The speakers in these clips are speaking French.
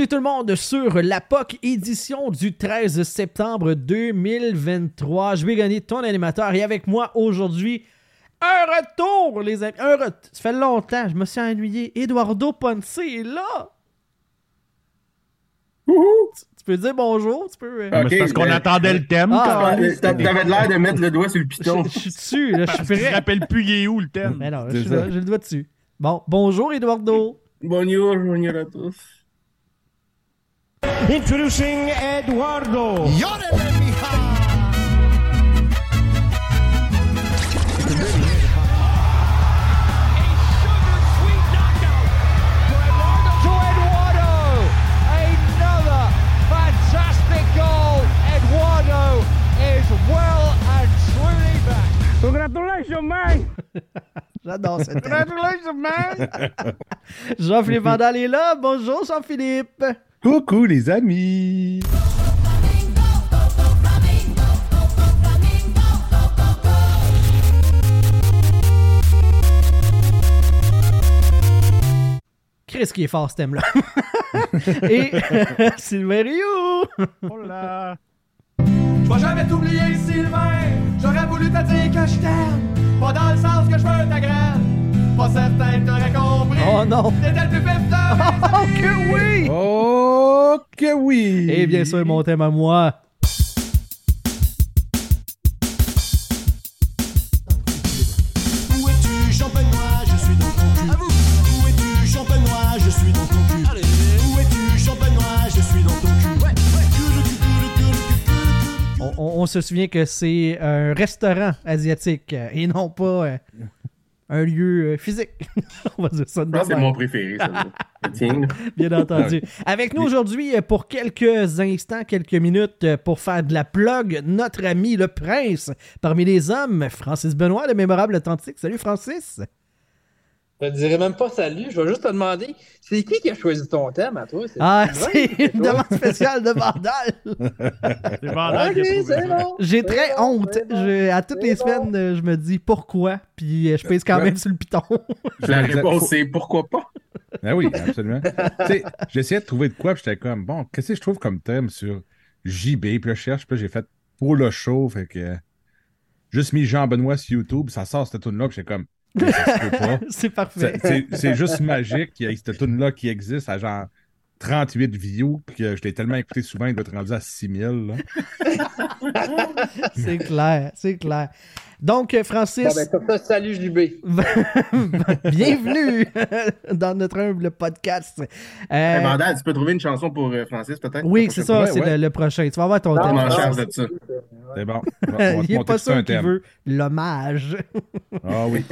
Bienvenue tout le monde sur la POC édition du 13 septembre 2023. Je vais gagner ton animateur et avec moi aujourd'hui, un retour les amis. Un retour. Ça fait longtemps, je me suis ennuyé. Eduardo Ponce est là. Tu, tu peux dire bonjour, tu peux... euh, c'est parce qu'on mais- attendait le thème. Ah, T'avais l'air de mettre le doigt sur le piton. je, je suis dessus, là, je suis prêt. rappelles plus il est où le thème? Mais non, je j'ai le doigt dessus. Bon, bonjour Eduardo. Bonjour, bonjour à tous. Introducing Eduardo. To Eduardo. Another fantastic goal. Eduardo is well and truly back. Congratulations, man. J'adore cette. Congratulations, man! Jean-Philippe Vandal est là. Bonjour Jean-Philippe. Coucou les amis! Chris qui est fort ce thème-là. Et Sylvain Rioux. Hola! Je vais jamais t'oublier, Sylvain. J'aurais voulu te dire que je t'aime. Pas dans le sens que je veux ta graine. Pas certain que t'aurais compris. Oh non. T'étais le plus de Oh que oui! Oh que oui! Et bien sûr, mon thème à moi. Où es-tu, champenois Je suis dans ton cul. Où es-tu, champenois Je suis dans ton cul. Où es-tu, champenois Je suis dans ton cul. On, se souvient que c'est un restaurant asiatique euh, et non pas euh, un lieu euh, physique. On va dire ça de c'est mon préféré, ça. Bien entendu. Avec nous aujourd'hui, euh, pour quelques instants, quelques minutes, euh, pour faire de la plug, notre ami le prince parmi les hommes, Francis Benoît, le mémorable authentique. Salut Francis! Je te dirais même pas salut, je vais juste te demander, c'est qui qui a choisi ton thème à toi? Ah, c'est une toi? demande spéciale de Vandal! J'ai très bon, honte. c'est bon, Je- à toutes les semaines, euh, je me dis pourquoi, puis euh, je pèse quand Ouais. même sur le piton. La réponse, c'est pourquoi pas? Ah oui, absolument. tu sais, j'essayais de trouver de quoi, puis j'étais comme, bon, qu'est-ce que je trouve comme thème sur JB? Puis là, je cherche, puis là, j'ai fait pour le show, fait que. Juste mis Jean-Benoît sur YouTube, ça sort cette tune-là, puis j'étais comme, c'est parfait. C'est- juste magique qu'il y ait cette tune-là qui existe à genre 38 views, puis que je l'ai tellement écouté souvent, il doit être rendu à 6000. Là. C'est clair, c'est clair. Donc, euh, Francis, Bon, ben, ça, salut JB. bienvenue dans notre humble podcast. Euh, Hey, Vandal, tu peux trouver une chanson pour euh, Francis, peut-être? oui, c'est ça, c'est ouais. le, le prochain. Tu vas avoir ton thème. charge de ça. C'est bon. On va, on va Il te n'est pas ça un sûr qu'il thème. veut l'hommage. Ah oui.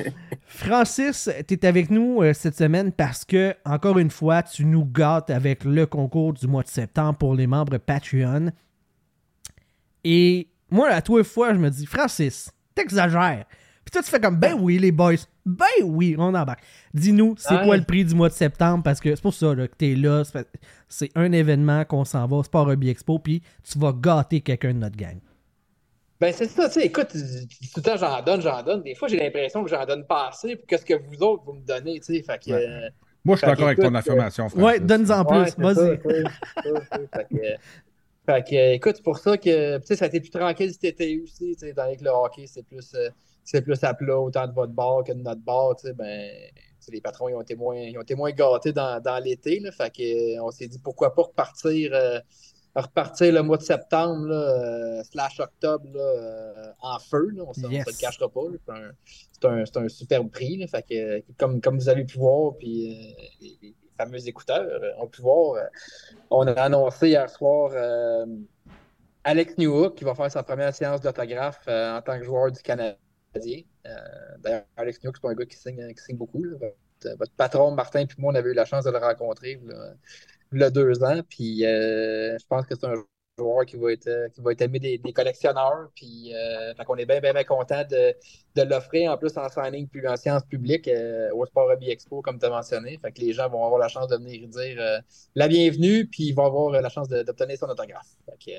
Francis, tu es avec nous euh, cette semaine parce que, encore une fois, tu nous gâtes avec le concours du mois de septembre pour les membres Patreon. Et moi, à toi fois, je me dis, Francis, t'exagères. Puis toi, tu fais comme, ben oui, les boys, ben oui, on embarque. Dis-nous, c'est Ouais. quoi le prix du mois de septembre? Parce que c'est pour ça là, que t'es là. c'est un événement qu'on s'en va, c'est pas Rugby Expo, puis tu vas gâter quelqu'un de notre gang. Ben, c'est ça, tu sais, écoute, tout le temps, j'en donne, j'en donne. Des fois, j'ai l'impression que j'en donne pas assez pour qu'est-ce que vous autres, vous me donnez, tu sais. Fait que. Ouais. euh, Moi, je suis d'accord avec ton affirmation, Francis. Ouais, donne-en plus, vas-y. Fait que, euh, écoute, c'est pour ça que, tu sais, ça a été plus tranquille cet été aussi, tu sais, dans le hockey, c'est plus, euh, c'est plus à plat, autant de votre bar que de notre bar, tu sais, ben, les patrons, ils ont été moins, ils ont été moins gâtés dans, dans l'été, fait que, euh, on s'est dit pourquoi pas repartir, euh, repartir le mois de septembre, là, euh, slash octobre, là, euh, en feu, là, on ne Yes. se le cachera pas, c'est un- c'est un, un superbe prix, là, fait que, comme, comme vous avez pu voir, puis euh, les fameux écouteurs euh, ont pu voir, euh, on a annoncé hier soir euh, Alex Newhook qui va faire sa première séance d'autographe en tant que joueur du Canadien. D'ailleurs, Alex Newhook, c'est un gars qui signe, qui signe beaucoup. votre patron, Martin, puis moi, on avait eu la chance de le rencontrer il y a deux ans. Puis je pense que c'est un joueur qui va être, qui va être aimé des, collectionneurs. Puis euh, qu'on est bien, bien, content de, de l'offrir en plus en signing plus en sciences publiques euh, au Sport Hobby Expo, comme tu as mentionné. Fait que les gens vont avoir la chance de venir dire euh, la bienvenue, puis ils vont avoir la chance d'obtenir son autographe. Euh,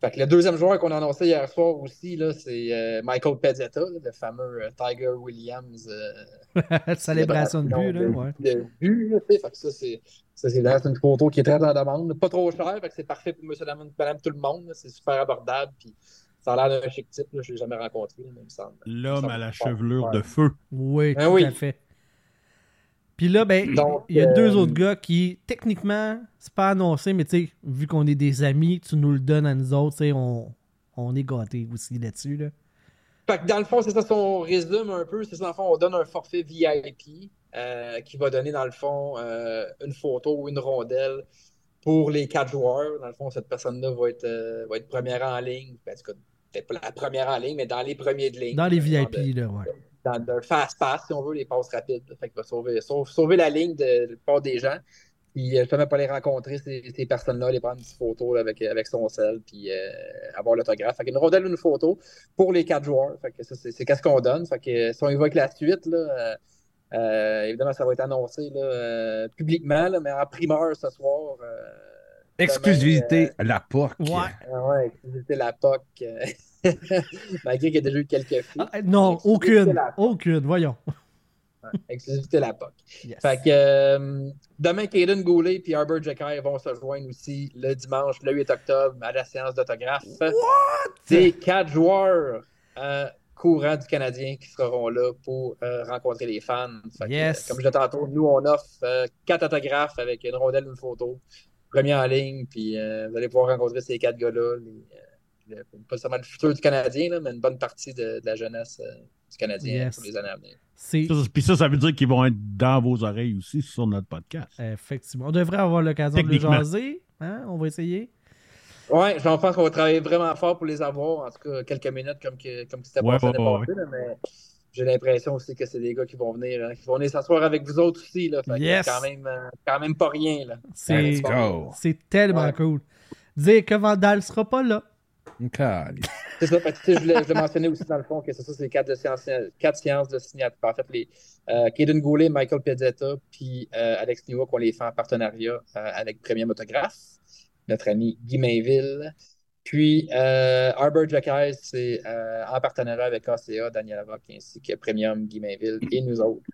fait que le deuxième joueur qu'on a annoncé hier soir aussi, là, c'est euh, Michael Pezzetta, le fameux euh, Tiger Williams. euh, Célébration de but, là, de, ouais. de but, là, tu sais. Fait que ça, c'est ça, une photo qui est très en demande. Pas trop cher, fait que c'est parfait pour monsieur, madame, tout le monde. C'est super abordable. Puis ça a l'air d'un chic type. Là. Je l'ai jamais rencontré, là, mais il me semble. L'homme à la Ouais. chevelure de feu. Oui, Ben tout oui. à fait. Puis là, ben, Donc, il y a deux euh, autres gars qui, techniquement, c'est pas annoncé, mais tu sais, vu qu'on est des amis, tu nous le donnes à nous autres, tu sais, on, on est gâtés aussi là-dessus, là. Fait que dans le fond, c'est ça, si on résume un peu, c'est ça, dans le fond, on donne un forfait VIP euh, qui va donner, dans le fond, euh, une photo ou une rondelle pour les quatre joueurs. Dans le fond, cette personne-là va être, va être première en ligne. Ben, en tout cas, peut-être pas la première en ligne, mais dans les premiers de ligne. Dans les VIP, de- là, ouais. Dans le fast pass, si on veut, les passes rapides. Fait qu'il va sauver, sauver, sauver la ligne de, de part des gens. Puis, euh, justement, pas les rencontrer, ces, ces personnes-là, les prendre une petite photo là, avec, avec son sel, puis euh, avoir l'autographe. Fait qu'une rondelle ou une photo pour les quatre joueurs. Fait que ça, c'est c'est qu'est-ce qu'on donne. Fait que si on avec la suite, là, euh, euh, évidemment, ça va être annoncé là, euh, publiquement, là, mais en primeur ce soir. euh, Exclusivité, la POC. Ouais. ah ouais, exclusivité la POC. Malgré qu'il y a déjà eu quelques filles. Ah, non, aucune. Aucune, voyons. Exclusivité la POC. Yes. Fait que euh, demain, Caden Goulet et Arbor Jekai vont se rejoindre aussi le dimanche, le 8 octobre, à la séance d'autographe. C'est quatre joueurs euh, courants du Canadien qui seront là pour euh, rencontrer les fans. Fait que, Yes. comme je disais tantôt, nous, on offre quatre autographes avec une rondelle une photo. Premier en ligne, puis vous allez pouvoir rencontrer ces quatre gars-là. les, le- pas seulement le futur du Canadien, là, mais une bonne partie de, de la jeunesse euh, du Canadien Yes. pour les années à venir. Puis ça, ça veut dire qu'ils vont être dans vos oreilles aussi sur notre podcast. effectivement. On devrait avoir l'occasion de le Techniquement. jaser. Hein? On va essayer. Ouais, j'en pense qu'on va travailler vraiment fort pour les avoir, en tout cas quelques minutes comme que comme c'était Ouais, passé ouais, là, mais j'ai l'impression aussi que c'est des gars qui vont venir, hein, qui vont venir s'asseoir avec vous autres aussi, là. Fait Yes. quand même, euh, quand même pas rien, là. C'est Let's go. c'est tellement Ouais. cool. Dire que Vandal sera pas là. C'est ça, je voulais, je mentionner aussi dans le fond que c'est ça, c'est quatre, quatre séances de signature. En fait, les euh, Kaden Goulet, Michael Pezzetta, puis euh, Alex Niwa qu'on les fait en partenariat euh, avec Premium Autographe, notre ami Guy Mainville. Puis euh, Arbor Jackers, c'est en partenariat avec ACA, Daniel Rock, ainsi que Premium, Guy Mainville et nous autres.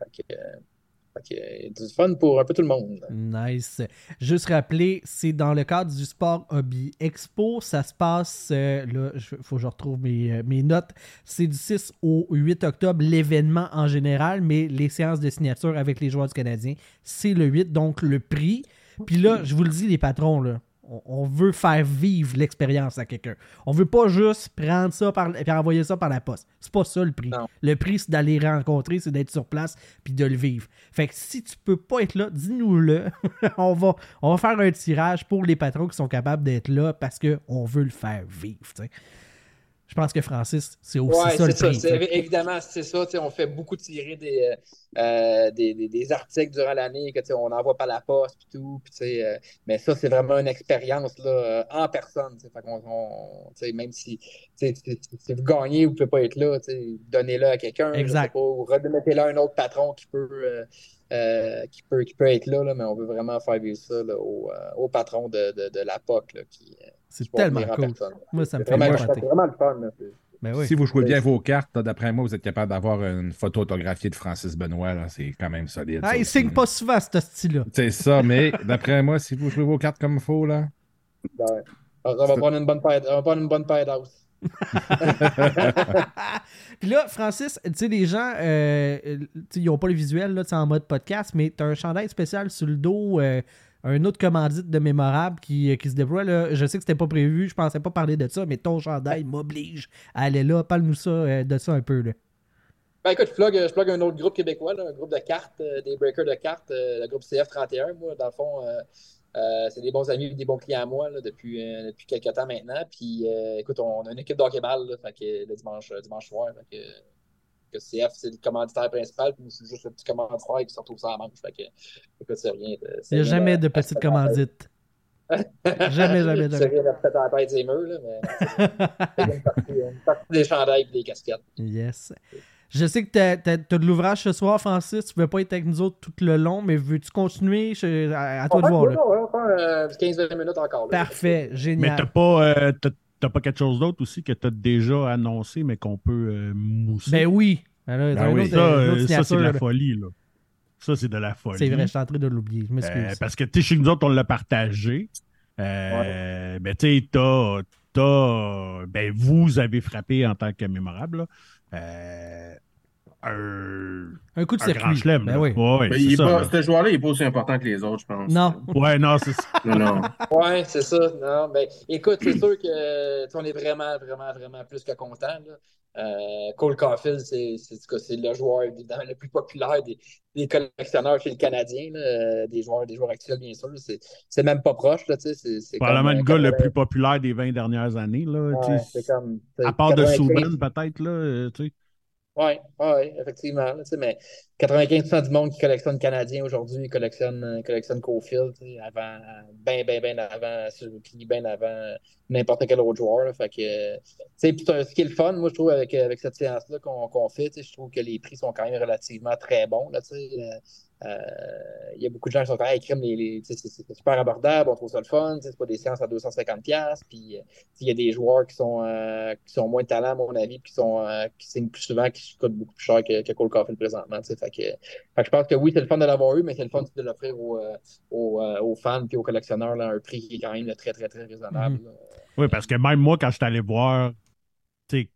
Que, euh, du fun pour un peu tout le monde. Nice. Juste rappeler, c'est dans le cadre du Sport Hobby Expo. Ça se passe, euh, là, il faut que je retrouve mes, euh, mes notes. C'est du 6 au 8 octobre, l'événement en général, mais les séances de signature avec les joueurs du Canadien, c'est le 8, donc le prix. Puis là, je vous le dis, les patrons, là, on, veut faire vivre l'expérience à quelqu'un. On veut pas juste prendre ça par, et envoyer ça par la poste. C'est pas ça le prix. Non. Le prix, c'est d'aller rencontrer, c'est d'être sur place puis de le vivre. Fait que si tu peux pas être là, dis-nous-le. on, va, on va faire un tirage pour les patrons qui sont capables d'être là parce qu'on veut le faire vivre. Je pense que Francis, c'est aussi Ouais, ça le ça. prix. évidemment, c'est ça. On fait beaucoup tirer des, euh, des, des- des articles durant l'année que on envoie par la poste et tout. euh, mais ça, c'est vraiment une expérience là, euh, en personne. Fait on- même si, vous gagnez, vous ne pouvez pas être là, donnez-le à quelqu'un. Ou remettez-le à un autre patron qui peut, euh, euh, qui peut, qui peut être là, là, mais on veut vraiment faire vivre ça là, au, euh, au patron de, de, de la POC là, qui, euh, C'est tellement cool. personne. Moi, ça me fait vraiment, vraiment le fun. Ben oui. Si vous jouez bien vos cartes, d'après moi, vous êtes capable d'avoir une photo autographiée de Francis Benoît. là. C'est quand même solide. Ah, ça il signe pas souvent ce style-là. C'est ça, mais d'après moi, si vous jouez vos cartes comme il faut, là. Ouais. On va prendre une bonne paire, on va prendre une bonne paire d'os. Puis là, Francis, tu sais, les gens, euh, euh, ils n'ont pas le visuel là, en mode podcast, mais tu as un chandail spécial sur le dos, euh, un autre commandite de mémorable qui, qui se déploie. Là. Je sais que c'était pas prévu, je pensais pas parler de ça, mais ton chandail m'oblige à aller là. Parle-nous de ça un peu. Là. Ben écoute, je plug, je un autre groupe québécois, un groupe de cartes, des breakers de cartes, le groupe CF31. Moi, dans le fond, euh, c'est des bons amis, des bons clients à moi là, depuis, euh, depuis quelques temps maintenant. Puis euh, écoute, on a une équipe d'hockey-ball, le dimanche, euh, dimanche soir. Fait que, que CF, c'est le commanditaire principal, puis c'est juste le petit commanditaire qui se retrouve ça à la manche. Fait que, écoute, c'est rien. de- c'est Il n'y a jamais à- de à petite commandite. Jamais, jamais, C'est jamais. rien à se mettre en tête des murs, là, mais c'est une partie, une partie des chandails et des casquettes. yes. Je sais que tu as, de l'ouvrage ce soir, Francis. Tu ne veux pas être avec nous autres tout le long, mais veux-tu continuer? Je- à, à toi de voir. Là. On va faire euh, 15-20 minutes encore. là. Parfait, Mais génial. t'as pas, euh, t'as- t'as pas quelque chose d'autre aussi que t'as déjà annoncé, mais qu'on peut euh, mousser. Ben oui. Ben Ben oui. autre- ça, euh, ça, c'est de la folie, là. Ça, c'est de la folie. C'est vrai, je suis en train de l'oublier. Je m'excuse. Euh, parce que, tu chez nous autres, on l'a partagé. Euh, Ben, tu sais, t'as, t'as- ben, vous avez frappé en tant que mémorable, là, euh, un, un coup de un circuit. grand chelem. Ben oui. Ouais, Mais c'est il est ça, pas- là. ce joueur-là, il n'est pas aussi important que les autres, je pense. Non. Ouais, non, c'est ça. Non, non. Ouais, c'est ça. Non, ben, écoute, c'est sûr que on est vraiment, vraiment, vraiment plus que content. Euh, Cole Caulfield, c'est le joueur évidemment, le plus populaire des, des collectionneurs chez le Canadien, là, euh, des joueurs, des joueurs actuels, bien sûr. C'est même pas proche. C'est Probablement le euh, gars le 80 plus populaire des 20 dernières années. Là, Ouais, comme. à part de 95 Subban, peut-être. Oui, ouais, effectivement. là, mais 95% du monde qui collectionne Canadien aujourd'hui collectionne, euh, collectionne Cofield, avant, ben, ben, ben avant, puis ben avant n'importe quel autre joueur. là. fait que, euh, ce qui est le fun, moi, je trouve, avec, avec cette séance-là qu'on qu'on fait, je trouve que les prix sont quand même relativement très bons. Là, euh, Il y a beaucoup de gens qui sont tu sais, c'est super abordable, on trouve ça le fun, c'est pas des séances à 250$, puis euh, il y a des joueurs qui sont, euh, qui sont moins de talent, à mon avis, puis qui, sont, qui signent plus souvent, qui coûtent beaucoup plus cher que, que Cole Caulfield présentement. tu sais. Fait que, fait que je pense que oui, c'est le fun de l'avoir eu, mais c'est le fun de l'offrir aux, aux, aux fans et aux collectionneurs là, un prix qui est quand même très, très, très raisonnable. là. Oui, parce que même moi, quand je suis allé voir,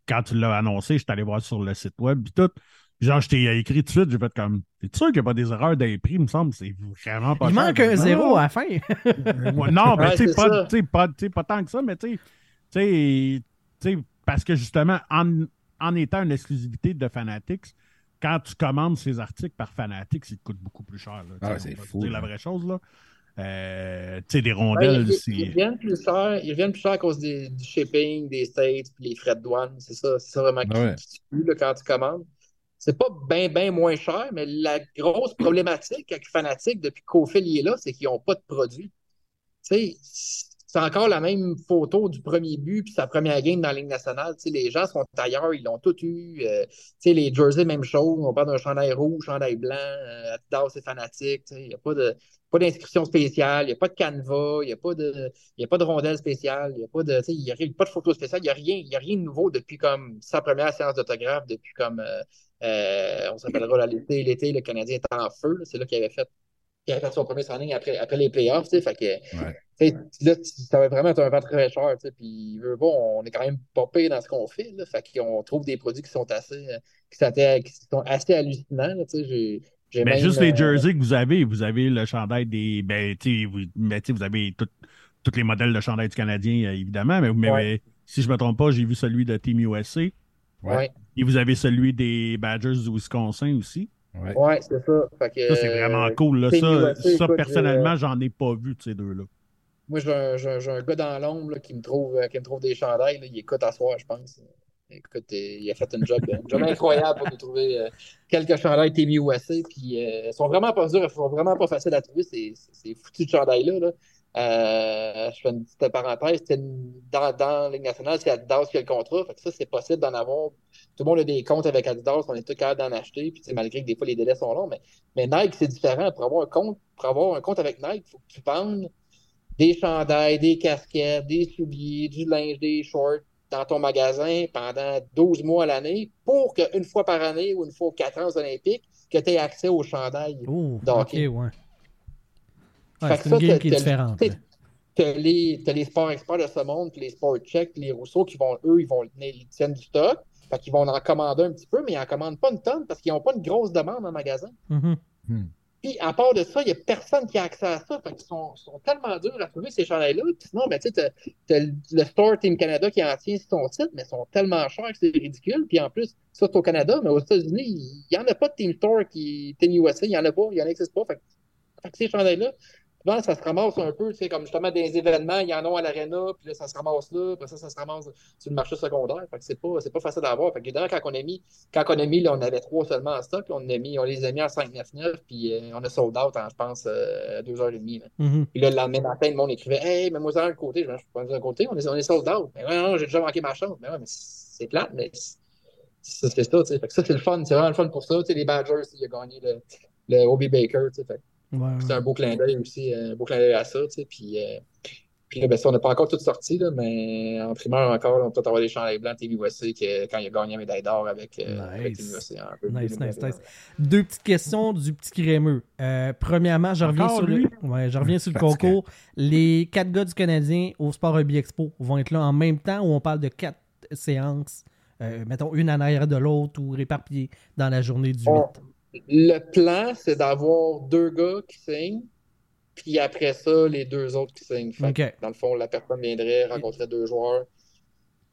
quand tu l'as annoncé, je suis allé voir sur le site web, puis tout. Genre, je t'ai écrit tout de suite, j'ai fait comme. T'es sûr qu'il n'y a pas des erreurs prix, il me semble, c'est vraiment pas Il cher. manque un zéro à la fin. Ouais, non, mais tu sais, c'est pas, tant que ça, mais tu sais, parce que justement, en, en étant une exclusivité de Fanatics, quand tu commandes ces articles par Fanatics, ils te coûtent beaucoup plus cher. là. Ah, c'est fou, la vraie chose, là. Euh, tu sais, des rondelles, ils, ils c'est. reviennent plus cher, ils reviennent plus cher à cause des- du shipping, des States, puis les frais de douane. C'est ça, c'est ça vraiment qui, Ouais. qui tue là, quand tu commandes. C'est pas bien, bien moins cher, mais la grosse problématique avec Fanatic depuis qu'Ophil est là, c'est qu'ils n'ont pas de produit. C'est encore la même photo du premier but puis sa première game dans la Ligue nationale. Les gens sont ailleurs, ils l'ont tout eu. Euh, les jerseys, même chose. On parle d'un chandail rouge, chandail blanc, euh, Adidas, c'est fanatique. Il n'y a pas pas d'inscription spéciale, il n'y a pas de canevas, il n'y a pas de rondelle spéciale, il n'y a pas de il y a pas de photo spéciale, il n'y a rien, a rien de nouveau depuis comme sa première séance d'autographe, depuis comme euh, euh, on s'appellera là, l'été, l'été, le Canadien était en feu. C'est là qu'il avait fait avait fait son premier signing après, après les playoffs, fait que Ouais. là, ça va vraiment être un vent très cher, puis pas, on est quand même pire dans ce qu'on fait, là, fait qu'on trouve des produits qui sont assez, qui sont qui sont assez hallucinants, là, Mais même, juste les euh, jerseys que vous avez, vous avez le chandail des. Ben, vous, mais vous avez tous les modèles de chandail du Canadien, euh, évidemment, mais, mais- Ouais. mais si je ne me trompe pas, j'ai vu celui de Team USA. Ouais, Et vous avez celui des Badgers du Wisconsin aussi. Ouais. ouais, c'est ça, fait que, Ça, c'est vraiment euh, cool. Là. Ça, ça, écoute, personnellement, j'en ai pas vu de ces deux-là. Moi, j'ai un, j'ai un- j'ai un gars dans l'ombre là, qui me trouve, euh, qui me trouve des chandails. là. Il écoute à soir, je pense. Écoute, euh, il a fait une job, un job incroyable pour nous trouver euh, quelques chandails Team USA. Puis, euh, ils sont vraiment pas durs, ils sont vraiment pas faciles à trouver, ces, ces foutus de chandails-là. là. Euh, je fais une petite parenthèse. dans, dans la Ligue nationale, c'est Adidas qui a le contrat. Fait que ça, c'est possible d'en avoir. Tout le monde a des comptes avec Adidas, on est tous capables d'en acheter. Puis, malgré que des fois, les délais sont longs. Mais, mais Nike, c'est différent. Pour avoir un compte, pour avoir un compte avec Nike, il faut que tu vendes des chandails, des casquettes, des souliers, du linge, des shorts dans ton magasin pendant 12 mois à l'année pour qu'une fois par année ou une fois aux 4 ans aux Olympiques, que tu aies accès aux chandails. Oh, de ok, hockey. ouais. Fait Ouais, que c'est ça, une game t'as- qui est différente. t'as- les, t'as les sports experts de ce monde, puis les sports check, puis les Rousseau qui vont, eux, ils vont ils tiennent du stock. Fait qu'ils vont en commander un petit peu, mais ils en commandent pas une tonne parce qu'ils n'ont pas une grosse demande en magasin. Mhm. Puis, à part de ça, il n'y a personne qui a accès à ça. Fait qu'ils sont, sont tellement durs à trouver, ces chandails-là. Puis sinon, ben, tu sais, t'as, le Store Team Canada qui en tient sur ton site, mais ils sont tellement chers que c'est ridicule. Puis en plus, ça, c'est au Canada, mais aux États-Unis, il n'y en a pas de Team Store qui Team USA, il n'y en a pas, il n'y en existe pas. Fait, que- fait que ces chandails-là, souvent, ça se ramasse un peu, tu sais, comme justement des événements, il y en a à l'aréna, puis là, ça se ramasse là, après ça, ça se ramasse sur le marché secondaire. Fait que c'est pas, c'est pas facile à avoir. Fait que évidemment, quand on a mis, quand on a mis, là, on avait trois seulement en stock, on, a mis, on les a mis à 5,99, puis euh, on a sold out en, je pense, euh, deux heures et demie. là. Mhm. Puis là, le lendemain matin, le monde écrivait Hey, mets-moi ça d'un côté. Je suis pas d'un côté, on est, on est sold out. Mais ouais, non, j'ai déjà manqué ma chance. Mais ouais, mais c'est plate, mais c'est ça, tu sais. Fait que ça, c'est le fun. C'est vraiment le fun pour ça. Tu sais, les Badgers, il a gagné le, le Obi Baker, tu sais. Fait Ouais, c'est un beau clin d'œil aussi, euh, un beau clin d'œil à ça, tu sais. Puis, euh, puis là, ben, ça, on n'a pas encore tout sorti, là, mais en primeur encore, on peut avoir des chandails blancs USA que, quand il a gagné la médaille d'or avec, euh, avec Nice. Un peu Nice, nice, nice. Deux petites questions du petit crémeux. Euh, premièrement, je reviens Encore sur le, lui? ouais, je reviens sur le concours. Les quatre gars du Canadien au Sport Rugby Expo vont être là en même temps ou on parle de quatre séances, euh, mettons une en arrière de l'autre ou réparpillées dans la journée du 8. On- Le plan, c'est d'avoir deux gars qui signent, puis après ça, les deux autres qui signent. Fait que. Dans le fond, la personne viendrait, rencontrer deux joueurs.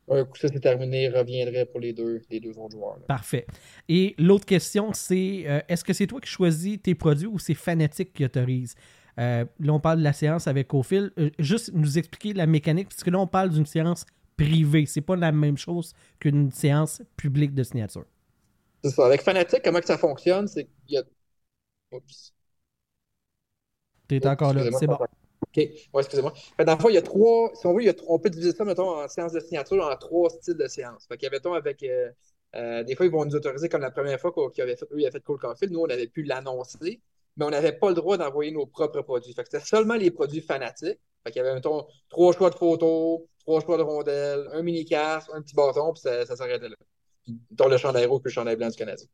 Un coup ça c'est terminé, reviendrait pour les deux, les deux autres joueurs. là. Parfait. Et l'autre question, c'est euh, est-ce que c'est toi qui choisis tes produits ou c'est Fanatic qui autorise? Euh, là, on parle de la séance avec Cophil. Euh, juste nous expliquer la mécanique, parce que là, on parle d'une séance privée. C'est pas la même chose qu'une séance publique de signature. C'est ça. Avec Fanatic, comment que ça fonctionne, c'est qu'il y a. Oups. T'es encore là, c'est bon. OK. Ouais, excusez-moi. Dans le fond, il y a trois. Si on veut, il y a trois- on peut diviser ça, mettons, en séance de signature en trois styles de séance. Fait qu'il y a, mettons, avec. euh, euh, des fois, ils vont nous autoriser, comme la première fois qu'ils avaient fait, eux, ils avaient fait Cold Coffee. Nous, on avait pu l'annoncer, mais on n'avait pas le droit d'envoyer nos propres produits. Fait que c'était seulement les produits fanatiques. Fait qu'il y avait, mettons, trois choix de photos, trois choix de rondelles, un mini-casque, un petit bâton, puis ça, ça s'arrêtait là. Dont le chandail rouge puis le chandail blanc du Canadien.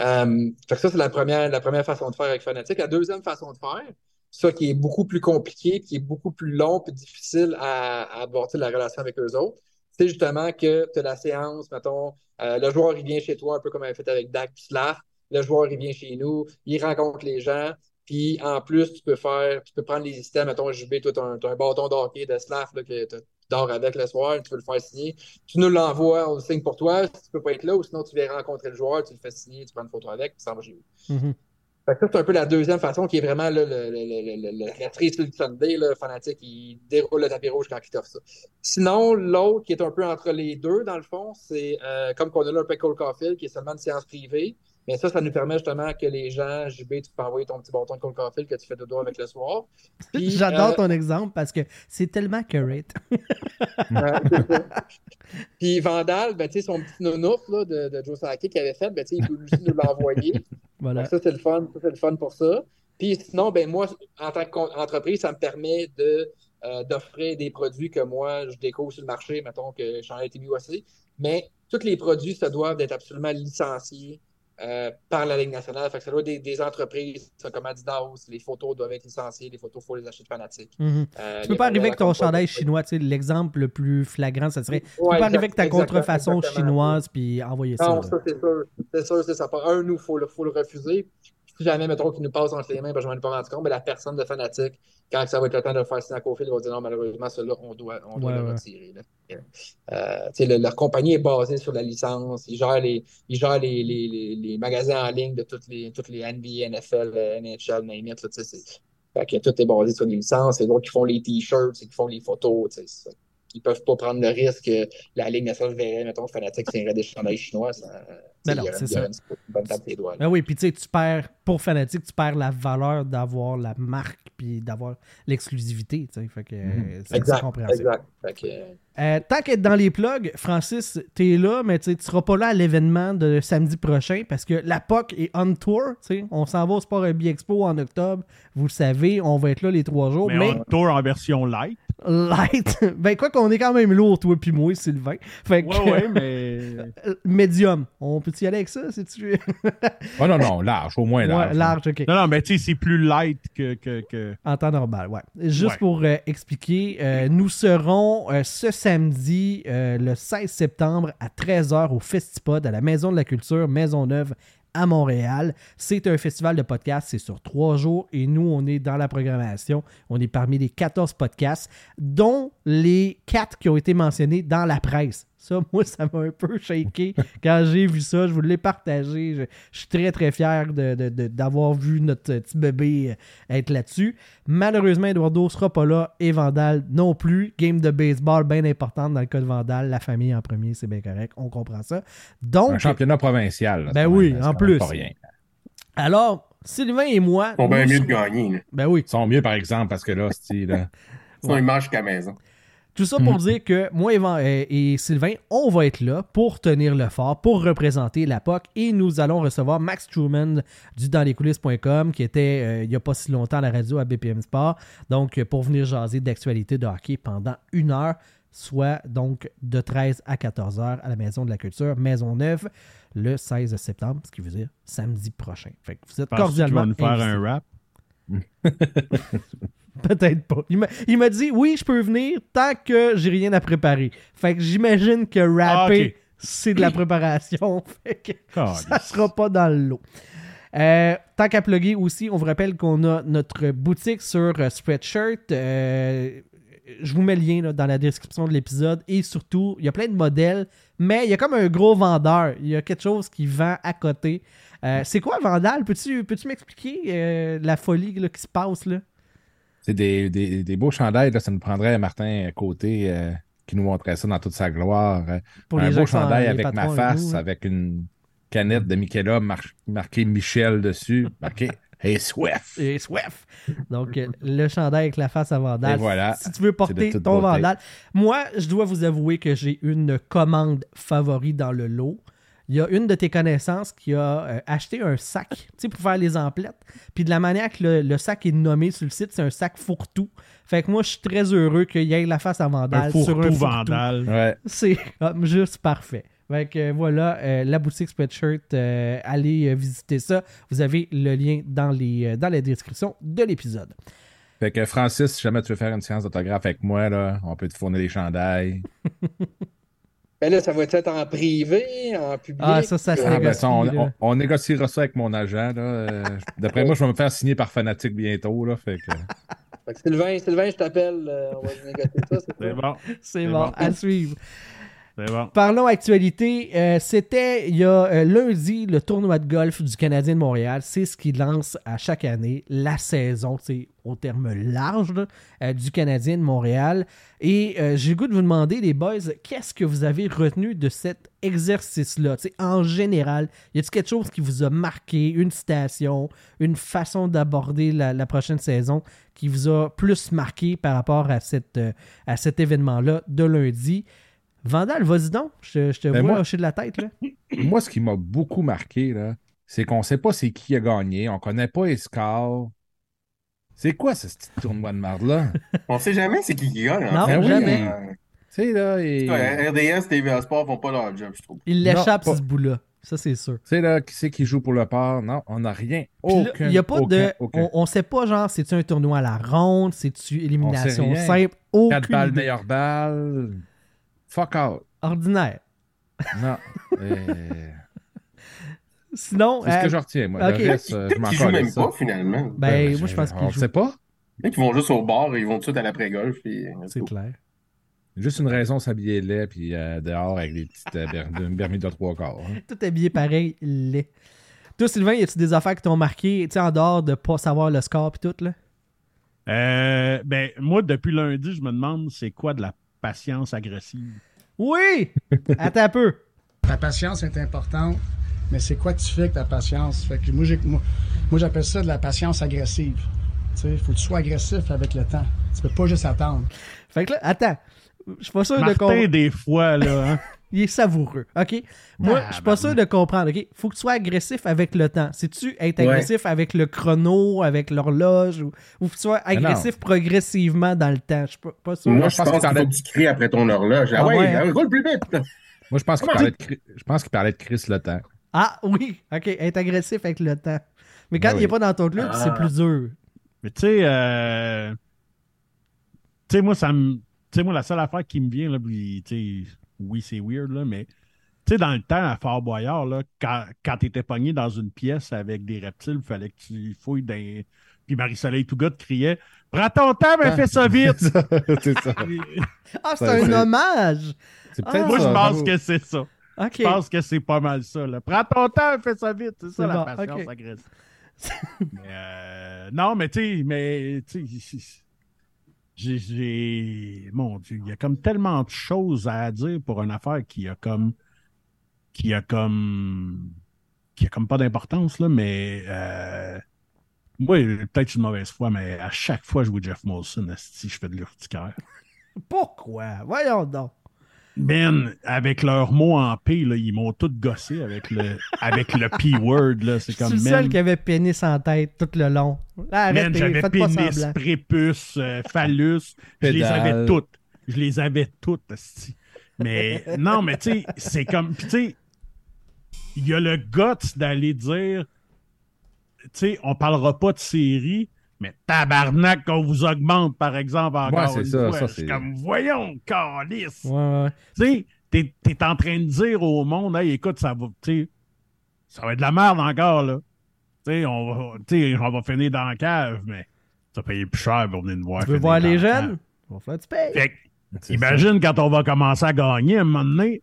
Euh, ça, c'est la première, la première façon de faire avec Fanatic. La deuxième façon de faire, ça qui est beaucoup plus compliqué, qui est beaucoup plus long et difficile à, aborder la relation avec eux autres, c'est justement que tu as la séance, mettons, euh, le joueur, il vient chez toi, un peu comme avait fait avec Dak Slav. Le joueur, il vient chez nous, il rencontre les gens, puis en plus, tu peux faire, tu peux prendre les systèmes, mettons, JB, toi, tu as, un bâton d'hockey de Slav que tu dors avec le soir, tu peux le faire signer. Tu nous l'envoies, on le signe pour toi. Si tu peux pas être là, ou sinon tu viens rencontrer le joueur, tu le fais signer, tu prends une photo avec, puis ça va chez vous. Mhm. Fait que ça, c'est un peu la deuxième façon qui est vraiment là, le, retrace sur le Sunday, le fanatique, il déroule le tapis rouge quand il t'offre ça. Sinon, l'autre qui est un peu entre les deux, dans le fond, c'est euh, comme qu'on a là un peu Cole Caulfield, qui est seulement une séance privée. Mais ça, ça nous permet justement que les gens, JB, tu peux envoyer ton petit bâton de Caulfield que tu fais dodo avec le soir. J'adore euh, ton exemple parce que c'est tellement curate. Puis Vandal, ben, son petit nounours là, de, de Joe Sakic qu'il avait fait, ben, il peut aussi nous l'envoyer. voilà. Donc, ça, c'est le fun. Ça, c'est le fun pour ça. Puis sinon, ben, moi, en tant qu'entreprise, ça me permet de, euh, d'offrir des produits que moi, je découvre sur le marché, mettons que j'en ai été mis aussi. Mais tous les produits, ça doivent être absolument licenciés euh, par la Ligue nationale. Fait que ça doit être des, des entreprises ça, comme Adidas, les photos doivent être licenciées, les photos, il faut les acheter de fanatiques. Mhm. Euh, Tu peux pas arriver avec ton chandail chinois. tu sais, L'exemple le plus flagrant, ça serait. Tu peux pas arriver avec ta contrefaçon chinoise puis envoyer ça. Non, ça, c'est sûr. C'est sûr, c'est ça. Un, nous, il faut le, faut le refuser. Si jamais, mettons, qu'il nous passe entre les mains, ben, je m'en ai pas rendu compte, mais la personne de fanatique, quand ça va être le temps de le faire à Cofield, va dire non, malheureusement, celui-là, on doit, on doit Ouais, le retirer. là. Euh, le- leur compagnie est basée sur la licence. Ils gèrent les, ils gèrent les, les, les, les magasins en ligne de toutes les, toutes les NBA, NFL, euh, NHL, name it, là, tu sais, c'est- fait que tout est basé sur les licences. C'est d'autres qui font les t-shirts, c'est qui font les photos. c'est- Ils peuvent pas prendre le risque que la Ligue nationale verrait, mettons, fanatique signerait des chandails chinois. Ça, Ben non, c'est ça. une doigts. Ben oui, puis tu sais, tu perds, pour Fanatic, tu perds la valeur d'avoir la marque puis d'avoir l'exclusivité, tu sais. Fait que euh, c'est Exact, compréhensible. exact. Fait que, euh, Euh, tant qu'être dans les plugs, Francis, t'es là, mais tu seras pas là à l'événement de samedi prochain parce que la POC est on tour. On s'en va au Sport Rugby Expo en octobre. Vous le savez, on va être là les trois jours. Mais Mais, on tour en version light. Light, ben quoi qu'on est quand même lourd, toi puis moi, Sylvain. Fait que, Ouais, ouais, mais. euh, médium. On peut y aller avec ça, si tu veux? Oh non, non, large, au moins large. Ouais, large, ok. Non, non, mais tu sais, c'est plus light que. que, que... En temps normal, ouais. Juste Ouais. pour euh, expliquer, euh, nous serons euh, ce samedi, euh, le 16 septembre, à 13h au Festipod, à la Maison de la Culture, Maisonneuve, à Montréal. C'est un festival de podcasts, c'est sur trois jours et nous, on est dans la programmation. On est parmi les 14 podcasts, dont les quatre qui ont été mentionnés dans la presse Ça, moi, ça m'a un peu shaké quand j'ai vu ça. Je vous l'ai partagé. Je, je suis très, très fier de- de- de- d'avoir vu notre petit bébé euh, être là-dessus. Malheureusement, Eduardo sera pas là et Vandal non plus. Game de baseball bien importante dans le cas de Vandal. La famille en premier, c'est bien correct. On comprend ça. Un Donc, championnat provincial. là, Ben oui, en plus. Pas rien. alors, Sylvain et moi. Ils sont bien mieux de gagner. là. Ben oui. Ils sont mieux, par exemple, parce que là, c'est là? Sinon, ils mangent jusqu'à la maison. Tout ça pour dire que moi et, Sylvain, on va être là pour tenir le fort, pour représenter la POC et nous allons recevoir Max Truman du danslescoulisses.com qui était euh, il n'y a pas si longtemps à la radio à BPM Sport. Donc, pour venir jaser d'actualité de hockey pendant une heure, soit donc de 13 à 14 heures à la Maison de la Culture, Maisonneuve, le 16 septembre, ce qui veut dire samedi prochain. Fait que vous êtes qu'il cordialement va nous faire un rap? Peut-être pas. Il m'a- dit oui, je peux venir tant que j'ai rien à préparer. Fait que j'imagine que rapper, Ah, c'est de la préparation. Fait que ça Calisse. sera pas dans le lot. Euh, tant qu'à plugger aussi, on vous rappelle qu'on a notre boutique sur euh, Spreadshirt. Euh, je vous mets le lien là, dans la description de l'épisode. Et surtout, il y a plein de modèles, mais il y a comme un gros vendeur. Il y a quelque chose qui vend à côté. Euh, c'est quoi Vandal? Peux-tu peux m'expliquer la folie là, qui se passe là? C'est des, des, des beaux chandails. Là, ça nous prendrait Martin Côté euh, qui nous montrait ça dans toute sa gloire. euh, Pour un beau chandail avec ma face, là. avec une canette de Michaela mar- marqué Michel dessus, marqué Hey Swift. Et soif. Donc, euh, le chandail avec la face à Vandal. Et voilà. Si tu veux porter ton beauté. Vandal. Moi, je dois vous avouer que j'ai une commande favorite dans le lot. Il y a une de tes connaissances qui a euh, acheté un sac, tu sais, pour faire les emplettes. Puis de la manière que le, le sac est nommé sur le site, c'est un sac fourre-tout. Fait que moi, je suis très heureux qu'il y ait la face à Vandal Un sur un vandal. Ouais. C'est comme juste parfait. Fait que euh, voilà, euh, la boutique Spreadshirt, euh, allez euh, visiter ça. Vous avez le lien dans, les, euh, dans la description de l'épisode. Fait que Francis, si jamais tu veux faire une séance d'autographe avec moi, là, on peut te fournir des chandails. Ben là, ça va être en privé, en public. Ah, ça, ça Ah, ben, négocie, ça, on, là. on- on négociera ça avec mon agent. là. Euh, D'après moi, je vais me faire signer par Fanatic bientôt. Là, fait que... fait que Sylvain, Sylvain, je t'appelle. euh, on va négocier ça. c'est bon. C'est C'est bon, bon. à suivre. C'est bon. Parlons actualité. Euh, C'était il y a euh, lundi le tournoi de golf du Canadien de Montréal. C'est ce qui lance à chaque année la saison, c'est au terme large là, euh, du Canadien de Montréal. Et euh, j'ai le goût de vous demander, les boys, qu'est-ce que vous avez retenu de cet exercice-là? En général, y a-t-il quelque chose qui vous a marqué, une citation, une façon d'aborder la, la prochaine saison qui vous a plus marqué par rapport à, cette, euh, à cet événement-là de lundi? Vandal, vas-y donc. Je, je te Ben vois moi- hocher de la tête. Là. moi, ce qui m'a beaucoup marqué, c'est qu'on sait pas c'est qui a gagné. On connaît pas les scores. C'est quoi ce petit tournoi de marde-là? On sait jamais c'est qui qui gagne. Non, fait. jamais. Euh, tu sais, là, et... ouais, RDS, TVA Sport font pas leur job, je trouve. Il Non, l'échappe, pas- ce bout-là. Ça, c'est sûr. Tu sais, là, qui c'est qui joue pour le port? Non, on n'a rien. Aucun. Il n'y a pas de. aucun. On, on sait pas, genre, c'est-tu un tournoi à la ronde, c'est-tu élimination simple, aucune Quatre balles, idée. meilleure balle. Fuck out. Ordinaire. Non. Euh, Sinon, c'est ce euh, que je retiens, moi. ok. Le reste, euh, je Peut-être m'en qu'ils jouent même ça. pas, finalement. ben, moi, je pense On qu'il ne joue. sait pas. Qu'ils vont juste au bar et ils vont tout de suite à l'après-golf. et- C'est clair. Juste une raison, s'habiller laid, puis euh, dehors avec des petites euh, ber- une Bermuda trois quarts. hein. Tout habillé pareil, laid. Toi, Sylvain, y a-tu des affaires qui t'ont marqué, tu sais, en dehors de pas savoir le score pis tout, là? Euh, ben, moi, depuis lundi, je me demande c'est quoi de la patience agressive. Oui! Attends un peu. Ta patience est importante, mais c'est quoi que tu fais avec ta patience? Fait que moi, j'ai- moi, moi, j'appelle ça de la patience agressive. Il faut que tu sois agressif avec le temps. Tu peux pas juste attendre. Fait que là, attends. Je suis pas sûr de Martin, comprendre. des fois, là, hein, Il est savoureux, OK? Moi, Ah, je suis pas ben, sûr de comprendre, OK? Faut que tu sois agressif avec le temps. C'est-tu être Ouais. agressif avec le chrono, avec l'horloge, ou, ou que tu sois agressif progressivement dans le temps? Je suis pas, pas sûr. Moi, je pense pense qu'il faut que tu cries après ton horloge. Ah, Ah ouais, ouais, hein? ah, roule plus vite. Moi, je pense qu'il parlait, de Chris- je pense qu'il parlait de Chris le temps. Ah, oui, OK, être agressif avec le temps. Mais quand Ben il n'est oui. pas dans ton club, Ah. c'est plus dur. Mais tu sais, euh, tu sais, moi, ça me. Tu sais, moi, la seule affaire qui me vient, là, puis, tu oui, c'est weird, là, mais sais, dans le temps, à Fort Boyard, là, quand, quand tu étais pogné dans une pièce avec des reptiles, il fallait que tu fouilles dans. Puis Marie-Soleil Tougat criait Prends ton temps, mais fais ça vite! C'est ça. Ah, c'est Ouais, un hommage! C'est Ah. Moi, je pense que c'est ça. Je pense que c'est pas mal ça. Là. Prends ton temps, fais ça vite. C'est ça la bon, patience ok. agressive. Mais, euh, non, mais tu sais, mais tu sais, j'ai, Mon Dieu, il y a comme tellement de choses à dire pour une affaire qui a comme. qui a comme. qui a comme pas d'importance, là, mais. euh, moi, peut-être une mauvaise foi, mais à chaque fois que je joue Jeff Molson, si je fais de l'urticaire. Pourquoi? Voyons donc. Man, avec leurs mots en P, là, ils m'ont tout gossé avec le, avec le P-word. là. C'est comme, le seul man, qui avait pénis en tête tout le long. Là, man, j'avais pénis, prépuce, euh, phallus. Je les avais toutes. Je les avais toutes. Mais non, mais tu sais, c'est comme. Puis tu sais, il y a le guts d'aller dire, tu sais, on parlera pas de série, mais tabarnak qu'on vous augmente, par exemple, encore Ouais, c'est une ça, fois. ça, c'est- comme, voyons, calice. Ouais, ouais. Tu sais, t'es, t'es en train de dire au monde, hey, écoute, ça va, tu sais, ça va être de la merde encore, là. Tu sais, on va, on va finir dans la cave, mais vas payer plus cher pour venir nous voir. Tu veux voir les jeunes? On va faire du paye. Fait que, C'est imagine quand on va commencer à gagner à un moment donné.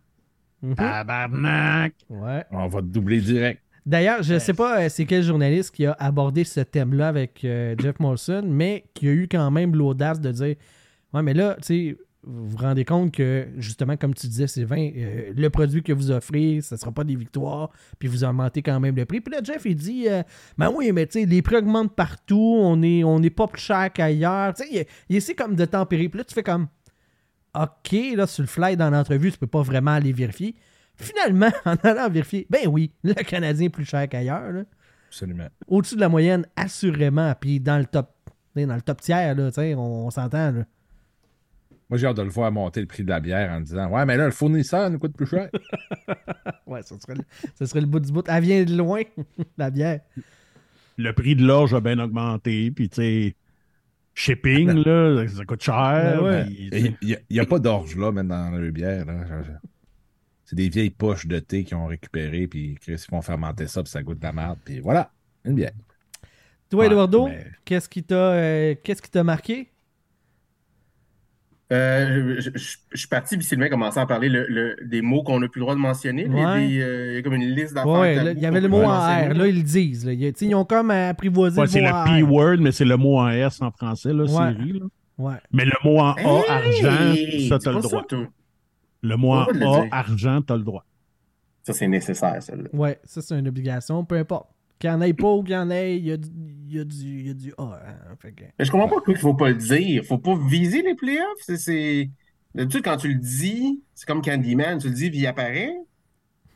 Mhm. Tabarnak! Ouais. ça. On va te doubler direct. D'ailleurs, je ne sais pas euh, c'est quel journaliste qui a abordé ce thème-là avec euh, Jeff Molson, mais qui a eu quand même l'audace de dire Ouais, mais là, tu sais, vous vous rendez compte que, justement, comme tu disais, Sylvain, euh, le produit que vous offrez, ce ne sera pas des victoires, puis vous augmentez quand même le prix. Puis là, Jeff, il dit euh, Ben oui, mais tu sais, les prix augmentent partout, on n'est on est pas plus cher qu'ailleurs. Tu sais, il, il essaie comme de tempérer. Puis là, tu fais comme OK, là, sur le fly dans l'entrevue, tu peux pas vraiment aller vérifier. Finalement, en allant vérifier, ben oui, le Canadien est plus cher qu'ailleurs. là. Absolument. Au-dessus de la moyenne, assurément. Puis dans le top, dans le top tiers, là, tu sais, on, on s'entend. là. Moi, j'ai hâte de le voir monter le prix de la bière en disant Ouais, mais là, le fournisseur nous coûte plus cher. Ouais, ça serait, le, ça serait le bout du bout. Elle vient de loin, la bière. Le prix de l'orge a bien augmenté, puis tu sais, shipping, là, ça coûte cher. Ben ouais. Il n'y a, pas d'orge là, même dans le bière. là. C'est des vieilles poches de thé qu'ils ont récupérées, puis Chris, ils font fermenter ça, puis ça goûte de la merde. Puis voilà, une bière. Toi, Ouais, Eduardo, mais- qu'est-ce qui t'a euh, qu'est-ce qui t'a marqué? Euh, je, je- je suis parti, puis Sylvain commençait à parler le- le- des mots qu'on n'a plus le droit de mentionner. Il y a des, euh, il y a comme une liste d'affaires. Ouais, il y avait le mot en. R. Là, ils le disent. Là. Ils ont comme apprivoisé ouais, le c'est le. P-word, mais c'est le mot en S en français, là, Ouais. série. Là. Ouais. Mais le mot en A, Hey, argent, ça, t'as le droit. Le le A, dire. argent, t'as le droit. Ça, c'est nécessaire, celle-là. Ouais, ça, c'est une obligation, peu importe. Qu'il y en ait pas ou qu'il y en ait, il y a du, il y a du, il y a du A. hein. Fait que- Mais je comprends pas pourquoi il faut pas le dire. Faut pas viser les playoffs. C'est, c'est... D'habitude, quand tu le dis, c'est comme Candyman, tu le dis puis il apparaît.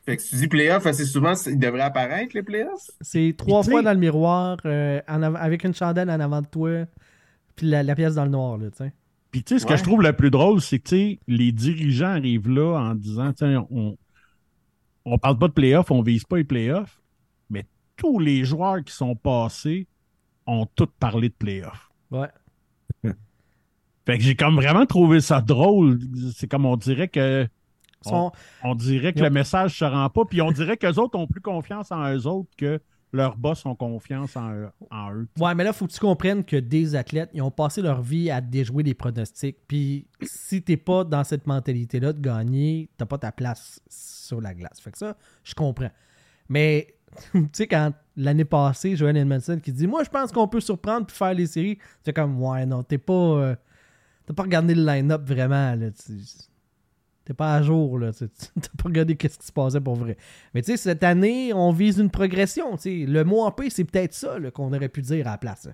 Fait que si tu dis playoffs assez souvent, il devrait apparaître les playoffs. C'est trois tu fois dans le miroir, euh, en av- avec une chandelle en avant de toi, puis la, la pièce dans le noir, là, tu sais. Puis, tu sais, ce que je trouve le plus drôle, c'est que, les dirigeants arrivent là en disant, sais, on, on parle pas de playoffs, on vise pas les playoffs, mais tous les joueurs qui sont passés ont tous parlé de playoffs. Ouais. Fait que j'ai comme vraiment trouvé ça drôle. C'est comme on dirait que sont- on dirait que ont- le message se rend pas, puis on dirait qu'eux autres ont plus confiance en eux autres que leurs boss ont confiance en, eux- en eux. Ouais, mais là, faut que tu comprennes que des athlètes, ils ont passé leur vie à déjouer des pronostics. Puis si t'es pas dans cette mentalité-là de gagner, t'as pas ta place sur la glace. Fait que ça, je comprends. Mais, tu sais, quand l'année passée, Joel Edmondson qui dit Moi, je pense qu'on peut surprendre puis faire les séries, c'est comme Ouais, non, t'es pas. euh, t'as pas regardé le line-up vraiment, là. Tu- T'es pas à jour, là. T'as pas regardé qu'est-ce qui se passait pour vrai. Mais tu sais, cette année, on vise une progression. Le mot en P, c'est peut-être ça qu'on aurait pu dire à la place.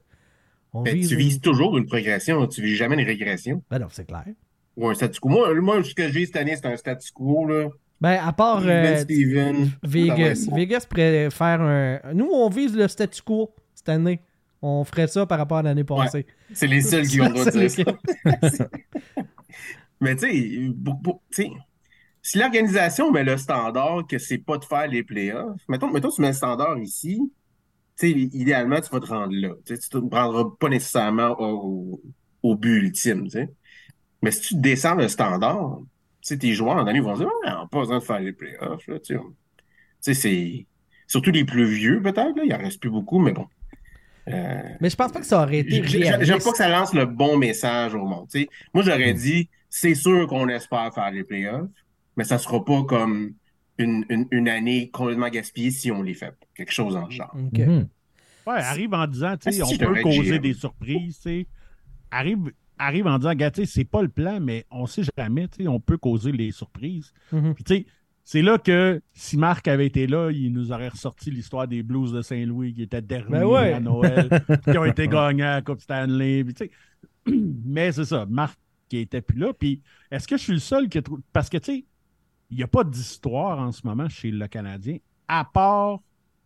On Mais vise tu une- vises toujours une progression, tu vises jamais une régression. Ben non, c'est clair. Ou un statu quo. Moi, moi, ce que je vis cette année, c'est un statu quo, là. Ben, à part Ben euh, Steven. Vegas. Être Vegas pourrait faire un. Nous, on vise le statu quo cette année. On ferait ça par rapport à l'année passée. C'est les seuls qui ont le droit de C'est dire ça. Mais tu sais, si l'organisation met le standard que c'est pas de faire les playoffs, mettons, mettons tu mets le standard ici, tu sais, idéalement, tu vas te rendre là. Tu tu te prendras pas nécessairement au, au but ultime. Mais si tu descends le standard, tes joueurs, en année, vont dire, ouais, on n'a pas besoin de faire les playoffs, là, tu sais. C'est. Surtout les plus vieux, peut-être. Il en reste plus beaucoup, mais bon. Euh, Mais je pense pas que ça aurait été J'aime pas que ça lance le bon message au monde. Moi, j'aurais Hmm. dit, c'est sûr qu'on espère faire les playoffs, mais ça sera pas comme une, une, une année complètement gaspillée si on les fait. Quelque chose en genre. Ok. Mhm. Ouais, arrive en disant, tu sais, on peut causer GM. des surprises, tu sais. Arrive, arrive en disant, gars, tu c'est pas le plan, mais on sait jamais, tu sais, on peut causer les surprises. Mhm. Puis, tu sais, c'est là que si Marc avait été là, il nous aurait ressorti l'histoire des Blues de Saint-Louis qui étaient derniers Ben ouais. à Noël, qui ont été gagnants à la Coupe Stanley. Puis, mais c'est ça, Marc qui était plus là. Puis, est-ce que je suis le seul qui trouve. Parce que, tu sais, il n'y a pas d'histoire en ce moment chez le Canadien, à part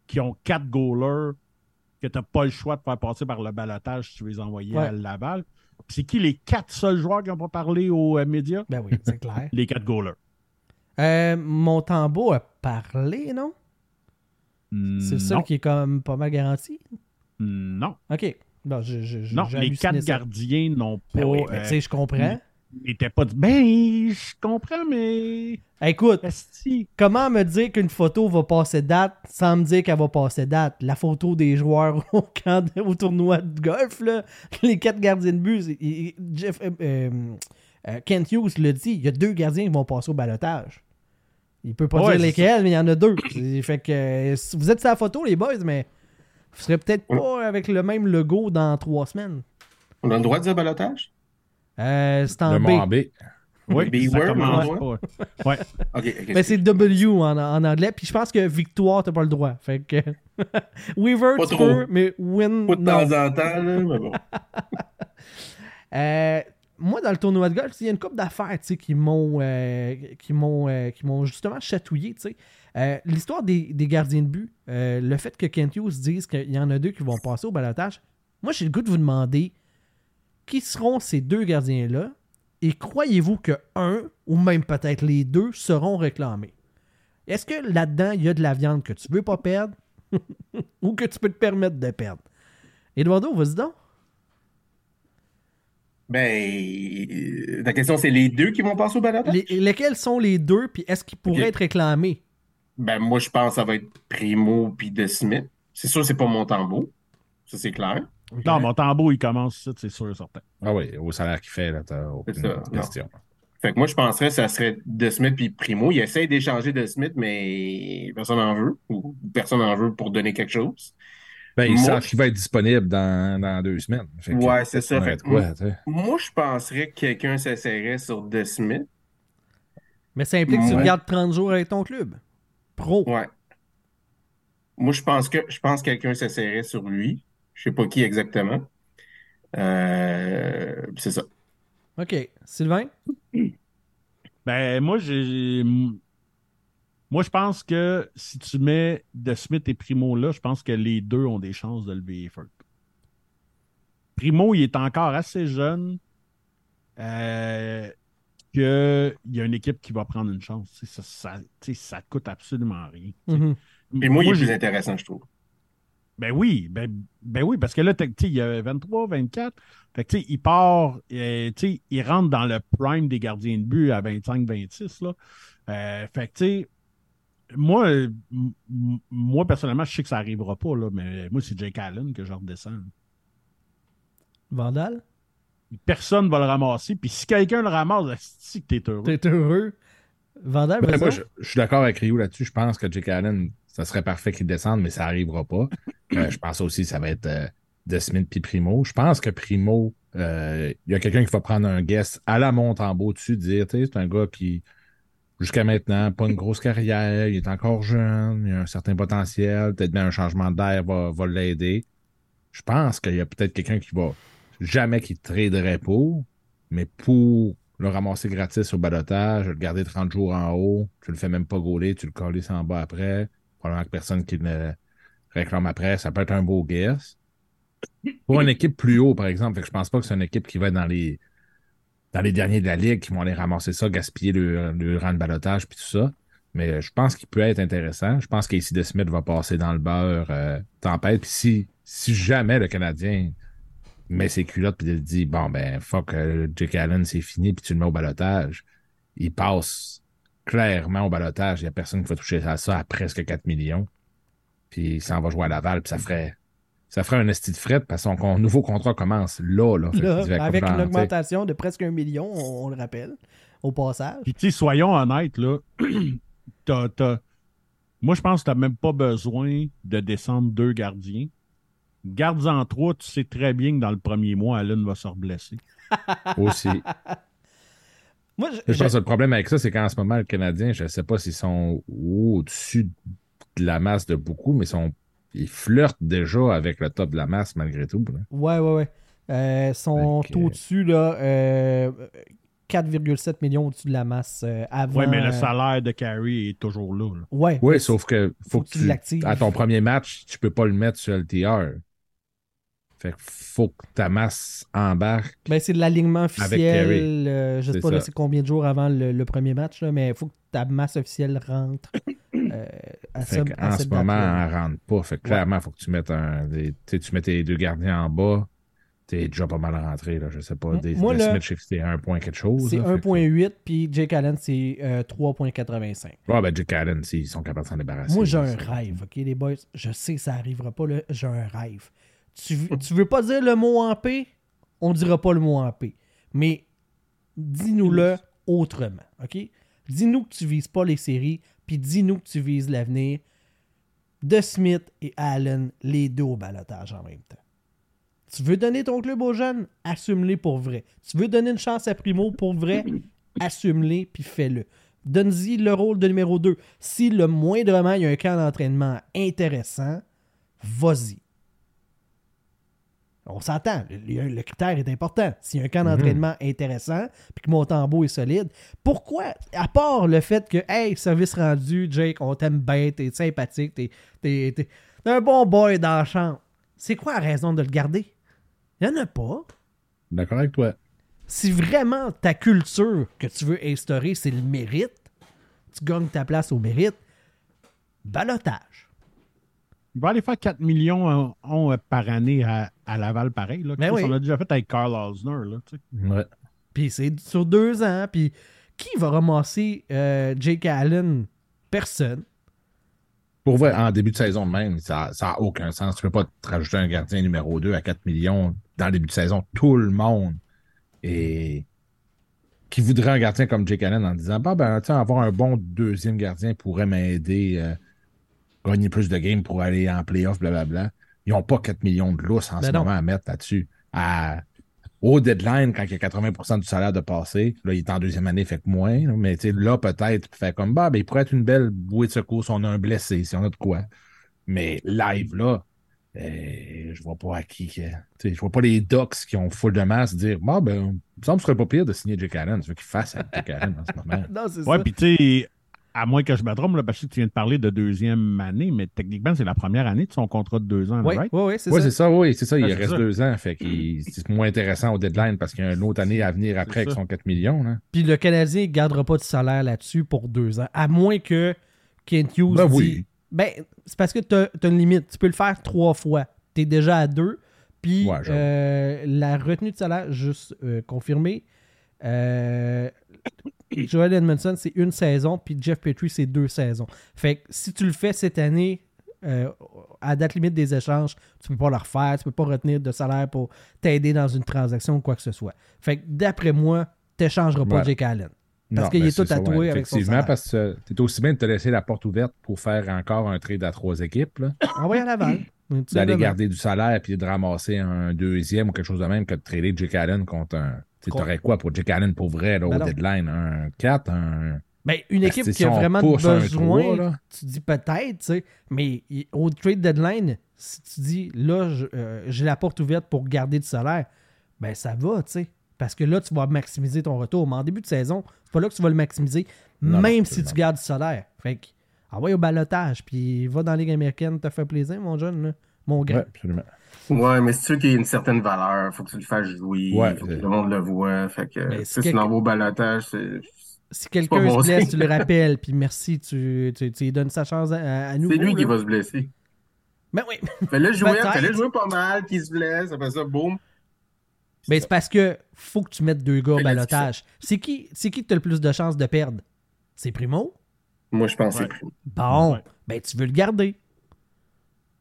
qu'ils ont quatre goalers que tu n'as pas le choix de faire passer par le balotage si tu veux les envoyer Ouais. à Laval. C'est qui les quatre seuls joueurs qui n'ont pas parlé aux euh, médias? Ben oui, c'est clair. Les quatre goalers. Euh, Montembeau a parlé, non? C'est le seul non. qui est comme pas mal garanti? Non. OK. Bon, je, je, je- Non, les quatre ça. gardiens n'ont pas. Ben oui, mais euh, tu sais, je comprends. n'étaient pas. Ben, je comprends, mais. Écoute, Esti. comment me dire qu'une photo va passer date sans me dire qu'elle va passer date? La photo des joueurs au, camp au tournoi de golf, là, les quatre gardiens de but, Jeff, euh, euh, Kent Hughes le dit, il y a deux gardiens qui vont passer au balotage. Il peut pas Ouais, dire lesquels, mais il y en a deux. Fait que vous êtes sur la photo, les boys, mais vous serez peut-être pas avec le même logo dans trois semaines. On a le droit de dire balotage? Euh, c'est en Le B. mot en B. Oui, B-word, ouais. Ouais. Mais c'est W en, en anglais. Puis je pense que victoire, t'as pas le droit. Fait que. Weaver, Pas tu trop. peux, mais win, Pas de non. temps en temps, là, mais bon. Euh, moi, dans le tournoi de golf, il y a une couple d'affaires qui m'ont euh, euh, qui m'ont justement chatouillé. Euh, L'histoire des, gardiens de but, le fait que Kent Hughes dise qu'il y en a deux qui vont passer au balotage, moi, j'ai le goût de vous demander qui seront ces deux gardiens-là? Et croyez-vous que un ou même peut-être les deux seront réclamés? Est-ce que là-dedans, il y a de la viande que tu veux pas perdre ou que tu peux te permettre de perdre? Eduardo, vas-y donc. Ben, ta question, c'est les deux qui vont passer au balotage? Les- lesquels sont les deux, puis est-ce qu'ils pourraient être réclamés? Ben, moi, je pense que ça va être Primo puis De Smith. C'est sûr, c'est pas mon tambour. Ça, c'est clair. Non, mon tambour, il commence, ça, c'est sûr et certain. Ah oui, au salaire qu'il fait, là, t'as aucune C'est ça, question. Fait que moi, je penserais que ça serait De Smith puis Primo. Il essaie d'échanger De Smith, mais personne n'en veut. Ou personne n'en veut pour donner quelque chose. Ben, il Moi, sent je- qu'il va être disponible dans, dans deux semaines. Fait que, Ouais, c'est ça. Fait quoi. Moi, je penserais que quelqu'un s'essaierait sur De Smith. Mais ça implique que tu regardes 30 jours avec ton club. Pro. Ouais. Moi, je pense que je pense que quelqu'un s'essaierait sur lui. Je sais pas qui exactement. Euh, c'est ça. OK. Sylvain? Ben, moi, j'ai. Moi, je pense que si tu mets De Smith et Primo là, je pense que les deux ont des chances de lever les feux. Primo, il est encore assez jeune euh, qu'il y a une équipe qui va prendre une chance. Ça, ça, coûte absolument rien. Mhm. Et moi, il est plus intéressant, je trouve. Ben oui, ben, ben oui, parce que là, t'as- tu sais, il y a 23, 24. Fait que, tu sais, il part, euh, tu sais, il rentre dans le prime des gardiens de but à 25, 26, là. Euh, fait que, tu sais, moi, euh, moi, personnellement, je sais que ça arrivera pas, là, mais moi, c'est Jake Allen que je redescends. Vandal? Personne va le ramasser, puis si quelqu'un le ramasse, si que t'es heureux. T'es heureux? Vandal, Ben, moi, je, je suis d'accord avec Ryu là-dessus. Je pense que Jake Allen, ça serait parfait qu'il descende, mais ça n'arrivera pas. Euh, je pense aussi que ça va être euh, De Smith puis Primo. Je pense que Primo, euh, il y a quelqu'un qui va prendre un guest à la Montembeau dessus, dire, tu sais, c'est un gars qui, jusqu'à maintenant, pas une grosse carrière, il est encore jeune, il a un certain potentiel, peut-être bien un changement d'air va, va l'aider. Je pense qu'il y a peut-être quelqu'un qui va jamais qui traderait pour, mais pour le ramasser gratis au balotage, le garder 30 jours en haut, tu le fais même pas gauler, tu le colles en bas après, probablement que personne qui le réclame après, ça peut être un beau guess. Pour une équipe plus haut, par exemple, fait que je pense pas que c'est une équipe qui va dans les dans les derniers de la ligue, qui vont aller ramasser ça, gaspiller le, le rang de balotage puis tout ça. Mais je pense qu'il peut être intéressant. Je pense qu'Ici de Smith va passer dans le beurre euh, tempête. Puis si, si jamais le Canadien met ses culottes puis il dit bon ben fuck euh, Jake Allen c'est fini puis tu le mets au balotage il passe clairement au balotage. Il n'y a personne qui va toucher à ça à presque 4 millions. Puis il s'en va jouer à Laval, puis ça ferait. Ça ferait un esti de fret parce que son nouveau contrat commence là. là. Avec une augmentation de presque un million, on, on le rappelle, au passage. Puis, tu sais, soyons honnêtes, là. t'as- t'as- Moi, je pense que tu n'as même pas besoin de descendre deux gardiens. Garde-en trois, tu sais très bien que dans le premier mois, Allen va se reblesser. Aussi. Moi, je- Je je- pense que le problème avec ça, c'est qu'en ce moment, le Canadien, je ne sais pas s'ils sont au-dessus de la masse de beaucoup, mais ils, sont, ils flirtent déjà avec le top de la masse malgré tout. là. Ouais, ouais, ouais. Euh, sont que- au-dessus, là, euh, 4,7 millions au-dessus de la masse euh, avant. Oui, mais le euh, salaire de Carey est toujours là. là. Ouais. Oui, sauf que faut, que tu, à ton premier match, tu peux pas le mettre sur LTR. Fait que faut que ta masse embarque. Ben, c'est de l'alignement officiel. Euh, je sais C'est pas là, c'est combien de jours avant le, le premier match, là, mais il faut que ta masse officielle rentre euh, à, Fait ce- que à en ce moment, date-là. elle rentre pas. Fait que clairement, il faut que tu mettes un. des- tu mets tes deux gardiens en bas. T'es déjà pas mal rentré, là. Je sais pas. Des, moi, de là, Smith, je sais que c'était 1 point quelque chose. C'est là. Fait que- 1.8, puis Jake Allen, c'est euh, 3.85. Ouais, ben, Jake Allen, s'ils sont capables de s'en débarrasser. Moi, j'ai un c'est- rêve, OK, les boys? Je sais que ça arrivera pas, là. J'ai un rêve. Tu, tu veux pas dire le mot en paix? On dira pas le mot en paix. Mais dis-nous-le autrement, OK? Dis-nous que tu vises pas les séries, puis dis-nous que tu vises l'avenir. De Smith et Allen, les deux au balotage en même temps. Tu veux donner ton club aux jeunes? Assume-les pour vrai. Tu veux donner une chance à Primo pour vrai? Assume-les puis fais-le. Donne-y le rôle de numéro 2. Si le moindrement il y a un camp d'entraînement intéressant, vas-y. On s'entend, le, le critère est important. S'il y a un camp d'entraînement intéressant, puis que mon tambour est solide, pourquoi, à part le fait que, hey, service rendu, Jake, on t'aime bien, t'es sympathique, t'es, t'es, t'es- t'es un bon boy dans la chambre, c'est quoi la raison de le garder? Il n'y en a pas. D'accord avec toi. Si vraiment ta culture que tu veux instaurer, c'est le mérite, tu gagnes ta place au mérite, balotage. Il va aller faire 4 millions euh, euh, par année à, à Laval, pareil. Là. Ben Chris, oui. On l'a déjà fait avec Carl Osner. Là, tu sais. Ouais. Puis c'est sur deux ans. Puis qui va ramasser euh, Jake Allen? Personne. Pour vrai, en début de saison même, ça n'a aucun sens. Tu peux pas te rajouter un gardien numéro 2 à 4 millions dans le début de saison. Tout le monde et qui voudrait un gardien comme Jake Allen en disant bah ben tiens, avoir un bon deuxième gardien pourrait m'aider euh, gagner plus de games pour aller en playoff, blablabla. Ils n'ont pas 4 millions de lousse en Ben ce non. moment à mettre là-dessus. À- Au deadline, quand il y a 80% du salaire de passé, là, il est en deuxième année, fait que moins. là, mais là, peut-être, fait comme bah, ben, il pourrait être une belle bouée de secours si on a un blessé, si on a de quoi. Mais live, là, euh, je vois pas à qui. je vois pas les docs qui ont full de masse dire bah, ben, il me semble que ce serait pas pire de signer Jake Allen. Tu veux qu'il fasse avec Jake Allen en ce moment. Non, c'est Ouais, ça. puis tu sais, à moins que je me trompe, là, parce que tu viens de parler de deuxième année, mais techniquement, c'est la première année de son contrat de deux ans, Oui, right? oui, oui, c'est Oui, ça. oui, c'est ça. Il Ah, reste ça. deux ans. Fait qu'il c'est moins intéressant au deadline parce qu'il y a une autre année à venir après avec son 4 millions. Là. Puis le Canadien ne gardera pas de salaire là-dessus pour deux ans. À moins que Kent Hughes Ben dit- oui. Ben, c'est parce que tu as, une limite. Tu peux le faire trois fois. Tu es déjà à deux. Puis Ouais, euh, la retenue de salaire, juste euh, confirmé. Euh, Joel Edmondson, c'est une saison. Puis Jeff Petrie, c'est deux saisons. Fait que si tu le fais cette année, euh, à date limite des échanges, tu peux pas le refaire. Tu peux pas retenir de salaire pour t'aider dans une transaction ou quoi que ce soit. Fait que d'après moi, tu n'échangeras pas Ouais. Jake Allen. Parce qu'il ben, est tout ça, tatoué ouais, avec son Effectivement, parce que tu es aussi bien de te laisser la porte ouverte pour faire encore un trade à trois équipes. là. Envoyé à Laval. D'aller simplement. garder du salaire puis de ramasser un deuxième ou quelque chose de même que de trader Jake Allen contre un. Tu aurais quoi pour Jake Allen pour vrai là, Ben au non. deadline? Un 4, un. Ben, une équipe qui a vraiment besoin, là. tu dis peut-être, tu sais, mais au trade deadline, si tu dis là, euh, j'ai la porte ouverte pour garder du salaire, ben ça va, tu sais. Parce que là, tu vas maximiser ton retour. Mais en début de saison, c'est pas là que tu vas le maximiser, Non, même si tu gardes du salaire. Fait que, envoie au balotage, puis va dans la Ligue américaine, te fait plaisir, mon jeune, là, mon grand. Ouais, absolument. Ouais, mais c'est sûr qu'il y a une certaine valeur. Faut que tu le fasses jouer. Ouais, faut que c'est- le monde le voit. Fait que, Mais tu si quelqu'un- au balotage, c'est Si quelqu'un bon se blesse, signe. tu le rappelles, puis merci, tu, tu, tu lui donnes sa chance à, à nouveau. c'est lui qui va se blesser. Ben oui. Fais-le jouer, fais-le jouer pas mal, qu'il se blesse. Après ça, boum. Ben, c'est parce que faut que tu mettes deux gars au balotage. C'est qui, c'est qui que t'as le plus de chances de perdre? C'est Primo? Moi, je pense que Ouais. c'est Primo. Bon, Ouais. ben tu veux le garder.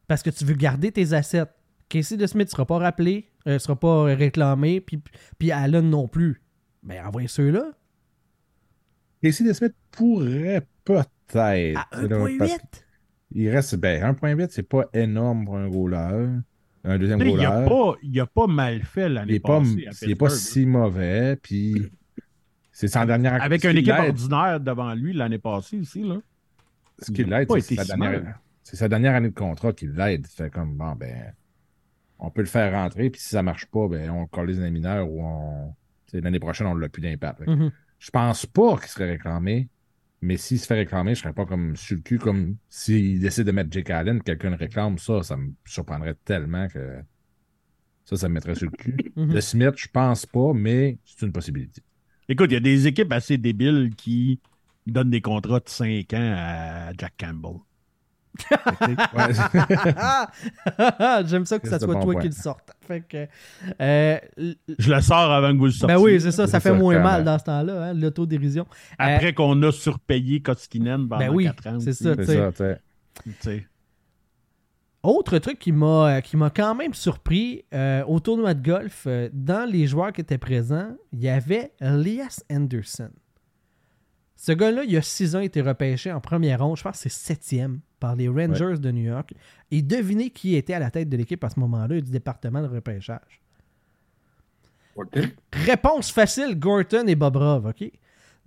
Parce que tu veux garder tes assets. Casey de Smith sera pas rappelé, euh, sera pas réclamé, puis, puis Allen non plus. Ben envoyez ceux-là Casey DeSmith pourrait peut-être. à là, parce 1.8. Il reste, ben, 1.8, c'est pas énorme pour un goaler. Un deuxième sais, Il goaler. a, pas, pas mal fait l'année pas, passée. à il est pas si mauvais, puis c'est sa dernière Avec une qui équipe ordinaire devant lui l'année passée aussi. Là. Ce qui l'aide, c'est sa, dernière... sa dernière année de contrat qui l'aide. Fait comme, bon, ben, on peut le faire rentrer, puis si ça marche pas, ben, on le colle les mineurs ou on. L'année prochaine, on l'a plus d'impact. Que Mhm. Je pense pas qu'il serait réclamé, mais s'il se fait réclamer, je serais pas comme sur le cul, comme s'il décide de mettre Jake Allen, quelqu'un le réclame, ça, ça me surprendrait tellement que ça, ça me mettrait sur le cul. Mhm. Le Smith, je pense pas, mais c'est une possibilité. Écoute, il y a des équipes assez débiles qui donnent des contrats de 5 ans à Jack Campbell. J'aime ça que ça soit bon toi point. qui le sorte. Fait que, euh, Je le sors avant que vous le sortiez. ben oui, c'est ça, ça fait ça, moins mal dans ce temps-là, hein, l'autodérision. Après qu'on a surpayé Koskinen pendant Ben oui, 4 ans. c'est ça. C'est tu sais. ça, tu sais. tu sais. Autre truc qui m'a euh, qui m'a quand même surpris euh, au tournoi de golf, euh, dans les joueurs qui étaient présents, il y avait Elias Anderson. Ce gars-là, il y a six ans, été repêché en première ronde, je pense que c'est septième, par les Rangers de New York. Et devinez qui était à la tête de l'équipe à ce moment-là du département de repêchage. Réponse facile, Gorton et Bobrov, OK?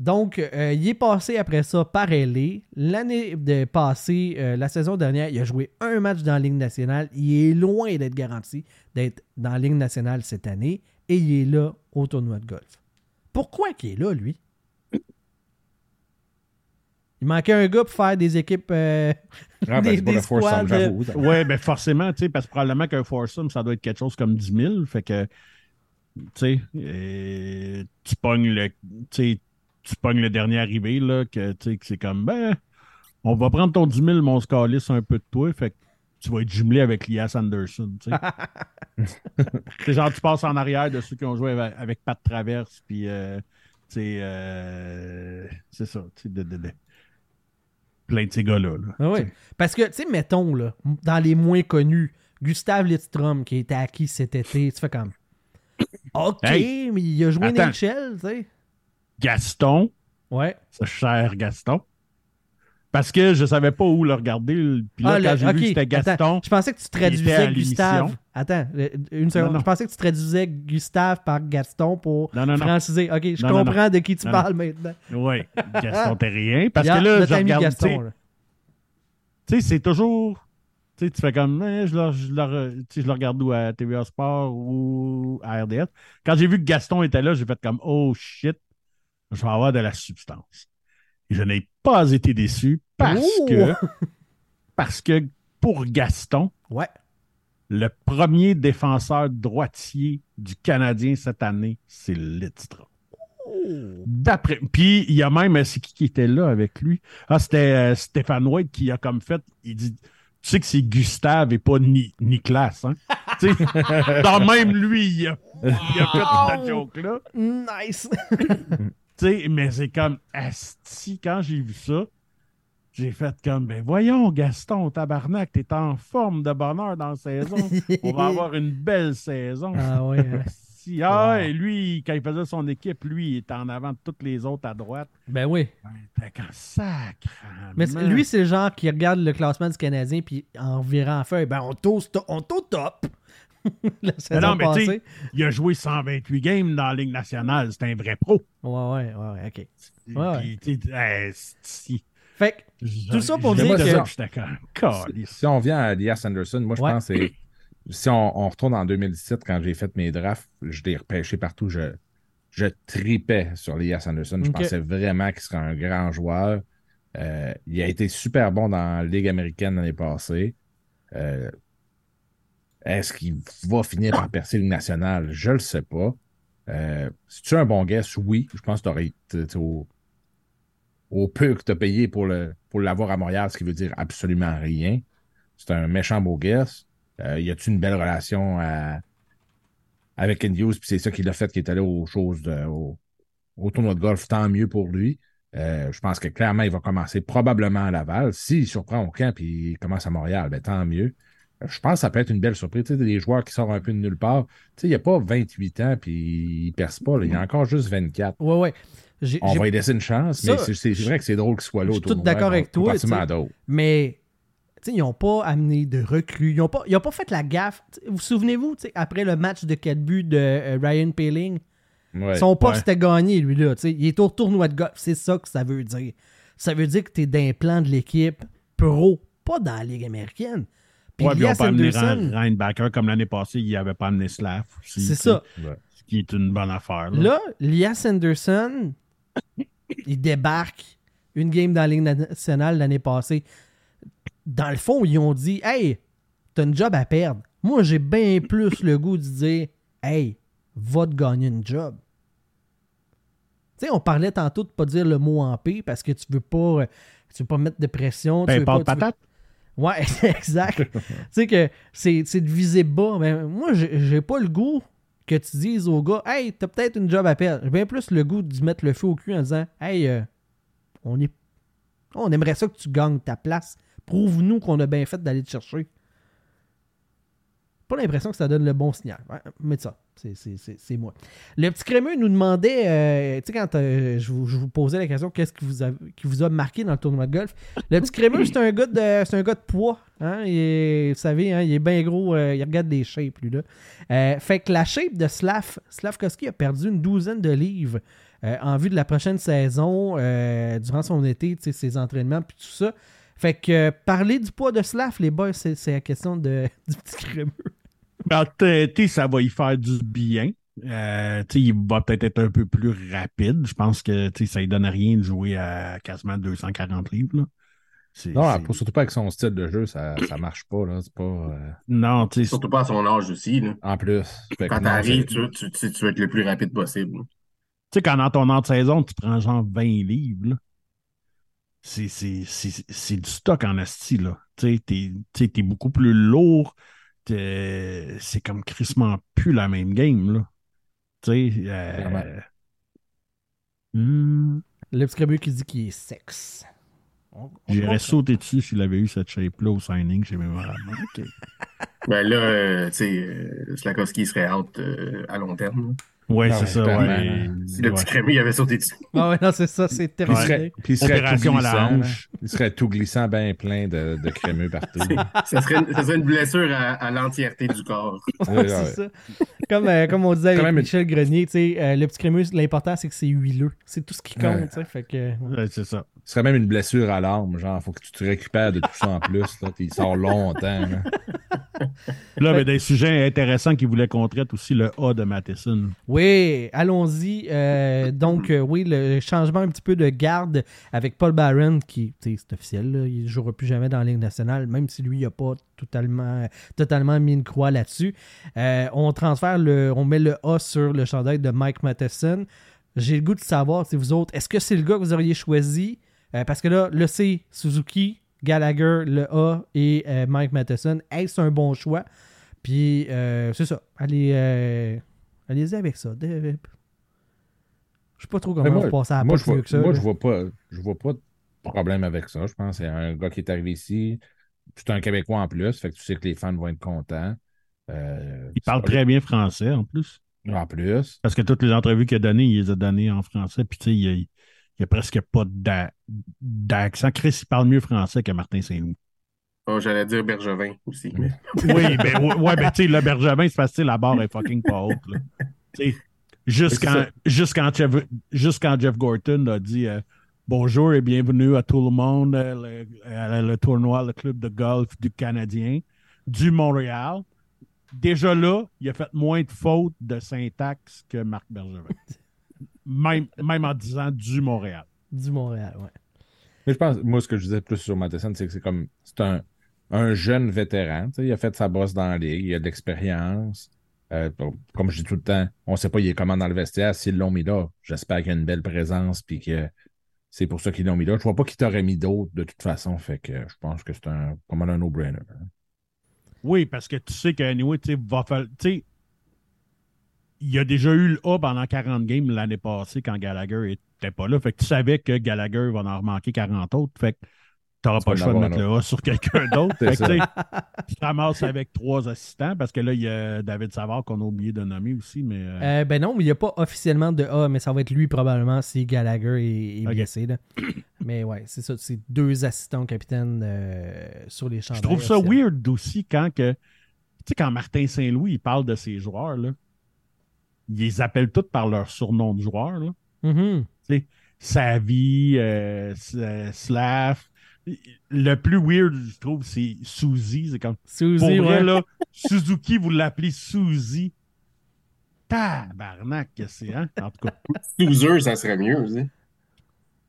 Donc, euh, il est passé après ça par LA. L'année de passée, euh, la saison dernière, il a joué un match dans la Ligue nationale. Il est loin d'être garanti d'être dans la Ligue nationale cette année. Et il est là au tournoi de golf. Pourquoi qu'il est là, lui? Il manquait un gars pour faire des équipes... euh, Ah, ben, Des- squads, j'avoue. Ouais, ben forcément, tu sais, parce que probablement qu'un foursome, ça doit être quelque chose comme 10 000. Fait que, tu sais, euh, tu pognes le, tu sais, tu pognes le dernier arrivé, là, que, que c'est comme, ben, on va prendre ton 10 000, mais on se calisse un peu de toi. Fait que tu vas être jumelé avec Lias Anderson, tu sais. c'est genre, tu passes en arrière de ceux qui ont joué avec, avec Pat Traverse, puis, euh, euh, c'est ça, tu sais, de, de- de- plein de ces gars-là. là, Ah sais. Parce que, tu sais, mettons, là, dans les moins connus, Gustave Lidstrom qui a été acquis cet été, tu fais comme. OK, Hey, mais il a joué attends. NHL, tu sais. Gaston, Ouais. ce cher Gaston. Parce que je savais pas où le regarder. Puis là, Ah, quand le- j'ai vu que c'était attends, Gaston, je pensais que tu traduisais. Gustave. Attends, euh, une seconde. non. Je pensais que tu traduisais Gustave par Gaston pour Non, non, non. franciser. Ok, je comprends de qui tu parles maintenant. oui, Gaston Terrien. Parce que là, je regarde, tu Gaston. sais, là. tu sais, c'est toujours. Tu sais, tu fais comme, Eh, je, le, je le regarde où à TVA Sport ou à RDS. Quand j'ai vu que Gaston était là, j'ai fait comme, oh shit, je vais avoir de la substance. Et je n'ai pas été déçu parce Oh! que, parce que pour Gaston, Ouais. le premier défenseur droitier du Canadien cette année, c'est Lidstrom. D'après. Puis il y a même, c'est qui qui était là avec lui? Ah, c'était euh, Stéphane White qui a comme fait, il dit, tu sais que c'est Gustave et pas Ni- Nicolas, hein? Dans même lui, il a, il a fait cette joke-là. Nice. Sais, mais c'est comme, asti, quand j'ai vu ça, j'ai fait comme, ben voyons, Gaston, tabarnak, t'es en forme de bonheur dans la saison. On va avoir une belle saison. ah ouais. hein. Ah, Wow. et lui, quand il faisait son équipe, lui, il était en avant de toutes les autres à droite. Ben oui. Fait qu'en sacrement. Mais c'est- lui, c'est le genre qui regarde le classement du Canadien puis en virant en feuille, ben on toast, on au top. La saison non, mais tu sais- passée. il a joué 128 games dans la Ligue nationale. C'est un vrai pro. Ouais, ouais, ouais, ok. Ouais, Puis, tu sais, hey, si- Fait que, Tout ça pour dire que- ça, Calisse. Si on vient à Elias Anderson, moi, je Ouais. pense que. Si on, on retourne en 2017, quand j'ai fait mes drafts, je l'ai repêché partout. Je, je tripais sur Elias Anderson. Je pensais vraiment qu'il serait un grand joueur. Euh, il a été super bon dans la Ligue américaine l'année passée. Euh, Est-ce qu'il va finir par percer le national? Je le sais pas. Si tu es un bon guess, oui. Je pense que tu aurais au, au peu que tu as payé pour le pour l'avoir à Montréal, ce qui veut dire absolument rien. C'est un méchant beau guess. Euh, y a-tu une belle relation avec Indius, puis c'est ça qui l'a fait qu'il est allé aux choses au tournoi de golf, tant mieux pour lui. Euh, je pense que clairement, il va commencer probablement à Laval. S'il surprend au camp et il commence à Montréal, ben, tant mieux. Je pense que ça peut être une belle surprise. Tu sais, des joueurs qui sortent un peu de nulle part. Tu sais, il n'y a pas 28 ans puis il perce pas. là. Il y a encore juste 24. Ouais, ouais. J'ai- On j'ai- va lui laisser une chance, Ça, mais c'est- c'est vrai que c'est drôle qu'il soit là je suis tout d'accord avec toi. Mais ils n'ont pas amené de recrues. Ils n'ont pas, ils ont pas fait la gaffe. Tu sais, Vous souvenez-vous, après le match de 4 buts de euh, Ryan Paling, Ouais. son poste Ouais. gagné, lui-là. Il est au tournoi de golf. C'est ça que ça veut dire. Ça veut dire que tu es d'un plan de l'équipe pro, pas dans la Ligue américaine. Puis Ouais, puis ils Elias n'ont pas amené Anderson, Ryan Backer comme l'année passée, il n'avait pas amené Slav aussi. c'est tu ça. Ouais. Ce qui est une bonne affaire. Là. Là, Lias Anderson, il débarque une game dans la Ligue nationale l'année passée. Dans le fond, ils ont dit Hey, t'as une job à perdre. Moi, j'ai bien plus le goût de dire Hey, va te gagner une job. Tu sais, on parlait tantôt de pas dire le mot en P parce que tu veux pas, euh, tu veux pas mettre de pression. tu Ben, veux pâte pas- tu veux- patate. Ouais, exact. tu sais que c'est de viser bas. Mais moi, j'ai pas le goût que tu dises au gars Hey, t'as peut-être une job à perdre. J'ai bien plus le goût lui mettre le feu au cul en disant Hey, euh, on est. On aimerait ça que tu gagnes ta place. Prouve-nous qu'on a bien fait d'aller te chercher. Pas l'impression que ça donne le bon signal. Ouais, ça, c'est- moi. Le petit crémeux nous demandait, euh, tu sais, quand euh, je, vous, je vous posais la question, qu'est-ce qui vous, a, qui vous a marqué dans le tournoi de golf? Le petit crémeux, c'est un gars de, un gars de poids. Hein? Il vous savez, hein, il est bien gros. euh, il regarde des shapes, lui. Là. Euh, fait que la shape de Slav, Slavkovski a perdu une douzaine de livres en vue de la prochaine saison, durant son été, ses entraînements, puis tout ça. Fait que parler du poids de Slav, les boys, c'est c'est la question de, du petit crémeux. En TNT, ça va y faire du bien. Euh, tu sais, il va peut-être être un peu plus rapide. Je pense que ça ne donne rien de jouer à quasiment 240 livres. là. Non, pour- surtout pas avec son style de jeu, ça, ça marche pas. Là. C'est pas euh, non, tu sais, Surtout pas à son âge aussi. Là. en plus. Quand t'arrives, tu, tu, tu, tu veux être le plus rapide possible. tu sais, quand dans ton entre-saison, tu prends genre 20 livres, c'est, c'est, c'est, c'est du stock en asti, là. Tu sais, t'es, tu sais, t'es beaucoup plus lourd. C'est comme crissement plus la même game, là. Tu sais, euh, hmm, Le petit crémeux qui dit qu'il est sexe. J'irais sauter dessus s'il avait eu cette shape-là au signing chez Memorable. OK. Ben là, euh, tu sais, euh, Slakowski serait out euh, à long terme. Ouais, Ah c'est ça, ouais. Si le Ouais. petit crémeux il avait sauté dessus. Ah ouais, non, c'est ça, c'est serait, puis il serait tout Opération à la glissant. Il serait tout glissant, bien plein de, de crémeux partout. Ça serait, une- ça serait une blessure à, à l'entièreté du corps. Ouais, Ouais, ouais. c'est ça. Comme, euh, comme on disait avec Quand même une- Michel Grenier, tu sais, euh, le petit crémeux, l'important, c'est que c'est huileux. C'est tout ce qui compte, Ouais. tu sais. Fait que, ouais. Ouais, c'est ça. Ce serait même une blessure à l'arme. Genre, faut que tu te récupères de tout ça en plus. Il sort longtemps. là. Là, mais des sujets intéressants qui voulaient qu'on traite aussi le A de Matheson. Oui, allons-y. Euh, donc, euh, oui, le changement un petit peu de garde avec Paul Barron, qui, c'est officiel, là, il ne jouera plus jamais dans la Ligue nationale, même si lui, n'a pas totalement, totalement mis une croix là-dessus. Euh, on transfère le, on met le A sur le chandail de Mike Matheson. J'ai le goût de savoir, si vous autres, est-ce que c'est le gars que vous auriez choisi? Parce que là, le C, Suzuki, Gallagher, le A et Mike Matheson, est-ce un bon choix? Puis, c'est ça. Allez, allez-y avec ça. Je sais pas trop comment moi, vous passez à la moi, je vois, que ça. moi, là. je vois pas, je vois pas de problème avec ça. Je pense que c'est un gars qui est arrivé ici. C'est un Québécois en plus. Fait que tu sais que les fans vont être contents. Euh, Il parle pas- très bien français en plus. En plus. Parce que toutes les entrevues qu'il a données, il les a données en français. Puis tu sais, il y a, presque pas d'a- d'accent. Chris, il parle mieux français que Martin Saint-Louis. Oh, J'allais dire Bergevin aussi. mais- Oui, ben, ouais, ouais, ben, tu sais, le Bergevin, c'est parce que la barre est fucking pas haute. juste quand Jeff, juste quand Jeff Gorton a dit euh, Bonjour et bienvenue à tout le monde, euh, le, à le tournoi, le club de golf du Canadien, du Montréal. Déjà là, il a fait moins de fautes de syntaxe que Marc Bergevin. Même, même en disant du Montréal. Du Montréal, ouais. Mais je pense, moi, ce que je disais plus sur Matheson, c'est que c'est comme, c'est un, un jeune vétéran. il a fait sa bosse dans la ligue, il a de l'expérience. Euh, comme je dis tout le temps, on ne sait pas il est comment dans le vestiaire. S'ils l'ont mis là, j'espère qu'il a une belle présence puis que c'est pour ça qu'ils l'ont mis là. Je vois pas qu'il t'aurait mis d'autres de toute façon. Fait que je pense que c'est un, mal un no-brainer. Oui, parce que tu sais qu'anyway, tu sais, va il a déjà eu le A pendant 40 games l'année passée quand Gallagher était pas là. Fait que tu savais que Gallagher va en remanquer 40 autres. Fait que tu n'auras pas le choix de mettre le A sur quelqu'un d'autre. Tu te ramasses avec trois assistants parce que là, il y a David Savard qu'on a oublié de nommer aussi. Mais euh, Euh, ben non, mais il n'y a pas officiellement de A, mais ça va être lui probablement si Gallagher est, est blessé. là. mais ouais, c'est ça. C'est deux assistants capitaines euh, sur les champs. je trouve ça weird aussi quand que. Tu sais, quand Martin Saint-Louis il parle de ses joueurs, là, il les appelle tous par leur surnom de joueur. Là. Mhm. Savi, euh, euh, Slav. Le plus weird, je trouve, c'est Suzy. C'est comme. Suzy, Pour vrai, ouais. là, Suzuki, vous l'appelez Suzy. Tabarnak, que c'est, hein? En tout cas. Loser, ça serait mieux aussi.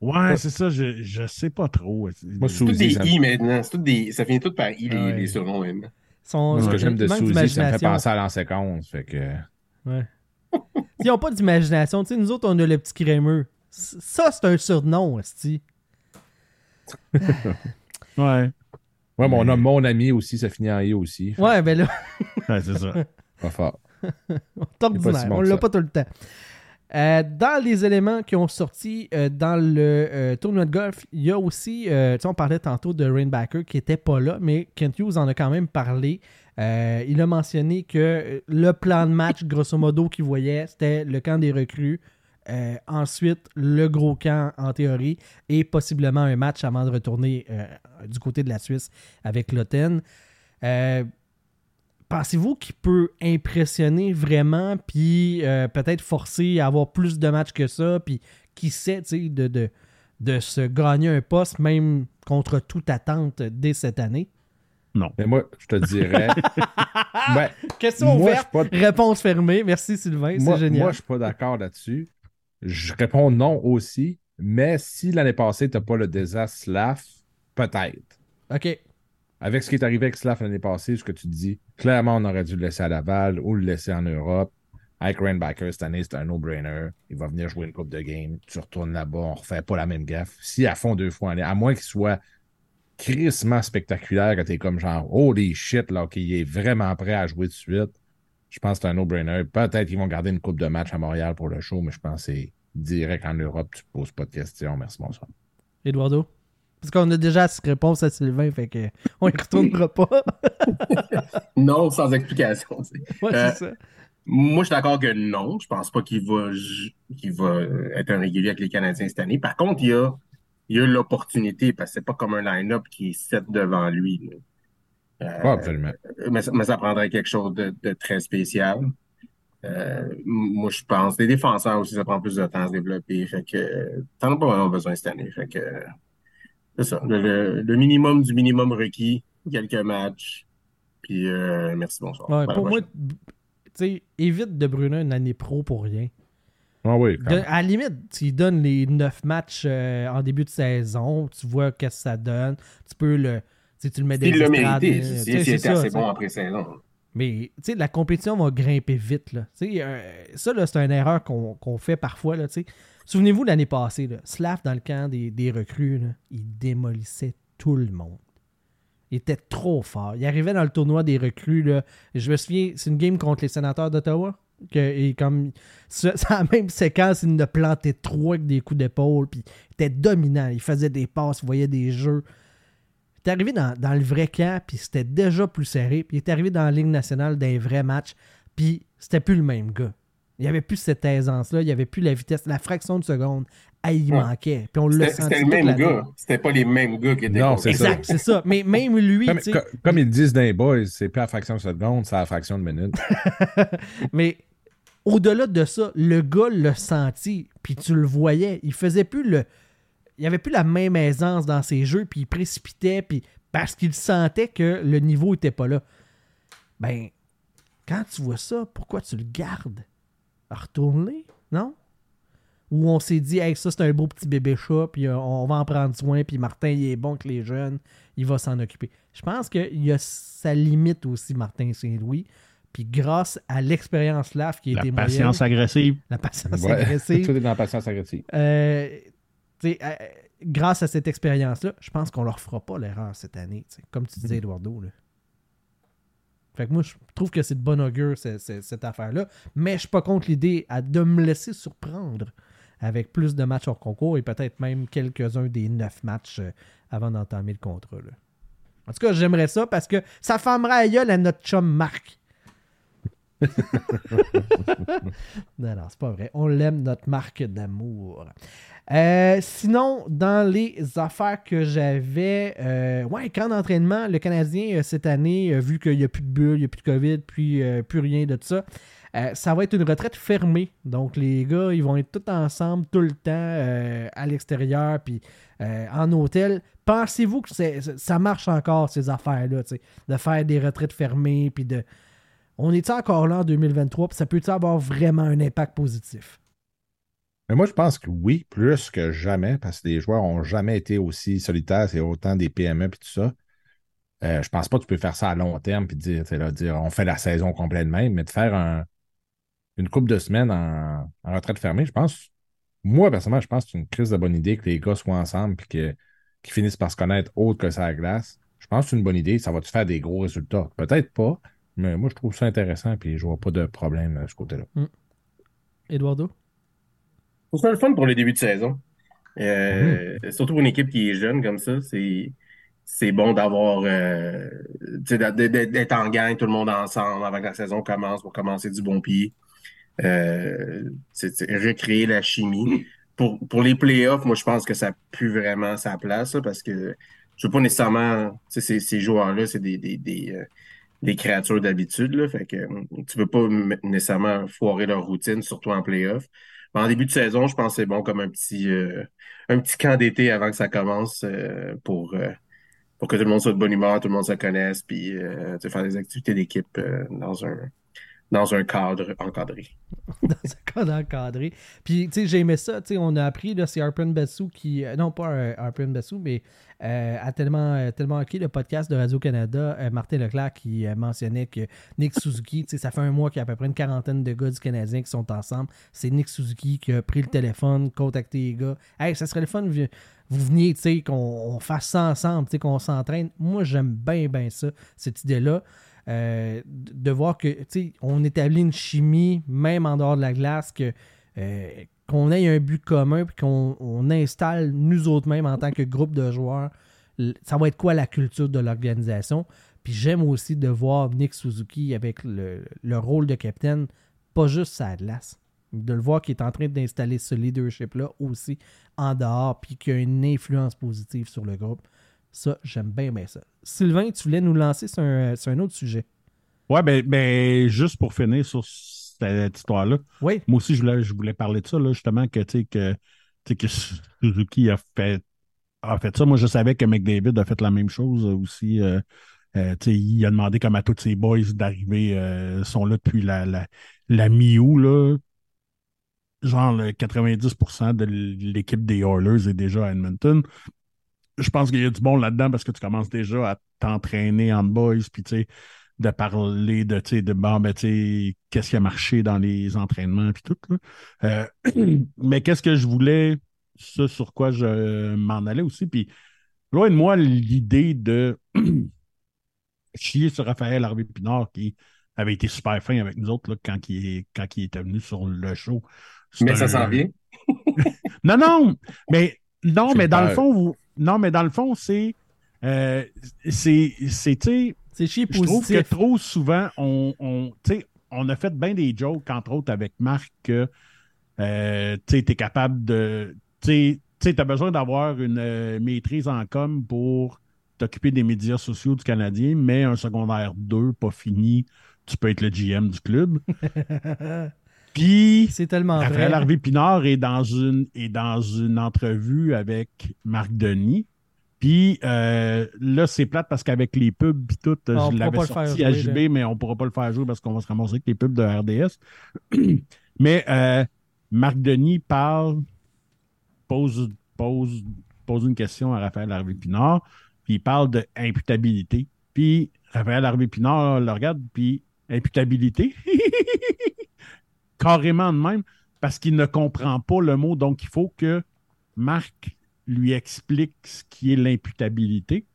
Ouais, c'est ça, je, je sais pas trop. Moi, C'est tout des ça I maintenant. C'est tout des... Ça finit tout par I, les, ouais. les surnoms. Son- Moi, ce que j'aime de Suzy, ça me fait penser à l'an séquence. Fait que. Ouais. Ils n'ont pas d'imagination. Tu sais, nous autres, on a le petit crémeux. Ça, c'est un surnom, esti. Ouais, Ouais, mais on a mon ami aussi, ça finit en I aussi. Ouais, ben là, ouais c'est ça. Pas fort. ordinaire. si bon on l'a pas tout le temps. Euh, dans les éléments qui ont sorti euh, dans le euh, tournoi de golf, il y a aussi, tu sais, on parlait tantôt de Rainbacker qui était pas là, mais Kent Hughes en a quand même parlé. Il a mentionné que le plan de match, grosso modo, qu'il voyait, c'était le camp des recrues. Euh, ensuite, le gros camp en théorie et possiblement un match avant de retourner euh, du côté de la Suisse avec l'Oten. Euh, Pensez-vous qu'il peut impressionner vraiment, puis euh, peut-être forcer à avoir plus de matchs que ça, puis qui sait, tu sais, de, de, de se gagner un poste, même contre toute attente dès cette année? Mais moi, je te dirais. ben, Question moi, ouverte, pas- réponse fermée. Merci Sylvain, c'est génial. moi, je suis pas d'accord là-dessus. Je réponds non aussi. Mais si l'année passée, tu n'as pas le désastre Slav, peut-être. OK. Avec ce qui est arrivé avec Slav l'année passée, ce que tu dis, clairement, on aurait dû le laisser à Laval ou le laisser en Europe. Avec Rainbacker, cette année, c'est un no-brainer. Il va venir jouer une coupe de game. Tu retournes là-bas, on refait pas la même gaffe. Si à fond deux fois à moins qu'il soit crissement spectaculaire, que t'es comme genre, holy shit, là, qu'il est vraiment prêt à jouer de suite, je pense que c'est un no-brainer. Peut-être qu'ils vont garder une coupe de match à Montréal pour le show, mais je pense que c'est direct en Europe, tu poses pas de questions. Merci, bonsoir. Eduardo? Parce qu'on a déjà cette réponse à Sylvain, fait que on y retournera pas. Non, sans explication. Ouais, Euh, ça. Moi, je suis d'accord que non. Je pense pas qu'il va, être un régulier avec les Canadiens cette année. Par contre, il y a, il y a l'opportunité parce que c'est pas comme un line-up qui est set devant lui. Euh, absolument. mais, ça- mais ça prendrait quelque chose de, de très spécial. Euh, moi, je pense. Les défenseurs aussi, ça prend plus de temps à se développer. Fait que t'en as pas vraiment besoin cette année. Fait que c'est ça. Le, le- le minimum du minimum requis, quelques matchs. Puis euh, merci, bonsoir. Ouais, pour moi, prochaine. tu sais, évite de brûler une année pro pour rien. Ah oui, De- à la limite, tu donnes les 9 matchs euh, en début de saison, tu vois qu'est-ce que ça donne. Tu peux le. Tu sais, tu le mets il l'a mérité. Si tu sais, si c'est il était ça, assez bon après saison. Mais tu sais, la compétition va grimper vite. Là. Euh, ça, là, c'est une erreur qu'on fait parfois. Là. Souvenez-vous l'année passée, là, Slav dans le camp des, des recrues, là, il démolissait tout le monde. Il était trop fort. Il arrivait dans le tournoi des recrues. Là, je me souviens, c'est une game contre les sénateurs d'Ottawa. Et comme ça- c'est la même séquence, il a planté trois avec des coups d'épaule. Puis il était dominant. Il faisait des passes, il voyait des jeux. Il est arrivé dans, dans le vrai camp, puis c'était déjà plus serré. Puis il est arrivé dans la Ligue nationale d'un vrai match, puis c'était plus le même gars. Il n'y avait plus cette aisance-là, il n'y avait plus la vitesse, la fraction de seconde. Ah, il Ouais. manquait. Puis on l'a C'était le même gars. C'était pas les mêmes gars qui étaient Non, c'est ça. Exact, c'est ça. Mais même lui, Comme, comme ils disent dans les boys, c'est pas la fraction de seconde, c'est la fraction de minute. Mais au-delà de ça, le gars l'a senti, puis tu le voyais. Il faisait plus le. Il avait plus la même aisance dans ses jeux, puis il précipitait, puis parce qu'il sentait que le niveau était pas là. Ben, quand tu vois ça, pourquoi tu le gardes? Retourne-les, non? Ou on s'est dit, hey, ça c'est un beau petit bébé chat, puis euh, on va en prendre soin, puis Martin, il est bon que les jeunes, il va s'en occuper. Je pense qu'il y a sa limite aussi, Martin Saint-Louis. Puis grâce à l'expérience LAF qui a La été patience moyenne, agressive. la patience Ouais. agressive, Tout est dans la patience agressive. euh, euh, grâce à cette expérience-là, je pense qu'on leur fera pas l'erreur cette année. Comme tu disais, Eduardo. Là. Fait que moi, je trouve que c'est de bon augure, cette affaire-là. Mais je suis pas contre l'idée de me laisser surprendre avec plus de matchs hors concours et peut-être même quelques-uns des neuf matchs euh, avant d'entamer le contrat. là. En tout cas, j'aimerais ça parce que ça fermera à gueule à notre chum Marc. Non, non, c'est pas vrai. On l'aime, notre marque d'amour. Euh, sinon, dans les affaires que j'avais, euh, ouais, camp d'entraînement, le Canadien, euh, cette année, euh, vu qu'il n'y a plus de bulle, il n'y a plus de COVID, puis plus rien de ça, euh, ça va être une retraite fermée. Donc, les gars, ils vont être tous ensemble tout le temps à l'extérieur, puis en hôtel. Pensez-vous que ça marche encore, ces affaires-là, de faire des retraites fermées, puis de. On est encore là en 2023, puis ça peut avoir vraiment un impact positif? Moi, je pense que oui, plus que jamais, parce que les joueurs n'ont jamais été aussi solitaires, c'est autant des PME et tout ça. Euh, je pense pas que tu peux faire ça à long terme puis dire, dire on fait la saison complète même, mais de faire un- une couple de semaines en, retraite fermée, je pense, moi, personnellement, je pense que c'est une crise de bonne idée que les gars soient ensemble et que, qu'ils finissent par se connaître autre que ça à la glace. Je pense que c'est une bonne idée, ça va te faire des gros résultats? Peut-être pas, mais moi, je trouve ça intéressant puis je vois pas de problème de ce côté-là. Eduardo? Je trouve ça le fun pour le début de saison. Euh, Surtout pour une équipe qui est jeune comme ça, c'est c'est bon d'avoir euh, tu sais, d'être en gang, tout le monde ensemble avant que la saison commence pour commencer du bon pied. Euh, c'est c'est recréer la chimie. Pour, pour les playoffs, moi je pense que ça pue vraiment sa place là, parce que je veux pas nécessairement ces, ces joueurs-là, c'est des, des, des, euh, des créatures d'habitude. Fait que euh, tu veux pas nécessairement foirer leur routine, surtout en playoff. En début de saison, je pense que c'est bon comme un petit euh, un petit camp d'été avant que ça commence euh, pour, euh, pour que tout le monde soit de bonne humeur, tout le monde se connaisse, puis faire des activités d'équipe dans un dans un cadre encadré. dans un cadre encadré. Puis, tu sais, j'ai aimé ça. Tu sais, on a appris, là, c'est Harpen Bassou qui. non, pas Harpen Bassou, mais euh, à tellement, euh, tellement OK, le podcast de Radio-Canada, euh, Martin Leclerc qui mentionnait que Nick Suzuki, ça fait un mois qu'il y a à peu près une quarantaine de gars du Canadien qui sont ensemble. C'est Nick Suzuki qui a pris le téléphone, contacté les gars. Hey, ça serait le fun, vous vous veniez, qu'on on fasse ça ensemble, qu'on s'entraîne. Moi, j'aime bien, bien ça, cette idée-là. De voir que, on établit une chimie, même en dehors de la glace, que qu'on ait un but commun, puis qu'on on installe nous autres mêmes en tant que groupe de joueurs, ça va être quoi la culture de l'organisation? Puis j'aime aussi de voir Nick Suzuki avec le, le rôle de capitaine, pas juste sa glace, de le voir qu'il est en train d'installer ce leadership-là aussi en dehors, puis qu'il a une influence positive sur le groupe. Ça, j'aime bien, bien ça. Sylvain, tu voulais nous lancer sur un, sur un autre sujet. Ouais, ben, ben, juste pour finir sur cette histoire-là, Oui. moi aussi, je voulais, je voulais parler de ça, là, justement, que, que, que Suzuki a fait, a fait ça. Moi, je savais que McDavid a fait la même chose aussi. euh, euh, il a demandé comme à tous ses boys d'arriver, euh, sont là depuis la, la, la mi-août, là. Genre, le 90% de l'équipe des Oilers est déjà à Edmonton. Je pense qu'il y a du bon là-dedans parce que tu commences déjà à t'entraîner en boys, puis tu sais, de parler de, tu sais, de bon, ben, qu'est-ce qui a marché dans les entraînements, puis tout. là. Euh, mais qu'est-ce que je voulais, ça sur quoi je m'en allais aussi, puis loin de moi, l'idée de chier sur Raphaël Harvey Pinard qui avait été super fin avec nous autres là, quand, il est, quand il était venu sur le show. Mais ça s'en vient. non, non, mais non, mais dans le fond, vous, non, mais dans le fond, c'est, euh, c'est, c'est, chier je trouve que positif. trop souvent, on, on, a fait bien des jokes, entre autres avec Marc, que euh, tu es capable de. Tu as besoin d'avoir une euh, maîtrise en com pour t'occuper des médias sociaux du Canadien, mais un secondaire 2, pas fini, tu peux être le GM du club. Puis. C'est tellement vrai. Harvey Pinard est dans une, est dans une entrevue avec Marc Denis. Puis euh, là, c'est plate parce qu'avec les pubs et tout, Ah, on je l'avais sorti à JB, mais on ne pourra pas le faire jouer parce qu'on va se ramasser avec les pubs de RDS. mais euh, Marc Denis parle, pose, pose, pose une question à Raphaël Harvey Pinard, puis il parle de imputabilité. Puis Raphaël Harvey Pinard le regarde, puis imputabilité? Carrément de même, parce qu'il ne comprend pas le mot. Donc, il faut que Marc lui explique ce qui est l'imputabilité.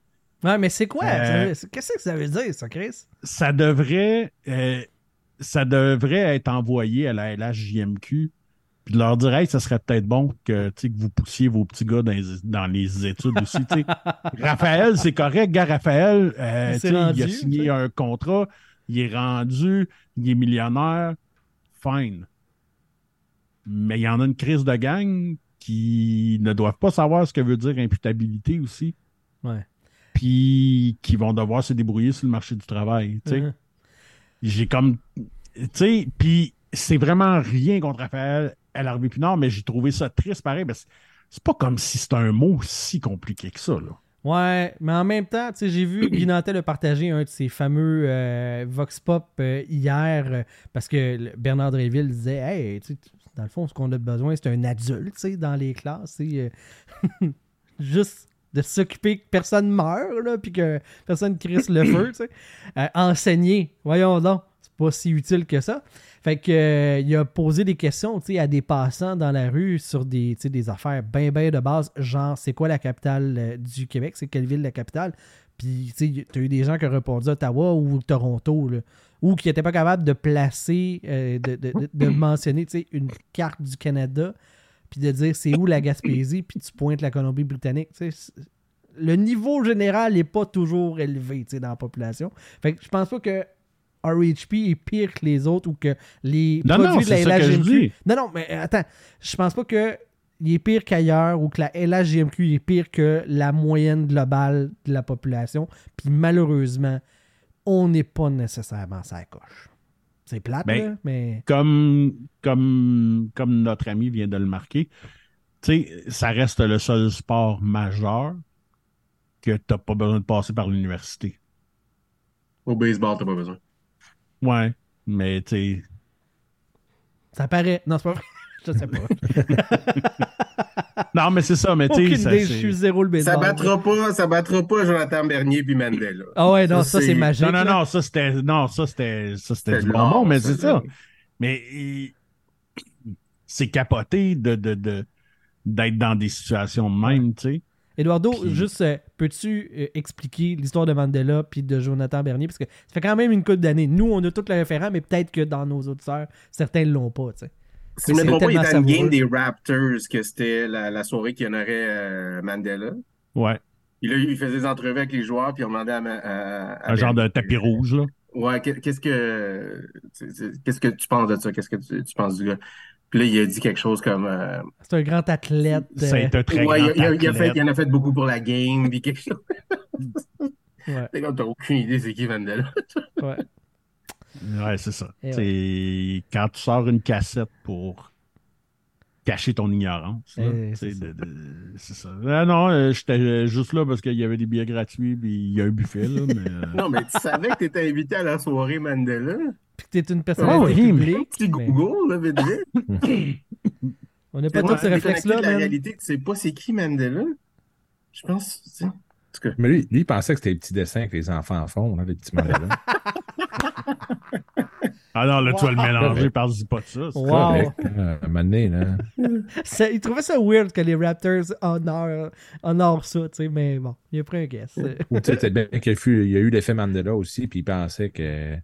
Ouais, mais c'est quoi? Euh, Qu'est-ce que ça veut dire, ça, Chris? ça devrait euh, ça devrait être envoyé à la LHJMQ puis de leur dire hey, ça serait peut-être bon que, que vous poussiez vos petits gars dans les, dans les études aussi. Raphaël, c'est correct, gars Raphaël, euh, Il il a signé un contrat, il est rendu, il est millionnaire, fine. Mais il y en a une crise de gang qui ne doivent pas savoir ce que veut dire imputabilité aussi. Ouais. Puis qui vont devoir se débrouiller sur le marché du travail. Mhm. j'ai comme. Tu sais, puis c'est vraiment rien contre Raphaël à l'Armée Pinard, mais j'ai trouvé ça triste pareil. parce que c'est pas comme si c'était un mot si compliqué que ça, là. Ouais, mais en même temps, tu sais, j'ai vu Guy Nantel a partagé un de ses fameux euh, Vox Pop euh, hier euh, parce que Bernard Dréville disait Hey, tu sais, dans le fond, ce qu'on a besoin, c'est un adulte, dans les classes, euh, juste de s'occuper que personne meurt, là, puis que personne crisse le feu. Euh, enseigner, voyons donc, c'est pas si utile que ça. Fait que euh, il a posé des questions, à des passants dans la rue sur des, des affaires bien, bien de base, genre, c'est quoi la capitale du Québec? C'est quelle ville la capitale? Puis, tu t'as eu des gens qui ont répondu Ottawa ou Toronto, ou qui n'étaient pas capables de placer, euh, de, de- de- de mentionner, une carte du Canada, puis de dire c'est où la Gaspésie, puis tu pointes la Colombie-Britannique, Le niveau général n'est pas toujours élevé, dans la population. Fait que je pense pas que RHP est pire que les autres ou que les Non, produits non, de la LHGMQ. Non, non, mais attends. Je pense pas que il est pire qu'ailleurs ou que la LHGMQ est pire que la moyenne globale de la population. Puis malheureusement, on n'est pas nécessairement sa coche. C'est plate, Ben, là, mais. Comme, comme, comme notre ami vient de le marquer, tu sais, ça reste le seul sport majeur que tu n'as pas besoin de passer par l'université. Au baseball, t'as pas besoin. Ouais, mais tu sais, Ça paraît. Non, c'est pas vrai. Je sais pas. Non, mais c'est ça, mais tu sais, je suis zéro le. Ça battra pas, ça battra pas Jonathan Bernier puis Mandela. Ah ouais, non, ça, Ça, c'est magique. Non, non, là. non, ça c'était. Non, ça c'était. Ça c'était du bonbon, mais c'est ça. Mais c'est capoté de, de, de- d'être dans des situations de même, tu sais. Eduardo, Puis- juste, euh, peux-tu euh, expliquer l'histoire de Mandela puis de Jonathan Bernier? Parce que ça fait quand même une couple d'années. Nous, on a tous le référent, mais peut-être que dans nos auditeurs, certains ne l'ont pas, tu sais. Si je Mais me trompe c'est pas, il était à une game des Raptors que c'était la, la soirée qui honorait euh, Mandela. Ouais. Puis là, il faisait des entrevues avec les joueurs, puis on demandait à, à- à Un genre de tapis rouge, là. Ouais, qu'est- qu'est-ce que c'est- c'est- qu'est-ce que tu penses de ça? Qu'est-ce que tu, tu penses du gars? Puis là, il a dit quelque chose comme euh, C'est un grand athlète. Ça a été un très Ouais, grand il, a, il a fait, athlète. il en a fait beaucoup pour la game, puis quelque chose. ouais, T'as aucune idée c'est qui Mandela. ouais. Ouais, c'est ça. C'est quand tu sors une cassette pour cacher ton ignorance. Eh, tu c'est ça. de- de- C'est ça. Ah non, euh, j'étais euh, juste là parce qu'il y avait des billets gratuits puis il y a un buffet, là, mais... euh, Non, mais tu savais que t'étais invité à la soirée Mandela. Puis que t'es une personnalité Oh, oui, mais- publique. Petit mais Google, là, vite vite. on n'a pas tous ces déconnecté réflexes-là, de la réalité, tu sais pas c'est qui Mandela. Je pense, tu sais. En tout cas, Mais lui, lui, il pensait que c'était les petits dessins que les enfants font, là, les petits Mandela. Ah non, là, tu vas le Wow. mélanger, parle-y pas de ça. c'est Wow. Correct, à un moment donné, là. Ça- il trouvait ça weird que les Raptors honorent, honorent ça, tu sais, mais bon, il a pris un guess. Ou tu sais, peut-être bien qu'il y a eu- il y a eu l'effet Mandela aussi, puis il pensait que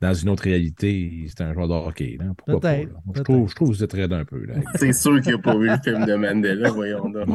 dans une autre réalité, c'était un joueur de hockey. Là. Pourquoi pas? Là? Je, trouve, je trouve que vous êtes raide un peu. Là. c'est sûr qu'il n'y a pas eu le film de Mandela, voyons donc.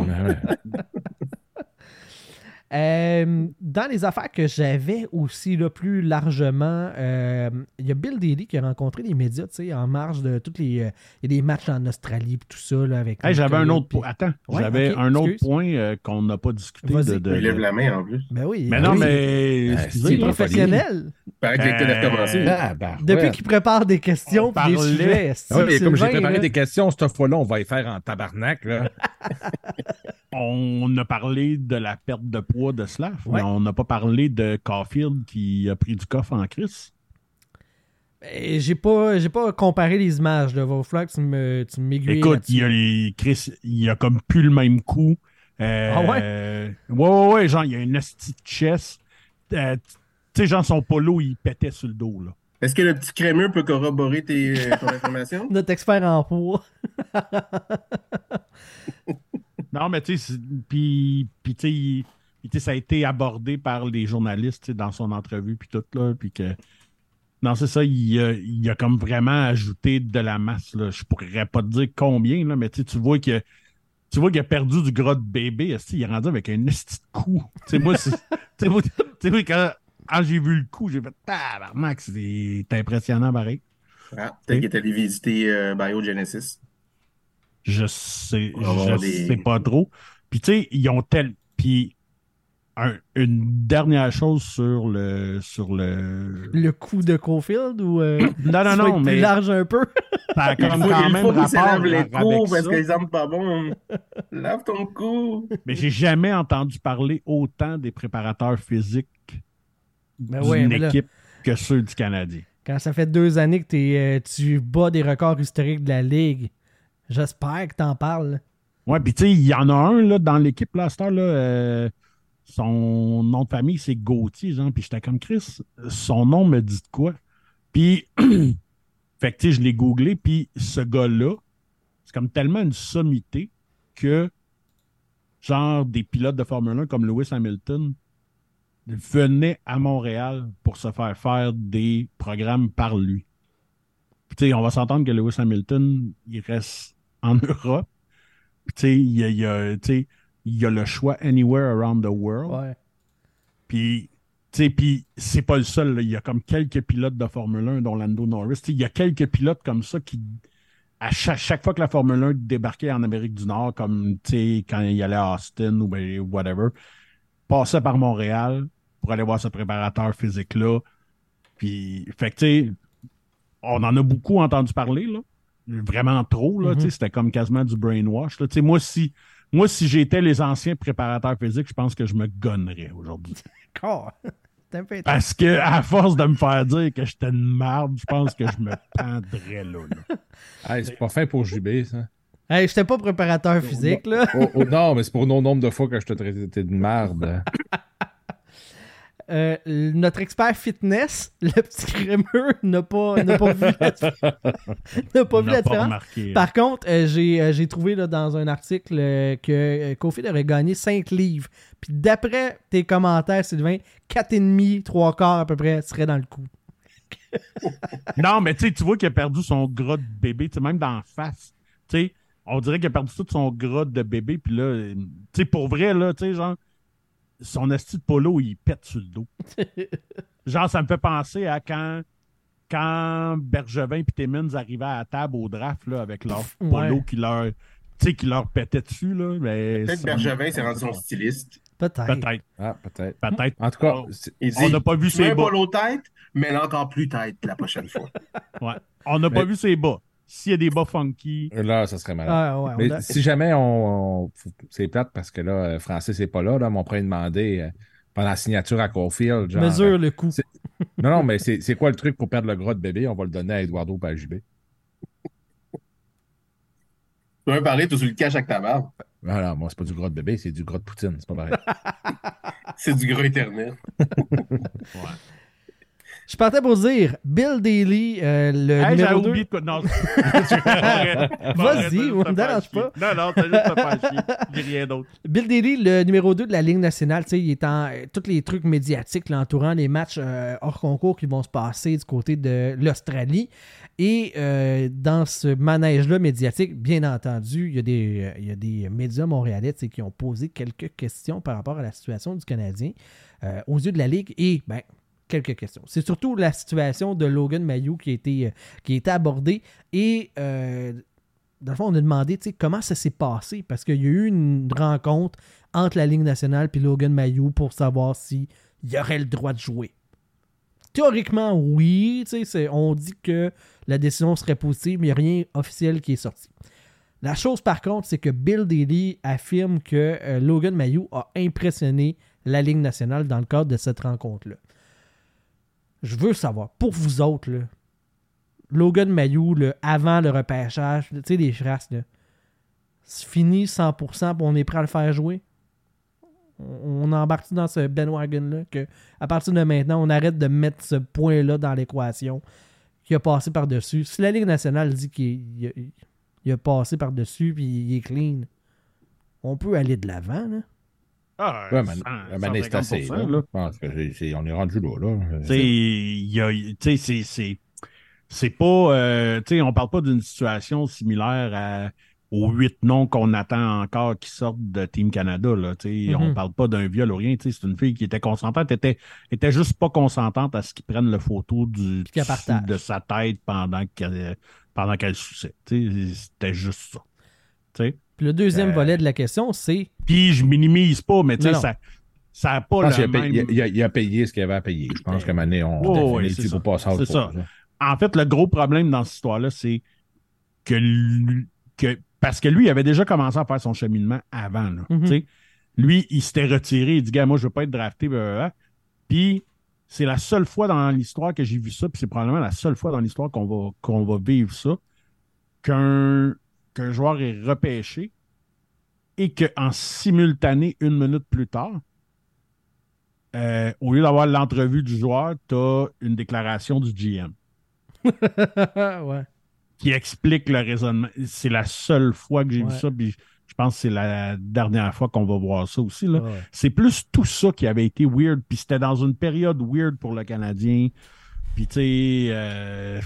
Euh, dans les affaires que j'avais aussi là, plus largement, euh, il y a Bill Daly qui a rencontré les médias, tu sais, en marge de toutes les. euh, Il y a des matchs en Australie et tout ça, là, avec. Hey, j'avais un autre point. Attends, Ouais, j'avais un autre point euh, qu'on n'a pas discuté. De, de- Il lève la main en plus. Ben oui. Mais ben non, oui. mais. Excusez, C'est il est professionnel. Paraît que l'école a recommencé. Ah, ben, Depuis qu'il prépare des questions On puis des sujets. Ah ouais, mais Sylvain, comme j'ai préparé des questions, cette fois-là, on va y faire en tabarnak. Là. On a parlé de la perte de poids de Slav, Ouais. mais on n'a pas parlé de Caulfield qui a pris du coffre en crise. J'ai pas, j'ai pas comparé les images. Là. Va falloir que tu me- tu m'aiguilles. Écoute, il y a les Chris, il y a comme plus le même coup. Euh, Ah ouais? euh, ouais, ouais, ouais, genre, il y a une esti de chest. Euh, tu sais, genre, son polo, il pétait sur le dos, là. Est-ce que le petit crémeux peut corroborer tes, euh, ton information? Notre expert en poids. Non, mais tu sais, puis, puis tu sais, ça a été abordé par les journalistes dans son entrevue, puis tout, là. Puis que. Non, c'est ça, il a, il a comme vraiment ajouté de la masse, là. Je pourrais pas te dire combien, là, mais tu sais, tu vois que. Tu vois qu'il a perdu du gras de bébé, il est rendu avec un esti de cou. Tu sais, moi, c'est- tu sais, quand, quand j'ai vu le coup, j'ai fait tabarnak, c'est impressionnant, pareil. Ah, Peut-être qu'il est allé visiter euh, Biogenesis. Je sais, je des- sais pas trop. Puis tu sais, ils ont tel. Puis un- une dernière chose sur le sur le. Le coup de Cofield ou. euh, Non non non, plus mais large un peu? ça a Il comme faut, quand il même faut rapport les avec coups parce ça. qu'ils sentent pas bon. Lave ton cou. Mais j'ai jamais entendu parler autant des préparateurs physiques Ben d'une ouais, mais là, équipe que ceux du Canadien. quand ça fait deux années que euh, tu bats des records historiques de la Ligue, j'espère que t'en parles. Ouais, puis tu sais, il y en a un là, dans l'équipe heure, là, euh, son nom de famille, c'est Gauthier, genre, puis j'étais comme Chris, son nom me dit de quoi? Puis, fait que tu sais, je l'ai googlé, puis ce gars-là, c'est comme tellement une sommité que, genre, des pilotes de Formule 1 comme Lewis Hamilton venaient à Montréal pour se faire faire des programmes par lui. Puis, tu sais, on va s'entendre que Lewis Hamilton, il reste en Europe. Puis, tu sais, il y a, y a, le choix anywhere around the world. Ouais. Puis, tu sais, puis c'est pas le seul. Il y a comme quelques pilotes de Formule 1, dont Lando Norris. Il y a quelques pilotes comme ça qui, à chaque, chaque fois que la Formule 1 débarquait en Amérique du Nord, comme, quand il allait à Austin ou ben, whatever, passait par Montréal pour aller voir ce préparateur physique-là. Puis, fait que, tu sais, on en a beaucoup entendu parler, là. Vraiment trop, là. Mhm. C'était comme quasiment du brainwash. Là. Tu sais, Moi, si, moi, si j'étais les anciens préparateurs physiques, je pense que je me gonnerais aujourd'hui. Étrange. Parce que, à force de me faire dire que j'étais une marde, je pense que je me pendrais là. là. Hey, c'est pas fin pour JB, ça. Hey, j'étais pas préparateur physique, là. Oh, oh, non, mais c'est pour non nombre de fois que je te traitais de merde. Euh, notre expert fitness, le petit crémeux, n'a pas, n'a pas vu la, n'a pas vu la pas remarqué. Par contre, euh, j'ai, euh, j'ai trouvé là, dans un article que Kofi aurait gagné 5 livres. Puis d'après tes commentaires, Sylvain, 4,5, 3 quarts à peu près serait dans le coup. Non, mais tu vois qu'il a perdu son gras de bébé, tu sais, même dans la face. On dirait qu'il a perdu tout son gras de bébé, puis là, tu sais, pour vrai, là, tu sais, genre, son esti de polo, il pète sur le dos. genre, ça me fait penser à quand, quand Bergevin et Timmins arrivaient à la table au draft, là, avec leur polo Ouais. qui leur, tu sais, qui leur pétait dessus, là. mais Peut-être ça- Bergevin s'est rendu son styliste. Peut-être. Peut-être, Ah, peut-être. peut-être. En tout cas, Oh. c'est- Il dit, On n'a pas vu ses un bas. polo tête, mais là encore plus tête la prochaine fois. Ouais. On n'a pas vu ses bas. S'il y a des bas funky, là, ça serait malade. Ah, ouais, Mais a- si jamais on. on- c'est plate parce que là, euh, Francis n'est pas là, là, mais on pourrait lui demander euh, pendant la signature à Caulfield. Genre, mesure euh, le coup. c'est- non, non, mais c'est quoi le truc pour perdre le gras de bébé? On va le donner à Eduardo Pajibé. Tu veux parler, tu le caches avec ta barbe? Voilà, moi, c'est pas du gras de bébé, c'est du gras de poutine. C'est pas pareil. C'est du gros éternel. Je partais pour dire Bill Daly, euh, le Hey, numéro 2. oublié de quoi. Non, Arrête. Vas-y, on me faire dérange pas. Non, non, t'as juste te faire chier. J'ai rien d'autre. Bill Daly, le numéro 2 de la Ligue nationale, tu sais, il est en euh, tous les trucs médiatiques l'entourant les matchs euh, hors concours qui vont se passer du côté de l'Australie. Et dans ce manège-là médiatique, bien entendu, il y a des, il y a des médias montréalais qui ont posé quelques questions par rapport à la situation du Canadien aux yeux de la Ligue. Et, ben, quelques questions. C'est surtout la situation de Logan Mayou qui a été, euh, qui a été abordée. Et euh, dans le fond, on a demandé comment ça s'est passé? Parce qu'il y a eu une rencontre entre la Ligue nationale et Logan Mayou pour savoir s'il y aurait le droit de jouer. Théoriquement, oui. On dit que la décision serait positive, mais il n'y a rien officiel qui est sorti. La chose, par contre, c'est que Bill Daly affirme que euh, Logan Mayou a impressionné la Ligue nationale dans le cadre de cette rencontre-là. Je veux savoir, pour vous autres, là, Logan Mayou, là, avant le repêchage, tu sais, les frasses, là, c'est fini 100%, puis on est prêt à le faire jouer? On, embarque dans ce bandwagon-là, que à partir de maintenant, on arrête de mettre ce point-là dans l'équation qui a passé par-dessus? Si la Ligue nationale dit qu'il il a, il a passé par-dessus, puis il est clean, on peut aller de l'avant, là. Ah, Ouais, mais, c'est assez. 150%, là. là. Je pense que c'est- c'est- on est rendu là. là. C'est- c'est. C'est pas. euh, on parle pas d'une situation similaire à- aux huit noms qu'on attend encore qui sortent de Team Canada. Là, tu sais. On Mhm. parle pas d'un viol ou rien. C'est une fille qui était consentante. Elle était, était juste pas consentante à ce qu'ils prennent la photo du de sa tête pendant qu'elle pendant qu'elle suçait. C'était juste ça. Tu sais. Puis le deuxième Euh, volet de la question, c'est Puis je minimise pas, mais tu sais, ça ça a pas Je pense le qu'il a, même... payé- il a- il a payé ce qu'il avait à payer. Je pense qu'à un moment donné, on, Oh, oui, c'est passage C'est pour ça. En fait, le gros problème dans cette histoire-là, c'est que. Parce que lui, il avait déjà commencé à faire son cheminement avant. là, tu sais. Lui, il s'était retiré. Il dit Gars, moi, je veux pas être drafté. blablabla. Puis, c'est la seule fois dans l'histoire que j'ai vu ça. Puis, c'est probablement la seule fois dans l'histoire qu'on va, qu'on va vivre ça. Qu'un qu'un joueur est repêché et qu'en simultané, une minute plus tard, euh, au lieu d'avoir l'entrevue du joueur, tu as une déclaration du GM ouais. qui explique le raisonnement. C'est la seule fois que j'ai Ouais. vu ça, puis je pense que c'est la dernière fois qu'on va voir ça aussi. Là. Ouais. C'est plus tout ça qui avait été weird, puis c'était dans une période weird pour le Canadien. Puis, tu sais, euh,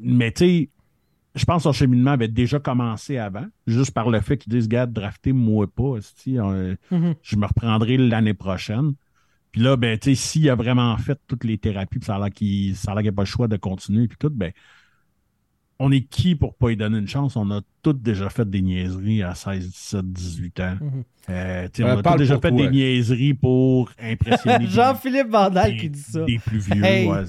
mais tu sais, je pense que son cheminement avait déjà commencé avant, juste par le fait qu'ils disent, gars, draftez-moi pas, Mhm. je me reprendrai l'année prochaine. Puis là, ben, tu sais, s'il a vraiment fait toutes les thérapies, puis ça a l'air qu'il n'y a pas le choix de continuer, puis tout, ben, on est qui pour pas lui donner une chance? On a tous déjà fait des niaiseries à 16, 17, 18 ans. Euh, tu sais, Euh, on a tous déjà fait toi. des niaiseries pour impressionner Jean-Philippe Vandal des, qui dit ça. des plus vieux. Hey. ouais,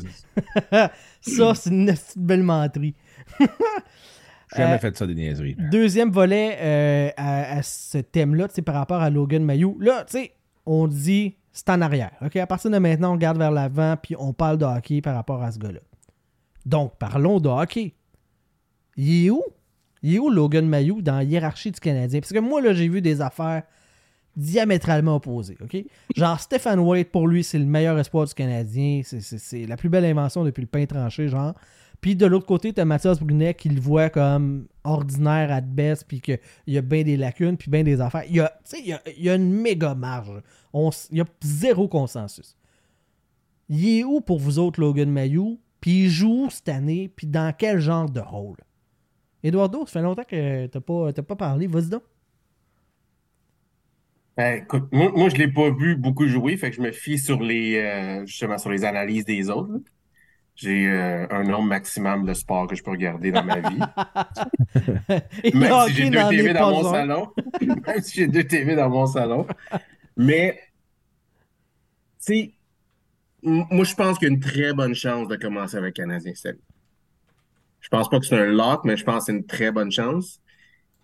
Ça, c'est une petite belle menterie. J'ai jamais Euh, fait ça des niaiseries. Deuxième volet euh, à, à ce thème-là, par rapport à Logan Mayou. Là, tu sais, on dit c'est en arrière. OK? À partir de maintenant, on regarde vers l'avant puis on parle de hockey par rapport à ce gars-là. Donc, parlons de hockey. Il est où? Il est où Logan Mayou dans la hiérarchie du Canadien? Parce que moi, là, j'ai vu des affaires diamétralement opposées. OK? Genre, Stéphane White, pour lui, c'est le meilleur espoir du Canadien. C'est la plus belle invention depuis le pain tranché, genre. Puis de l'autre côté, t'as Mathias Brunet qui le voit comme ordinaire à best, puis qu'il y a bien des lacunes, puis bien des affaires. Il y a, tu a, a une méga marge. Il y a zéro consensus. Il est où pour vous autres, Logan Mayou? Puis il joue où cette année, puis dans quel genre de rôle? Eduardo, ça fait longtemps que t'as pas, pas parlé. Vas-y donc. Ben, écoute, moi, je l'ai pas vu beaucoup jouer, fait que je me fie sur les euh, justement sur les analyses des autres. J'ai euh, un nombre maximum de sports que je peux regarder dans ma vie. Même si j'ai deux TV dans mon salon. Même si j'ai deux TV dans mon salon. Mais, tu moi, je pense qu'il y a une très bonne chance de commencer avec Canadien année. Je pense pas que c'est un lock, mais je pense que c'est une très bonne chance.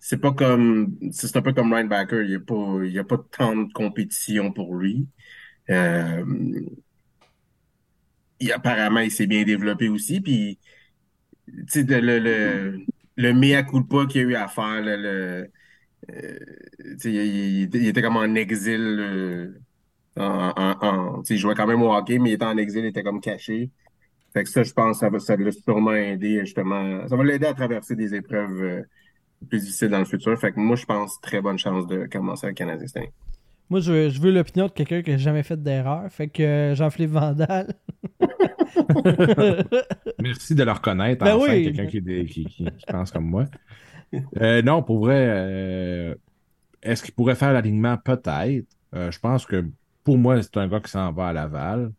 C'est pas comme, c'est un peu comme Ryan Backer. Il n'y a pas, il y a pas tant de compétition pour lui. Euh, apparemment, il s'est bien développé aussi. Puis, tu sais, le, le, le, mea culpa qu'il a eu à faire, le, euh, il, était comme en exil. euh, en, il jouait quand même au hockey, mais il était en exil, il était comme caché. Fait que ça, je pense, ça va, ça l'a sûrement aidé, justement. Ça va l'aider à traverser des épreuves euh, plus difficiles dans le futur. Fait que moi, je pense très bonne chance de commencer avec Canadien. Moi, je veux, je veux l'opinion de quelqu'un qui n'a jamais fait d'erreur. Fait que Jean-Philippe Vandal. Merci de le reconnaître, Ben enfin, oui. quelqu'un qui, est- qui- qui- qui pense comme moi. Euh, non, pour vrai, euh, est-ce qu'il pourrait faire l'alignement? Peut-être. Euh, je pense que pour moi, c'est un gars qui s'en va à Laval.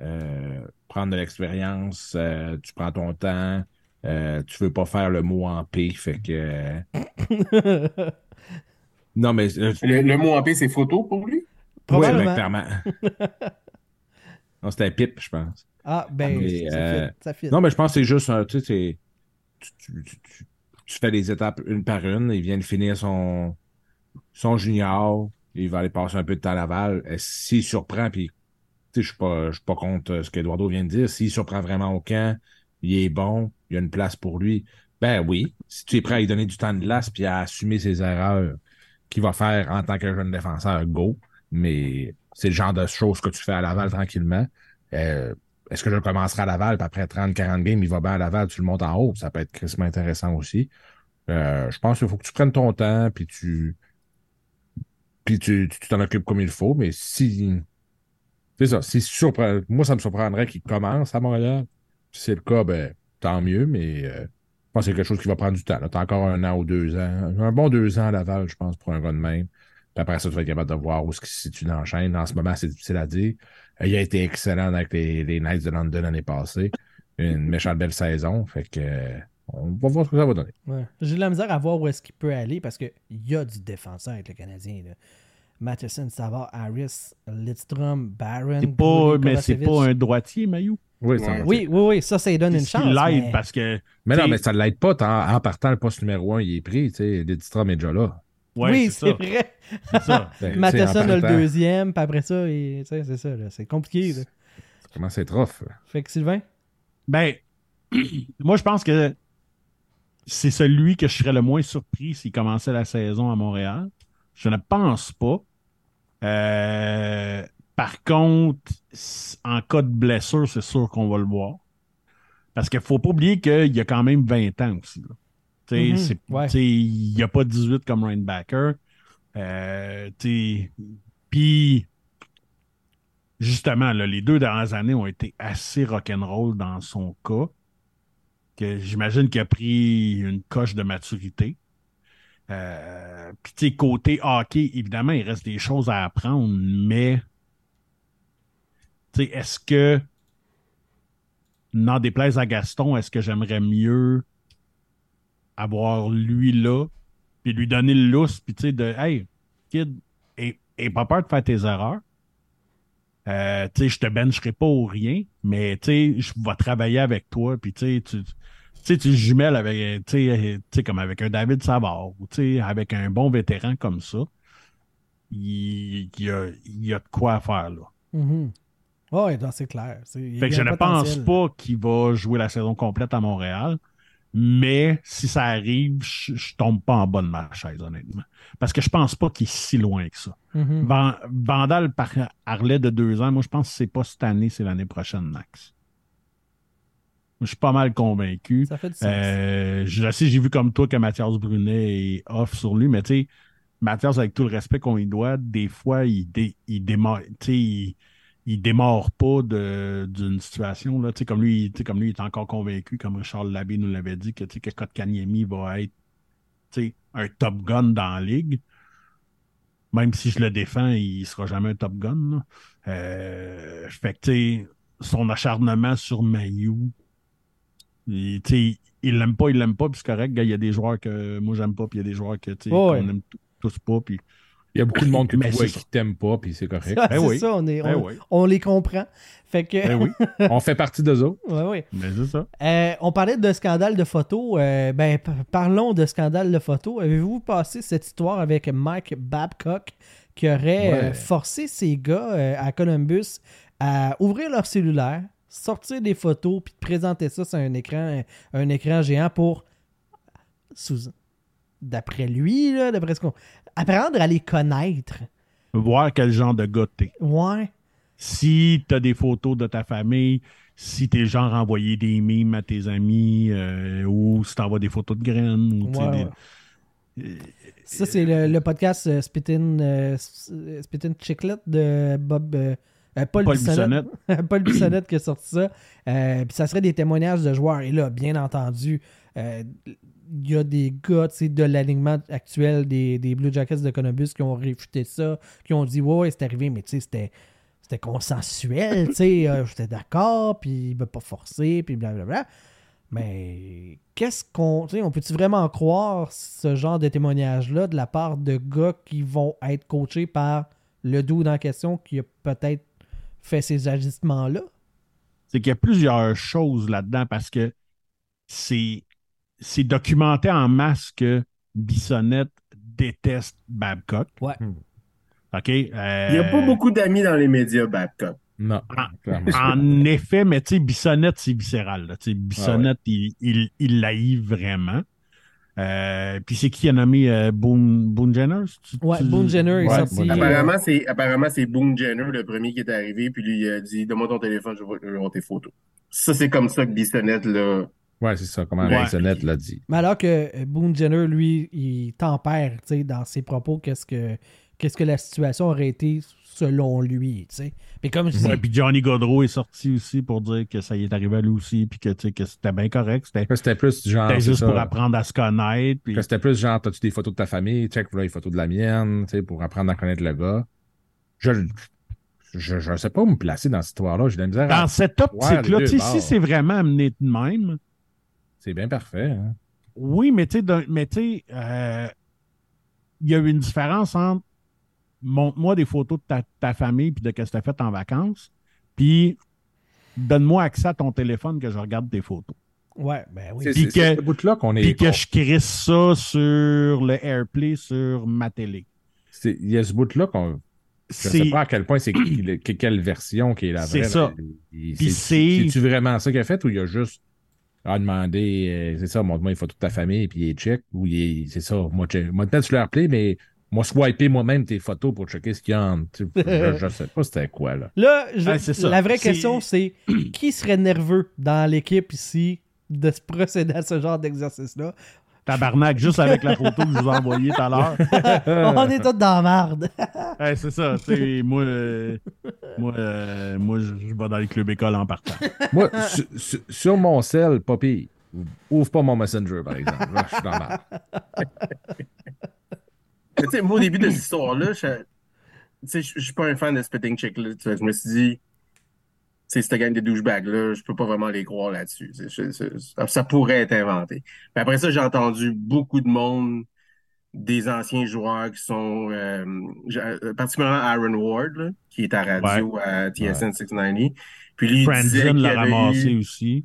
Euh, prendre de l'expérience, euh, tu prends ton temps, euh, tu veux pas faire le mot en P, fait que... Non, mais... Le, le mot en P, c'est photo pour lui? Probablement. ben, clairement. non, c'était Pip, je pense. Ah, ben, Mais, ça euh, fit. Ça fit. Non, mais je pense que c'est juste, un- tu sais, tu, fais les étapes une par une. Il vient de finir son, son junior. Il va aller passer un peu de temps à Laval. S'il surprend, puis, tu sais, je suis pas, je suis pas contre euh, ce qu'Eduardo vient de dire. S'il surprend vraiment au camp, il est bon, il y a une place pour lui. Ben oui, si tu es prêt à lui donner du temps de glace puis à assumer ses erreurs qu'il va faire en tant que jeune défenseur, go. Mais c'est le genre de choses que tu fais à Laval tranquillement. Euh, est-ce que je commencerai à Laval, puis après 30-40 games, il va bien à Laval, tu le montes en haut, ça peut être crissement intéressant aussi. Euh, je pense qu'il faut que tu prennes ton temps, puis tu puis tu t'en occupes comme il faut, mais si. C'est ça. Si surpre- Moi, ça me surprendrait qu'il commence à Montréal. Si c'est le cas, ben, tant mieux, mais euh, je pense que c'est quelque chose qui va prendre du temps. Tu as encore un an ou deux ans. Un bon deux ans à Laval, je pense, pour un gars de même. Puis après ça, tu vas être capable de voir où qu'il se situe dans. En ce moment, c'est difficile à dire. Il a été excellent avec les, les Knights de London l'année passée. Une méchante belle saison. Fait que on va voir ce que ça va donner. Ouais. J'ai de la misère à voir où est-ce qu'il peut aller parce qu'il y a du défenseur avec le Canadien. Là. Matheson, Savard, Harris, Lidstrom, Barron. C'est pas, mais c'est pas un droitier, Mayou? Oui, Ouais. Oui, oui, oui, ça, ça lui donne une chance. l'aide mais- parce que. Mais non, mais ça ne l'aide pas. En, en partant, le poste numéro un, il est pris. tu sais, Lidstrom est déjà là. Ouais, oui, c'est vrai. c'est ça. Matheson a le deuxième, puis après ça, c'est ça. là, C'est compliqué. là. Ça commence à être rough. là. Fait que Sylvain, Ben, moi, je pense que c'est celui que je serais le moins surpris s'il commençait la saison à Montréal. Je ne pense pas. Euh, par contre, en cas de blessure, c'est sûr qu'on va le voir. Parce qu'il ne faut pas oublier qu'il y a quand même 20 ans aussi. là. Ouais. Il n'y a pas 18 comme Rainbacker. Euh, Puis, justement, là, les deux dernières années ont été assez rock'n'roll dans son cas. Que j'imagine qu'il a pris une coche de maturité. Euh, Puis, côté hockey, évidemment, il reste des choses à apprendre, mais est-ce que, n'en déplaise à Gaston, est-ce que j'aimerais mieux avoir lui là, puis lui donner le lousse, puis tu sais, de Hey, kid, et, pas peur de faire tes erreurs. Euh, tu sais, je te bencherai pas ou rien, mais tu sais, je vais travailler avec toi, puis tu sais, tu tu sais, tu jumelles avec, tu sais, tu sais, comme avec un David Savard, ou tu sais, avec un bon vétéran comme ça. Il, il y, a, il y a de quoi faire, là. Mhm. Ouais, non, c'est clair. Fait que je ne pense pas qu'il va jouer la saison complète à Montréal. Mais si ça arrive, je, je tombe pas en bas de ma chaise, honnêtement. Parce que je pense pas qu'il est si loin que ça. Van- Vandal parlait de deux ans. Moi, je pense que c'est pas cette année, c'est l'année prochaine, Max. Je suis pas mal convaincu. Ça fait du sens. Euh, je sais, j'ai vu comme toi que Mathias Brunet est off sur lui, mais tu sais, Mathias, avec tout le respect qu'on lui doit, des fois, il, dé, il démarre, tu sais, il, il démarre pas d'une situation, là, tu sais, comme lui, comme lui, il est encore convaincu, comme Richard Labbé nous l'avait dit, que, que Kotkaniemi va être, un top gun dans la ligue. Même si je le défends, il sera jamais un top gun. Euh, fait que, son acharnement sur Mayu, il, l'aime pas, il l'aime pas, puis c'est correct. Il y a des joueurs que moi j'aime pas, puis il y a des joueurs que tu sais, Ouais. qu'on aime tous pas. Puis... Il y a beaucoup de monde que tu vois qui t'aime pas, puis c'est correct. Ben c'est oui. ça, on, est, Ben on, oui. on les comprend. Fait que, Ben oui, On fait partie d'eux autres. mais c'est ça. Euh, on parlait de scandale de photos. Euh, ben, p- parlons de scandale de photos. Avez-vous passé cette histoire avec Mike Babcock qui aurait Ouais. euh, forcé ses gars euh, à Columbus à ouvrir leur cellulaire, sortir des photos puis de présenter ça sur un écran, un écran géant pour, sous, d'après lui, là, d'après ce qu'on, apprendre à les connaître. Voir quel genre de gars t'es. Ouais. Si t'as des photos de ta famille, si t'es genre envoyer des mimes à tes amis, euh, ou si t'envoies des photos de graines, ou Ouais, des-. Ça, c'est le, le podcast euh, Spittin' euh, Chiclet de Bob. euh, Paul, Paul Bissonnette. Paul Bissonnette qui a sorti ça. Puis ça serait des témoignages de joueurs. Et là, bien entendu, il y a des gars de l'alignement actuel des, des Blue Jackets de Columbus qui ont réfuté ça, qui ont dit Ouais, c'est arrivé, mais tu sais, c'était. C'était consensuel, tu sais, euh, j'étais d'accord, puis il m'a pas forcé, puis blablabla. Mais qu'est-ce qu'on. tu sais, On peut-tu vraiment croire ce genre de témoignage-là de la part de gars qui vont être coachés par le dude en question qui a peut-être fait ces agissements-là? c'est qu'il y a plusieurs choses là-dedans parce que c'est c'est documenté en masse que Bissonnette déteste Babcock. Ouais. OK? euh, Il n'y a pas beaucoup d'amis dans les médias, Babcock. Non, Ah. En effet, mais tu sais, Bissonnette, c'est viscéral. là. Tu sais, Bissonnette, il, il, il l'haït vraiment. Euh, puis c'est qui a nommé euh, Boone, Boone Jenner? Tu- Ouais, tu- Boone Jenner est Ouais, sorti. Jenner. Apparemment, c'est apparemment c'est Boone Jenner, le premier qui est arrivé, puis lui il a dit Donne-moi ton téléphone, je vais je vais voir tes photos. Ça, c'est comme ça que Bissonnette, là. Ouais, c'est ça, comment Ouais. Bissonnette l'a dit. Mais alors que euh, Boone Jenner, lui, il tempère tu sais, dans ses propos qu'est-ce que qu'est-ce que la situation aurait été selon lui, tu sais. Mais comme je dis, Ouais, puis Johnny Godreau est sorti aussi pour dire que ça y est arrivé à lui aussi, puis que, tu sais, que c'était bien correct. C'était plus genre. c'était juste ça. pour apprendre à se connaître. Puis... C'était plus genre, t'as-tu des photos de ta famille? Check, voilà les photos de la mienne, tu sais, pour apprendre à connaître le gars. Je je, je sais pas où me placer dans cette histoire-là. J'ai de la misère Dans cette optique-là, si c'est vraiment amené de même, C'est bien parfait. Hein? oui, mais tu sais, euh, il y a une différence entre montre-moi des photos de ta, ta famille puis de ce que tu as fait en vacances, puis donne-moi accès à ton téléphone que je regarde tes photos. ouais, ben oui. C'est Puis que- ce bout-là qu'on est. Puis que je crisse ça sur le AirPlay sur ma télé. c'est- Il y a ce bout-là qu'on. Je C'est sais pas à quel point c'est quelle version qui est la vraie. C'est ça. C'est-tu vraiment ça qu'il a fait ou il a juste a demandé, euh, c'est ça, montre-moi les photos de ta famille, puis il est check, ou il est, c'est ça, moi, check. Moi, peut-être sur leur play, mais moi, swiper moi-même tes photos pour checker ce qu'il y a en. tu Je, je sais pas c'était quoi, là. Là, je- Ouais, c'est ça. la vraie question, c'est qui serait nerveux dans l'équipe ici de se procéder à ce genre d'exercice-là? Tabarnak, juste avec la photo que je vous ai envoyée tout à l'heure. On est tous dans la marde. Ouais, c'est ça. moi, euh, moi, euh, moi je je vais dans les clubs écoles en partant. Moi, sur, mon cell, pas pire. Ouvre pas mon Messenger, par exemple. Là, je suis dans la merde. Mais tu sais, moi, au début de cette histoire-là, je tu sais, je je suis pas un fan de Spitting Chick, là. Tu sais, Je me suis dit, sais, cette gang de douchebags-là, je peux pas vraiment les croire là-dessus. Ça, pourrait être inventé. Mais après ça, j'ai entendu beaucoup de monde, des anciens joueurs qui sont, euh, euh, particulièrement Aaron Ward, là, qui est à radio à TSN 690. Puis lui, Franzen l'a ramassé eu- aussi.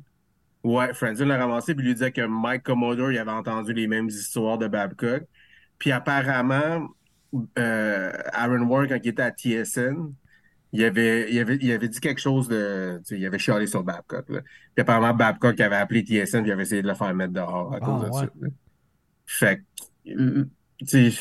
Ouais, Franzen l'a ramassé, puis lui disait que Mike Commodore, il avait entendu les mêmes histoires de Babcock. Puis apparemment, euh, Aaron Ward, quand il était à TSN, il avait, il avait, il avait dit quelque chose de. tu sais, Il avait chialé sur Babcock. Là. Puis apparemment, Babcock avait appelé TSN, puis il avait essayé de le faire mettre dehors à Ah, cause de ouais. ça. là. Fait que, tu sais,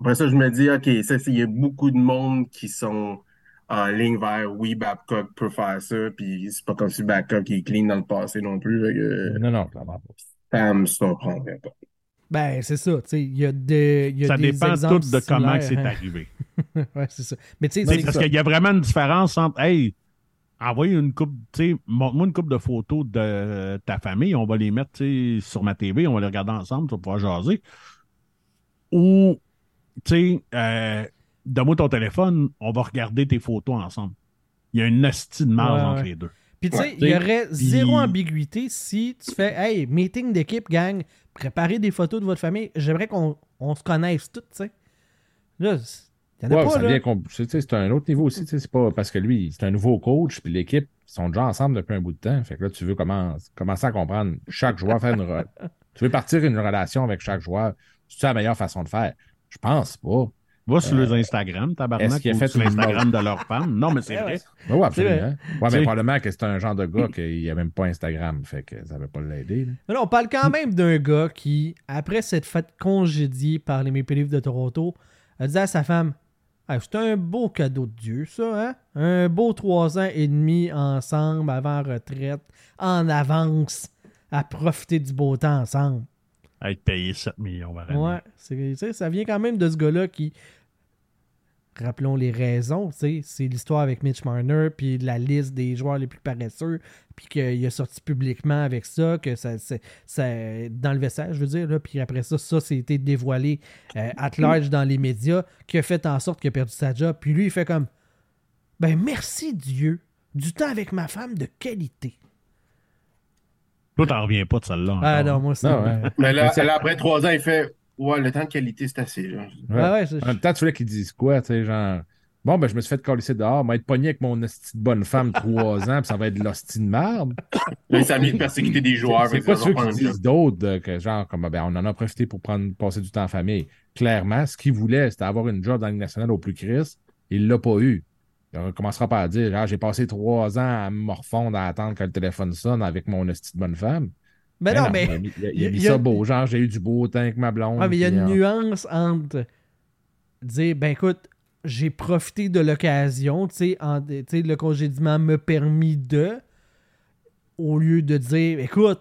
après ça, je me dis, OK, ça, il y a beaucoup de monde qui sont en ligne vers oui, Babcock peut faire ça, puis c'est pas comme si Babcock est clean dans le passé non plus. Que, Non, non, clairement pas. ça me surprendrait pas. Ben, c'est ça. tu sais, Il y a des, il y a Ça des dépend exemples tout de comment c'est hein. arrivé. ouais, c'est ça. Mais tu sais, parce qu'il y a vraiment une différence entre Hey, envoie une coupe, tu sais, montre-moi une coupe de photos de ta famille, on va les mettre tu sais, sur ma TV, on va les regarder ensemble, tu vas pouvoir jaser. Ou, tu sais, euh, donne-moi ton téléphone, on va regarder tes photos ensemble. Il y a une hostie de marge Ouais, entre ouais. les deux. Puis tu sais, Ouais. il y aurait zéro ambiguïté si tu fais Hey, meeting d'équipe, gang, préparez des photos de votre famille. J'aimerais qu'on on se connaisse toutes, tu sais. Là, il y en a Ouais, pas, ça là. c'est un autre niveau aussi. tu sais, C'est pas parce que lui, c'est un nouveau coach, puis l'équipe ils sont déjà ensemble depuis un bout de temps. Fait que là, tu veux comment- commencer à comprendre chaque joueur, faire une Tu veux partir une relation avec chaque joueur. C'est la meilleure façon de faire? Je pense pas. Va sur les Instagram, tabarnak, est-ce qu'il a ou fait sur l'Instagram de leurs femmes. Non, mais c'est vrai. ouais. Oui, ouais, absolument. Ouais, mais probablement que c'est un genre de gars qu'il n'y a même pas Instagram. Fait que ça ne va pas l'aider. là. Mais là, on parle quand même d'un gars qui, après s'être fait congédier par les Maple Leafs de Toronto, a dit à sa femme Ah, C'est un beau cadeau de Dieu, ça, hein? Un beau trois ans et demi ensemble avant retraite, en avance, à profiter du beau temps ensemble. À être payé 7 millions par année. Ouais, ça vient quand même de ce gars-là qui. Rappelons les raisons, tu sais, c'est l'histoire avec Mitch Marner, puis la liste des joueurs les plus paresseux, puis qu'il a sorti publiquement avec ça, que ça, c'est- ça dans le vestiaire, je veux dire, là, puis après ça, ça été dévoilé euh, at large dans les médias, qui a fait en sorte qu'il a perdu sa job, puis lui, il fait comme, ben merci Dieu, du temps avec ma femme de qualité. Toi, t'en reviens pas de celle-là. Ah non, moi, c'est... Ouais. Mais là, là, après trois ans, il fait Ouais, le temps de qualité, c'est assez. Là. Ouais. Ah ouais, c'est- En même temps, tu voulais qu'ils disent quoi, tu sais, genre. Bon, ben, je me suis fait coller dehors, mais être pogné avec mon hostie de bonne femme trois ans, puis ça va être de l'hostie de merde. Là, il s'est mis de persécuter des joueurs. C'est quoi ça ceux qui disent d'autres, euh, que genre, comme, ben, on en a profité pour prendre, passer du temps en famille. Clairement, ce qu'il voulait, c'était avoir une job dans la Ligue nationale au plus Christ. Il l'a pas eu. On commencera par dire, ah, j'ai passé trois ans à me morfondre, à attendre que le téléphone sonne avec mon hostie de bonne femme. Ben non, mais... Il a mis, il a- il a il y a- mis il y a- ça beau. Genre, j'ai eu du beau temps avec ma blonde. Ouais, mais il y a une euh, nuance entre dire, ben écoute, j'ai profité de l'occasion, tu sais, le congédiement me permis de, au lieu de dire, écoute,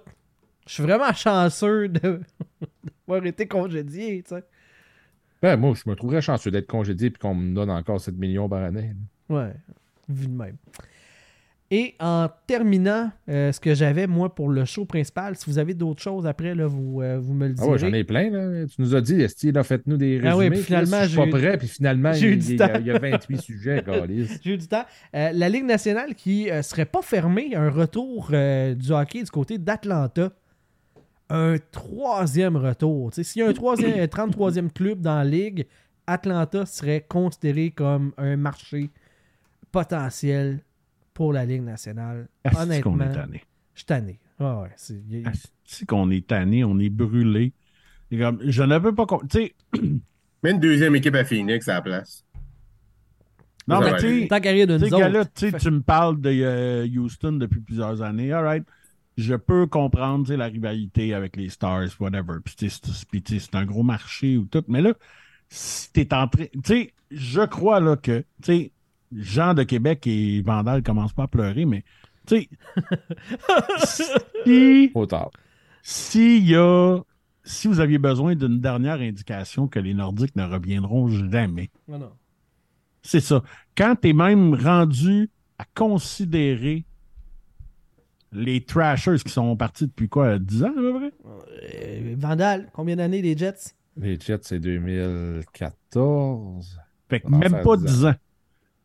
je suis vraiment chanceux d'avoir été congédié, tu sais. Ben, moi, je me trouverais chanceux d'être congédié puis qu'on me donne encore 7 millions par année. Ouais, vu de même. Et en terminant, euh, ce que j'avais, moi, pour le show principal, si vous avez d'autres choses après, là, vous, euh, vous me le Ah direz. ouais, j'en ai plein, là. Tu nous as dit, Esti, faites-nous des résumés. Ah oui, puis finalement, je suis pas prêt, puis finalement, il, du il y a, temps. il y a 28 sujets. J'ai eu du temps. Euh, la Ligue nationale qui euh, serait pas fermée, un retour du hockey du côté d'Atlanta. Un troisième retour. S'il y a un troisième, un 33e club dans la Ligue, Atlanta serait considéré comme un marché potentiel pour la Ligue nationale. Est-ce qu'on Honnêtement, est tanné? je suis tanné. Ah ouais, c'est- a- qu'on est tanné? On est brûlé. Je ne peux pas. Tu sais, Mets une deuxième équipe à Phoenix à la place. non, mais tu sais, Tu me parles de euh, Houston depuis plusieurs années. All right. Je peux comprendre la rivalité avec les Stars, whatever. Puis, c'est un gros marché ou tout. Mais là, si t'es en train. Tu sais, je crois là que. Tu sais, Jean de Québec et Vandal commencent pas à pleurer, mais. Tu sais. si. S'il y a. Si vous aviez besoin d'une dernière indication que les Nordiques ne reviendront jamais, Non, non. c'est ça. Quand tu es même rendu à considérer les Trashers qui sont partis depuis quoi, 10 ans à peu près? Euh, Vandal, combien d'années les Jets? Les Jets, c'est 2014. Fait que même pas 10 10 ans.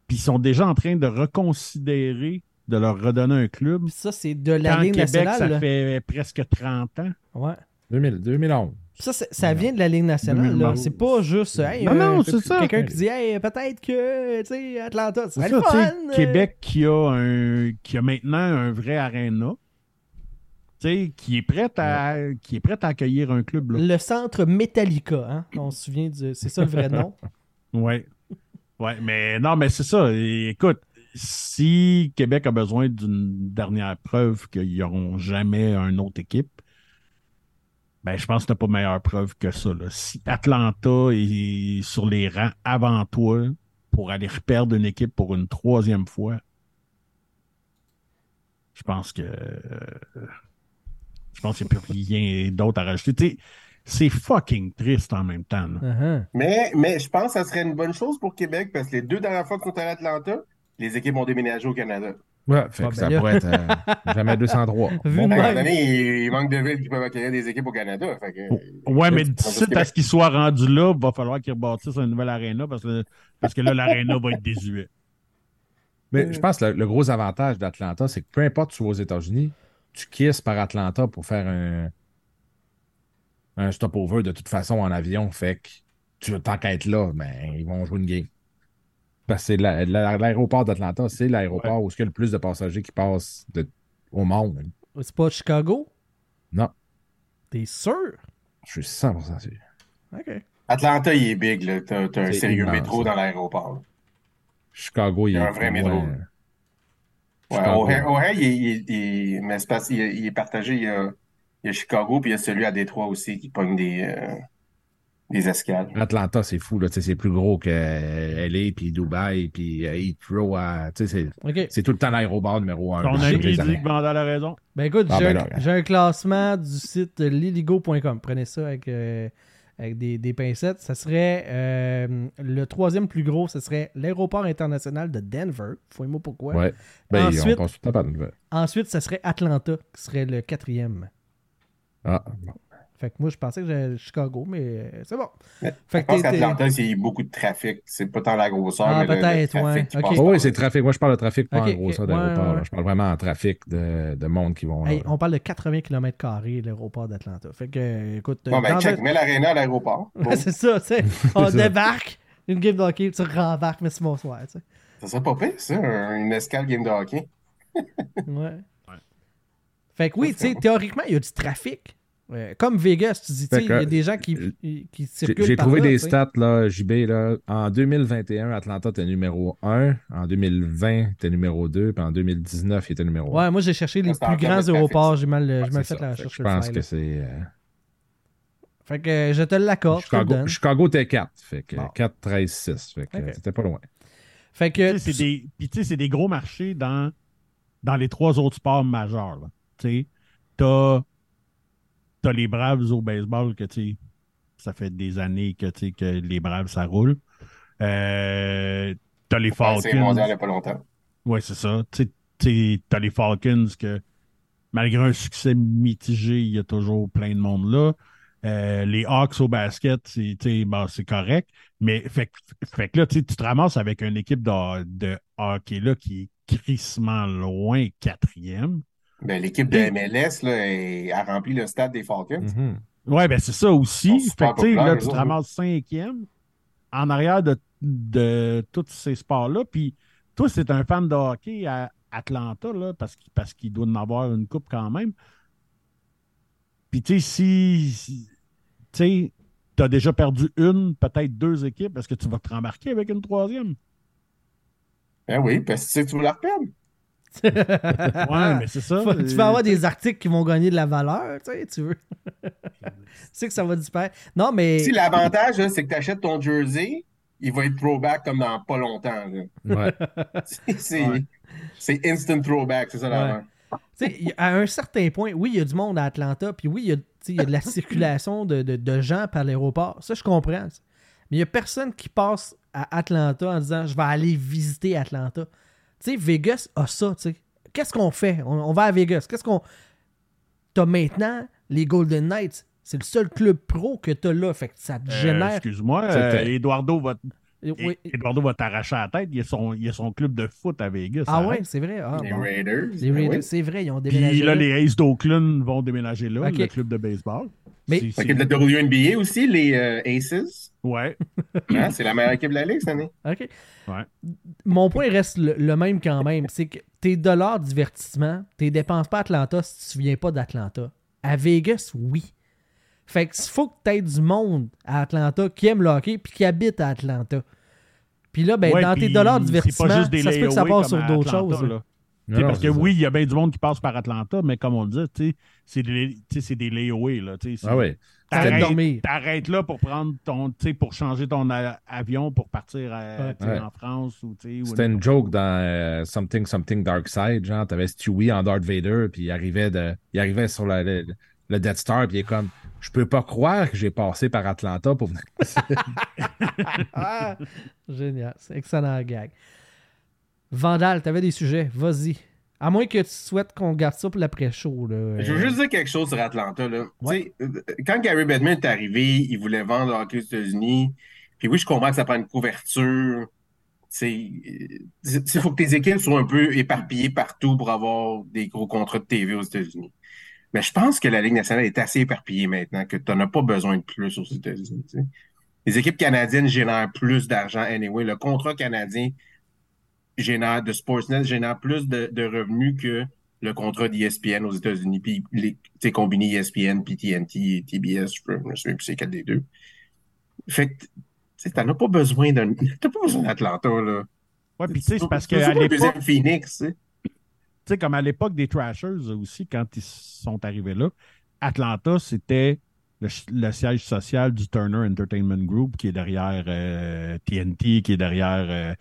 Puis ils sont déjà en train de reconsidérer de leur redonner un club. Puis ça, c'est de la Quand Ligue Québec, nationale. ça là. fait presque 30 ans. Ouais. 2000, 2011. Puis Ça, ça vient de la Ligue nationale. là. 2011. C'est pas juste. Hey, Non, non, c'est ça. Quelqu'un qui dit Hey, peut-être que tu sais, Atlanta, c'est le ça, tu sais, fun. euh. Québec qui a, un, qui a maintenant un vrai aréna. tu sais, Qui est prêt à qui est prêt à accueillir un club. Là. Le centre Metallica, hein? On se souvient du. C'est ça le vrai nom? Ouais. Ouais, mais non, mais c'est ça. Écoute, si Québec a besoin d'une dernière preuve qu'ils n'auront jamais une autre équipe, ben je pense que t'as pas meilleure preuve que ça. là. Si Atlanta est sur les rangs avant toi pour aller reperdre une équipe pour une troisième fois, je pense que je pense qu'il n'y a plus rien d'autre à rajouter. Tu sais, c'est fucking triste en même temps. Uh-huh. Mais, mais je pense que ça serait une bonne chose pour Québec parce que les deux dernières fois qu'on est à Atlanta, les équipes ont déménagé au Canada. Ouais, fait Ah, que ben ça pourrait être euh, jamais 203. Vu Bon, À un donné, il, il manque de villes qui peuvent accueillir des équipes au Canada. Fait que, Ouais, mais Là, tu d'ici à ce qu'ils soient rendus là, il va falloir qu'ils rebâtissent une nouvelle aréna parce que, parce que là, l'aréna va être désuet. Mais je pense que le, le gros avantage d'Atlanta, c'est que peu importe où tu vas aux États-Unis, tu kisses par Atlanta pour faire un, un stopover de toute façon en avion. Fait que tu tant qu'à être là, ben, ils vont jouer une game. Parce que c'est la- la- l'aéroport d'Atlanta, c'est l'aéroport où il y a le plus de passagers qui passent de- au monde. C'est pas Chicago? Non, T'es sûr? je suis 100% sûr. OK. Atlanta, il est big. là. T'as t'as un sérieux immense, métro ça. dans l'aéroport. là. Chicago, il Il y est a un vrai métro. Ouais. O'Hare, il, il est- il est- mais c'est parce qu'il est, il est partagé. Il y, a, il y a Chicago, puis il y a celui à Détroit aussi qui pogne des, euh, des escales. Atlanta, c'est fou, là. C'est plus gros que euh, LA, puis Dubaï, puis euh, Heathrow. C'est tout le temps l'aéroport numéro un. Ami des dit que Vandal a raison. Ben écoute, Ah, j'ai ben un, j'ai un classement du site liligo.com. Prenez ça avec, euh, avec des, des pincettes. Ça serait euh, le troisième plus gros, ce serait l'aéroport international de Denver. Fouille-moi pourquoi. Ouais. Ben, Ensuite- on tout. Ensuite, ça serait Atlanta, qui serait le quatrième. Ah, bon. Fait que moi, je pensais que j'allais Chicago, mais c'est bon. Fait je que pense qu'Atlanta, c'est il y a beaucoup de trafic. C'est pas tant la grosseur, Ah, mais le- le, peut-être, trafic ouais. Oh, oui, c'est trafic. Moi, je parle de trafic, pas Ok, en grosseur d'aéroport. Ouais, là. ouais. Je parle vraiment en trafic de, de monde qui vont. Hey, là. on parle de 80 km l'aéroport d'Atlanta. Fait que, écoute, Bon, ben, check, mets l'aréna à l'aéroport. Bon, c'est ça, tu sais. On débarque, une game de hockey, tu rembarques, mais c'est bonsoir, tu sais. ça serait pas pire, ça, un- une escale game de hockey. Ouais. Fait que oui, théoriquement, il y a du trafic. Euh, comme Vegas, tu dis, tu sais, Fait il y a des gens qui, euh, qui J'ai circulent j'ai par trouvé là, des stats, là, JB. Là. En 2021, Atlanta était numéro 1. En 2020, il était numéro 2. Puis en 2019, il était numéro 1. Ouais, moi, j'ai cherché les plus grands aéroports. J'ai mal, Ouais, fait ça. la recherche Je pense que c'est. euh, Fait que je te l'accorde, je te Chicago. Chicago était 4. Fait que Bon. 4, 13, 6. Fait que Ok. c'était pas loin. Fait que... Tu sais, C'est des, puis tu sais, c'est des gros marchés dans, dans les trois autres sports majeurs. là. Tu t'as, t'as les Braves au baseball que tu Ça fait des années que, que les Braves, ça roule. Euh, t'as les Ouais, C'est mondial il Falcons. n'y a pas longtemps. Ouais, c'est ça. T'as les Falcons que, malgré un succès mitigé, il y a toujours plein de monde là. Euh, les Hawks au basket, c'est c'est correct. Mais fait, que- fait que là, tu te ramasses avec une équipe de, de hockey là, qui est crissement loin quatrième. Ben, L'équipe de MLS là, est- a rempli le stade des Falcons. Mhm. Ouais, ben c'est ça aussi. Fait que, tu là, te ramasses cinquième en arrière de, de tous ces sports-là. Puis toi, c'est un fan de hockey à Atlanta, là, parce qu'il parce qu'il doit en avoir une coupe quand même. Puis tu sais, si, tu t'as déjà perdu une, peut-être deux équipes, est-ce que tu vas te rembarquer avec une troisième? Ben oui, parce que tu sais tu veux la reperdre. Ouais, mais c'est ça. Faut- tu vas avoir des articles qui vont gagner de la valeur, tu sais, tu veux. tu sais que ça va disparaître. Non, mais. Si l'avantage, c'est que tu achètes ton jersey, il va être throwback comme dans pas longtemps. là. Ouais. C'est- Ouais. instant throwback, c'est ça l'avant. Tu sais, il y a- à un certain point, oui, il y a du monde à Atlanta, puis oui, il y a, y de la circulation de, de- de gens par l'aéroport. Ça, je comprends. Mais il n'y a personne qui passe à Atlanta en disant je vais aller visiter Atlanta. Tu sais, Vegas a ça, tu sais. Qu'est-ce qu'on fait? On, on va à Vegas. Qu'est-ce qu'on. T'as maintenant les Golden Knights. C'est le seul club pro que t'as là. Fait que ça te Euh, génère. Excuse-moi, euh, Eduardo va, Oui. Eduardo va t'arracher la tête. Il a, son, il a son club de foot à Vegas. Ah arrête. ouais, c'est vrai. Ah, Les bon. Raiders. Les ben oui. c'est vrai, ils ont déménagé. Puis là, là. les Aces d'Oakland vont déménager là, Ok. le club de baseball. Mais- c'est- que de la WNBA aussi, les euh, Aces. Ouais. Hein, c'est la meilleure équipe de la Ligue cette année. OK. Ouais. Mon point reste le, le même quand même. C'est que tes dollars de divertissement, tes dépenses pas à Atlanta si tu viens pas d'Atlanta. À Vegas, oui. Fait que faut que tu aies du monde à Atlanta qui aime le hockey puis qui habite à Atlanta. Puis là, ben, Ouais, dans tes dollars de c'est pas divertissement, juste des ça se peut que ça passe sur d'autres choses. là. Tu non, parce que oui, il y a bien du monde qui passe par Atlanta, mais comme on le dit, c'est des, des layaway. Là, Ah oui. T'arrêtes de T'arrêtes dormir. t'arrêtes là pour prendre ton, pour changer ton avion pour partir à- Ouais. en France ou, C'était une joke dans euh, Something Something Dark Side, genre, t'avais Stewie en Darth Vader, puis il arrivait, de, il arrivait sur la- le, le Death Star, puis il est comme, je peux pas croire que j'ai passé par Atlanta pour venir. Ah, génial. C'est excellent gag. Vandal, t'avais des sujets. Vas-y. À moins que tu souhaites qu'on garde ça pour l'après-show. Je veux juste dire quelque chose sur Atlanta. Là. Euh, Quand Gary Bettman est arrivé, il voulait vendre le hockey aux États-Unis. Puis oui, je comprends que ça prend une couverture. Il faut que tes équipes soient un peu éparpillées partout pour avoir des gros contrats de TV aux États-Unis. Mais je pense que la Ligue nationale est assez éparpillée maintenant que tu n'en as pas besoin de plus aux États-Unis. Les équipes canadiennes génèrent plus d'argent anyway. Le contrat canadien génère de Sportsnet génère plus de, de revenus que le contrat d'ESPN aux États-Unis. Puis les, tu sais, combiné ESPN, puis TNT et TBS, je me souviens plus c'est quel des deux. Fait que, tu sais, t'en as pas besoin d'un, t'as pas besoin d'Atlanta, là. Ouais, puis tu sais, c'est parce un l'époque, deuxième Phoenix, tu sais. tu sais, comme à l'époque des Trashers aussi, quand ils sont arrivés là, Atlanta, c'était le, le siège social du Turner Entertainment Group qui est derrière euh, TNT, qui est derrière. euh,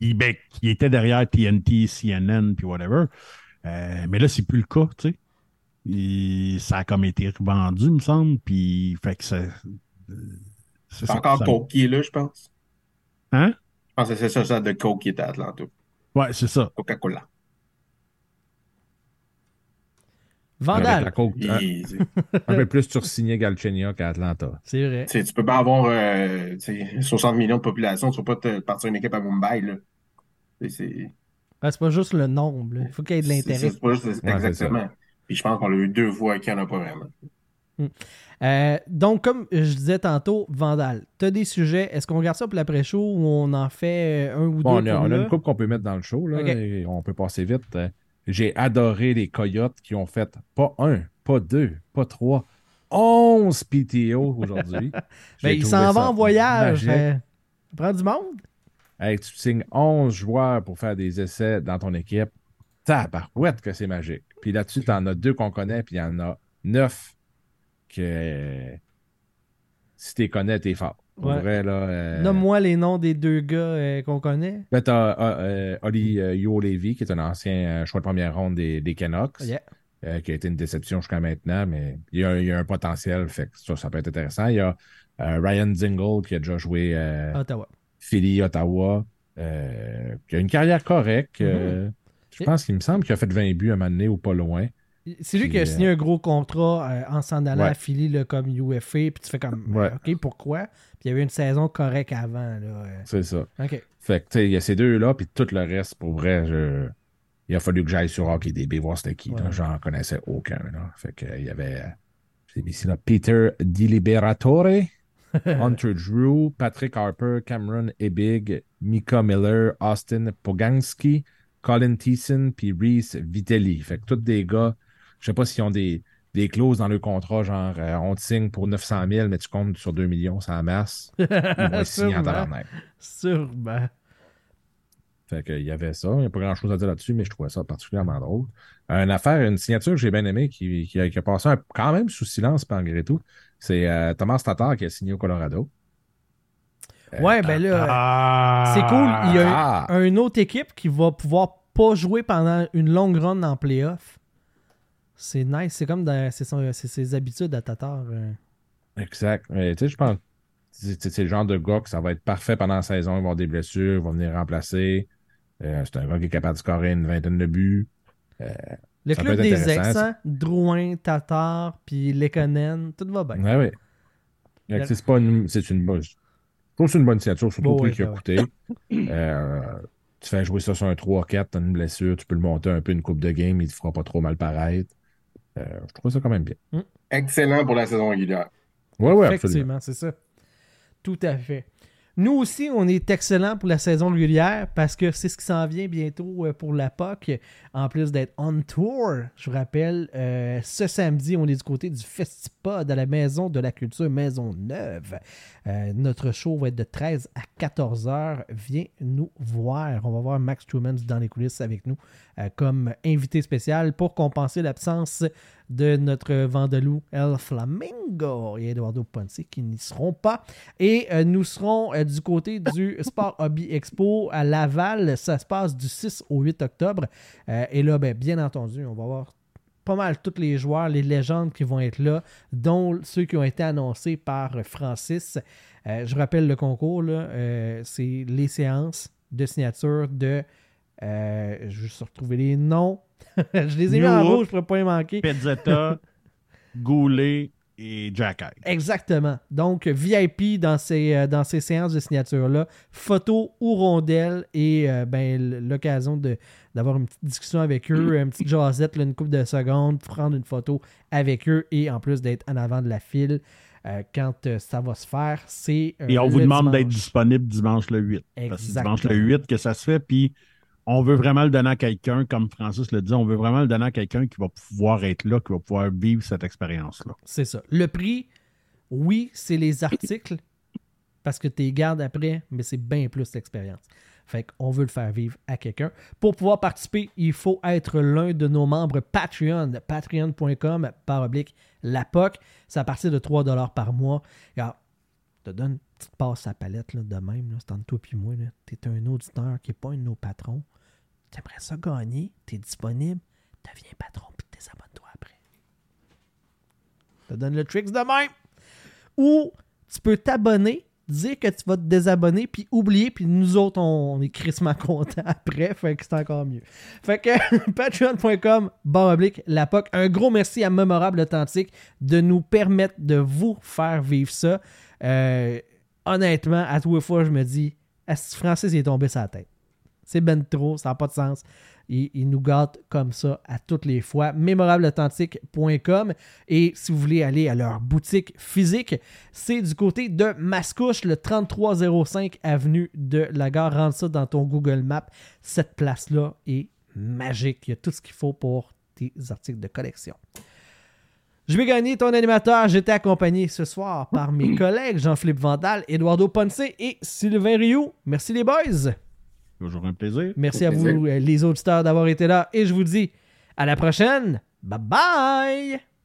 ben, qui était derrière TNT, CNN, puis whatever. Euh, mais là, c'est plus le cas, tu sais. Et ça a comme été revendu, me semble, puis fait que ça. euh, c'est encore ça- Coke qui est là, je pense. Hein? Je pense que c'est ça, ça de Coke qui est à Atlanta. Ouais, c'est ça. Coca-Cola. Avec Vandal, un, Il- un peu plus sursigné Galchenyuk qu'à Atlanta. c'est vrai. Tu sais, tu peux pas avoir euh, tu sais, 60 millions de population, tu peux pas te partir une équipe à Mumbai. Là. C'est- Ah, c'est pas juste le nombre. là. Il faut qu'il y ait de l'intérêt. c'est pas juste- c'est exactement. Puis je pense qu'on l'a eu deux fois qu'il n'y en a pas vraiment. Euh, donc, comme je disais tantôt, Vandal, t'as des sujets. Est-ce qu'on regarde ça pour l'après-show ou on en fait euh, un ou Bon, on deux a, on a une coupe qu'on peut mettre dans le show, là, et on peut passer vite. J'ai adoré les Coyotes qui ont fait pas un, pas deux, pas trois, 11 PTO aujourd'hui. Ben, J'ai il trouvé s'en va ça en voyage. magique. euh, ça prend du monde. Hey, tu signes 11 joueurs pour faire des essais dans ton équipe. Tabarouette que c'est magique. Puis là-dessus, tu en as deux qu'on connaît, puis il y en a neuf que si tu les connais, t'es fort. Pour Ouais. vrai, là. euh, Nomme-moi les noms des deux gars euh, qu'on connaît. Ben, t'as euh, Oli Yo Levy, qui est un ancien choix de première ronde des, des Canucks. Yeah. qui a été une déception jusqu'à maintenant, mais il y a, il y a un potentiel, fait que ça, ça peut être intéressant. Il y a Ryan Zingle qui a déjà joué Ottawa. Philly, Ottawa, qui a une carrière correcte. euh, je pense qu'il me semble qu'il a fait 20 buts à un moment donné ou pas loin. C'est lui qui a euh, signé un gros contrat euh, en s'en allant Ouais. à Philly là, comme UFA, puis tu fais comme, Ouais. euh, OK, pourquoi? Puis il y avait une saison correcte avant. Euh. C'est ça. OK. Fait que, tu sais, il y a ces deux-là, puis tout le reste, pour vrai, je- il a fallu que j'aille sur HockeyDB voir c'était qui. Ouais. J'en connaissais aucun. Là. Fait que, il y avait, euh, j'ai mis ici, là, Peter Diliberatore, Hunter Drew, Patrick Harper, Cameron Ebig, Mika Miller, Austin Poganski, Colin Thiessen, puis Reese Vitelli. Fait que tous des gars, je sais pas s'ils ont des, des clauses dans le contrat, genre euh, on te signe pour 900 000, mais tu comptes sur 2 millions, c'est en masse. Ils vont signés en Sûrement. tabarnak. Sûrement. Fait qu'il y avait ça. Il n'y a pas grand chose à dire là-dessus, mais je trouvais ça particulièrement drôle. Une affaire, une signature que j'ai bien aimée qui, qui a, qui a passé un- quand même sous silence malgré tout, c'est euh, Thomas Tatar qui a signé au Colorado. Euh, Ouais, ben là, Ah! c'est cool. Il y a Ah! une autre équipe qui va pouvoir pas jouer pendant une longue run en playoff. C'est nice. C'est comme c'est son- ses habitudes à Tatar. euh. Exact. Mais tu sais, je pense c'est le genre de gars que ça va être parfait pendant la saison. Il va avoir des blessures, il va venir remplacer. Euh, c'est un gars qui est capable de scorer une vingtaine de buts. Le Ça club des ex, hein? Drouin, Tatar, puis Lekonen, tout va bien. Ouais, ouais. C'est pas une, c'est une bonne. Je trouve que c'est une bonne signature, surtout au prix ouais, qu'il a ouais. coûté. Euh, tu fais jouer ça sur un 3-4, t'as une blessure, tu peux le monter un peu une coupe de game, il te fera pas trop mal paraître. Euh, je trouve ça quand même bien. Excellent pour la saison régulière. Ouais, ouais, absolument. Effectivement, c'est ça. Tout à fait. Nous aussi, on est excellent pour la saison régulière parce que c'est ce qui s'en vient bientôt euh, pour la POC. En plus d'être on tour, je vous rappelle, euh, ce samedi, on est du côté du Festipod à la Maison de la Culture Maison Neuve. Euh, notre show va être de 13 à 14 heures. Viens nous voir. On va voir Max Truman dans les coulisses avec nous comme invité spécial pour compenser l'absence de notre Vandalou El Flamingo et Eduardo Ponce qui n'y seront pas. Et euh, nous serons euh, du côté du Sport Hobby Expo à Laval. Ça se passe du 6 au 8 octobre. Euh, et là, ben, bien entendu, on va voir pas mal tous les joueurs, les légendes qui vont être là, dont ceux qui ont été annoncés par Francis. Je rappelle le concours, c'est les séances de signature de... je vais retrouver les noms. je les ai mis en rouge, je ne pourrais pas y manquer. Pezzetta, Goulet et Jack Hyde. Exactement. Donc, VIP dans ces, euh, dans ces séances de signature-là, photos ou rondelles et euh, ben, l'occasion d'avoir une petite discussion avec eux, une petite jasette, là, une couple de secondes, prendre une photo avec eux et en plus d'être en avant de la file euh, quand euh, ça va se faire. C'est Et on vous demande d'être disponible dimanche le 8. Parce que c'est Exactement. dimanche le 8 que ça se fait. Puis on veut vraiment le donner à quelqu'un, comme Francis le dit, on veut vraiment le donner à quelqu'un qui va pouvoir être là, qui va pouvoir vivre cette expérience-là. C'est ça. Le prix, oui, c'est les articles parce que tu les gardes après, mais c'est bien plus l'expérience. Fait qu'on veut le faire vivre à quelqu'un. Pour pouvoir participer, il faut être l'un de nos membres Patreon, patreon.com par oblique la POC. C'est à partir de 3$ par mois. Je te donne une petite passe à palette de même. C'est entre toi et moi. Tu es un auditeur qui n'est pas un de nos patrons. Tu aimerais ça gagner. Tu es disponible. Deviens patron puis désabonne-toi après. Te donne le tricks de même. Ou tu peux t'abonner, dire que tu vas te désabonner, puis oublier, puis nous autres, on, est crissement contents après. Fait que c'est encore mieux. Fait que patreon.com, barre oblique, la POC. Un gros merci à Mémorable Authentique de nous permettre de vous faire vivre ça. Euh, honnêtement, à tous les fois, je me dis, Francis il est tombé la tête. C'est ben trop, ça n'a pas de sens. Il, il nous gâte comme ça à toutes les fois. Mémorableauthentique.com. Et si vous voulez aller à leur boutique physique, c'est du côté de Mascouche, le 3305 avenue de la gare. Rentre ça dans ton Google Maps. Cette place-là est magique. Il y a tout ce qu'il faut pour tes articles de collection. Je vais gagner ton animateur. J'étais accompagné ce soir par mes collègues Jean-Philippe Vandal, Eduardo Ponce et Sylvain Rioux. Merci les boys. Toujours un plaisir. Merci à plaisir. vous, euh, les auditeurs, d'avoir été là. Et je vous dis à la prochaine. Bye bye!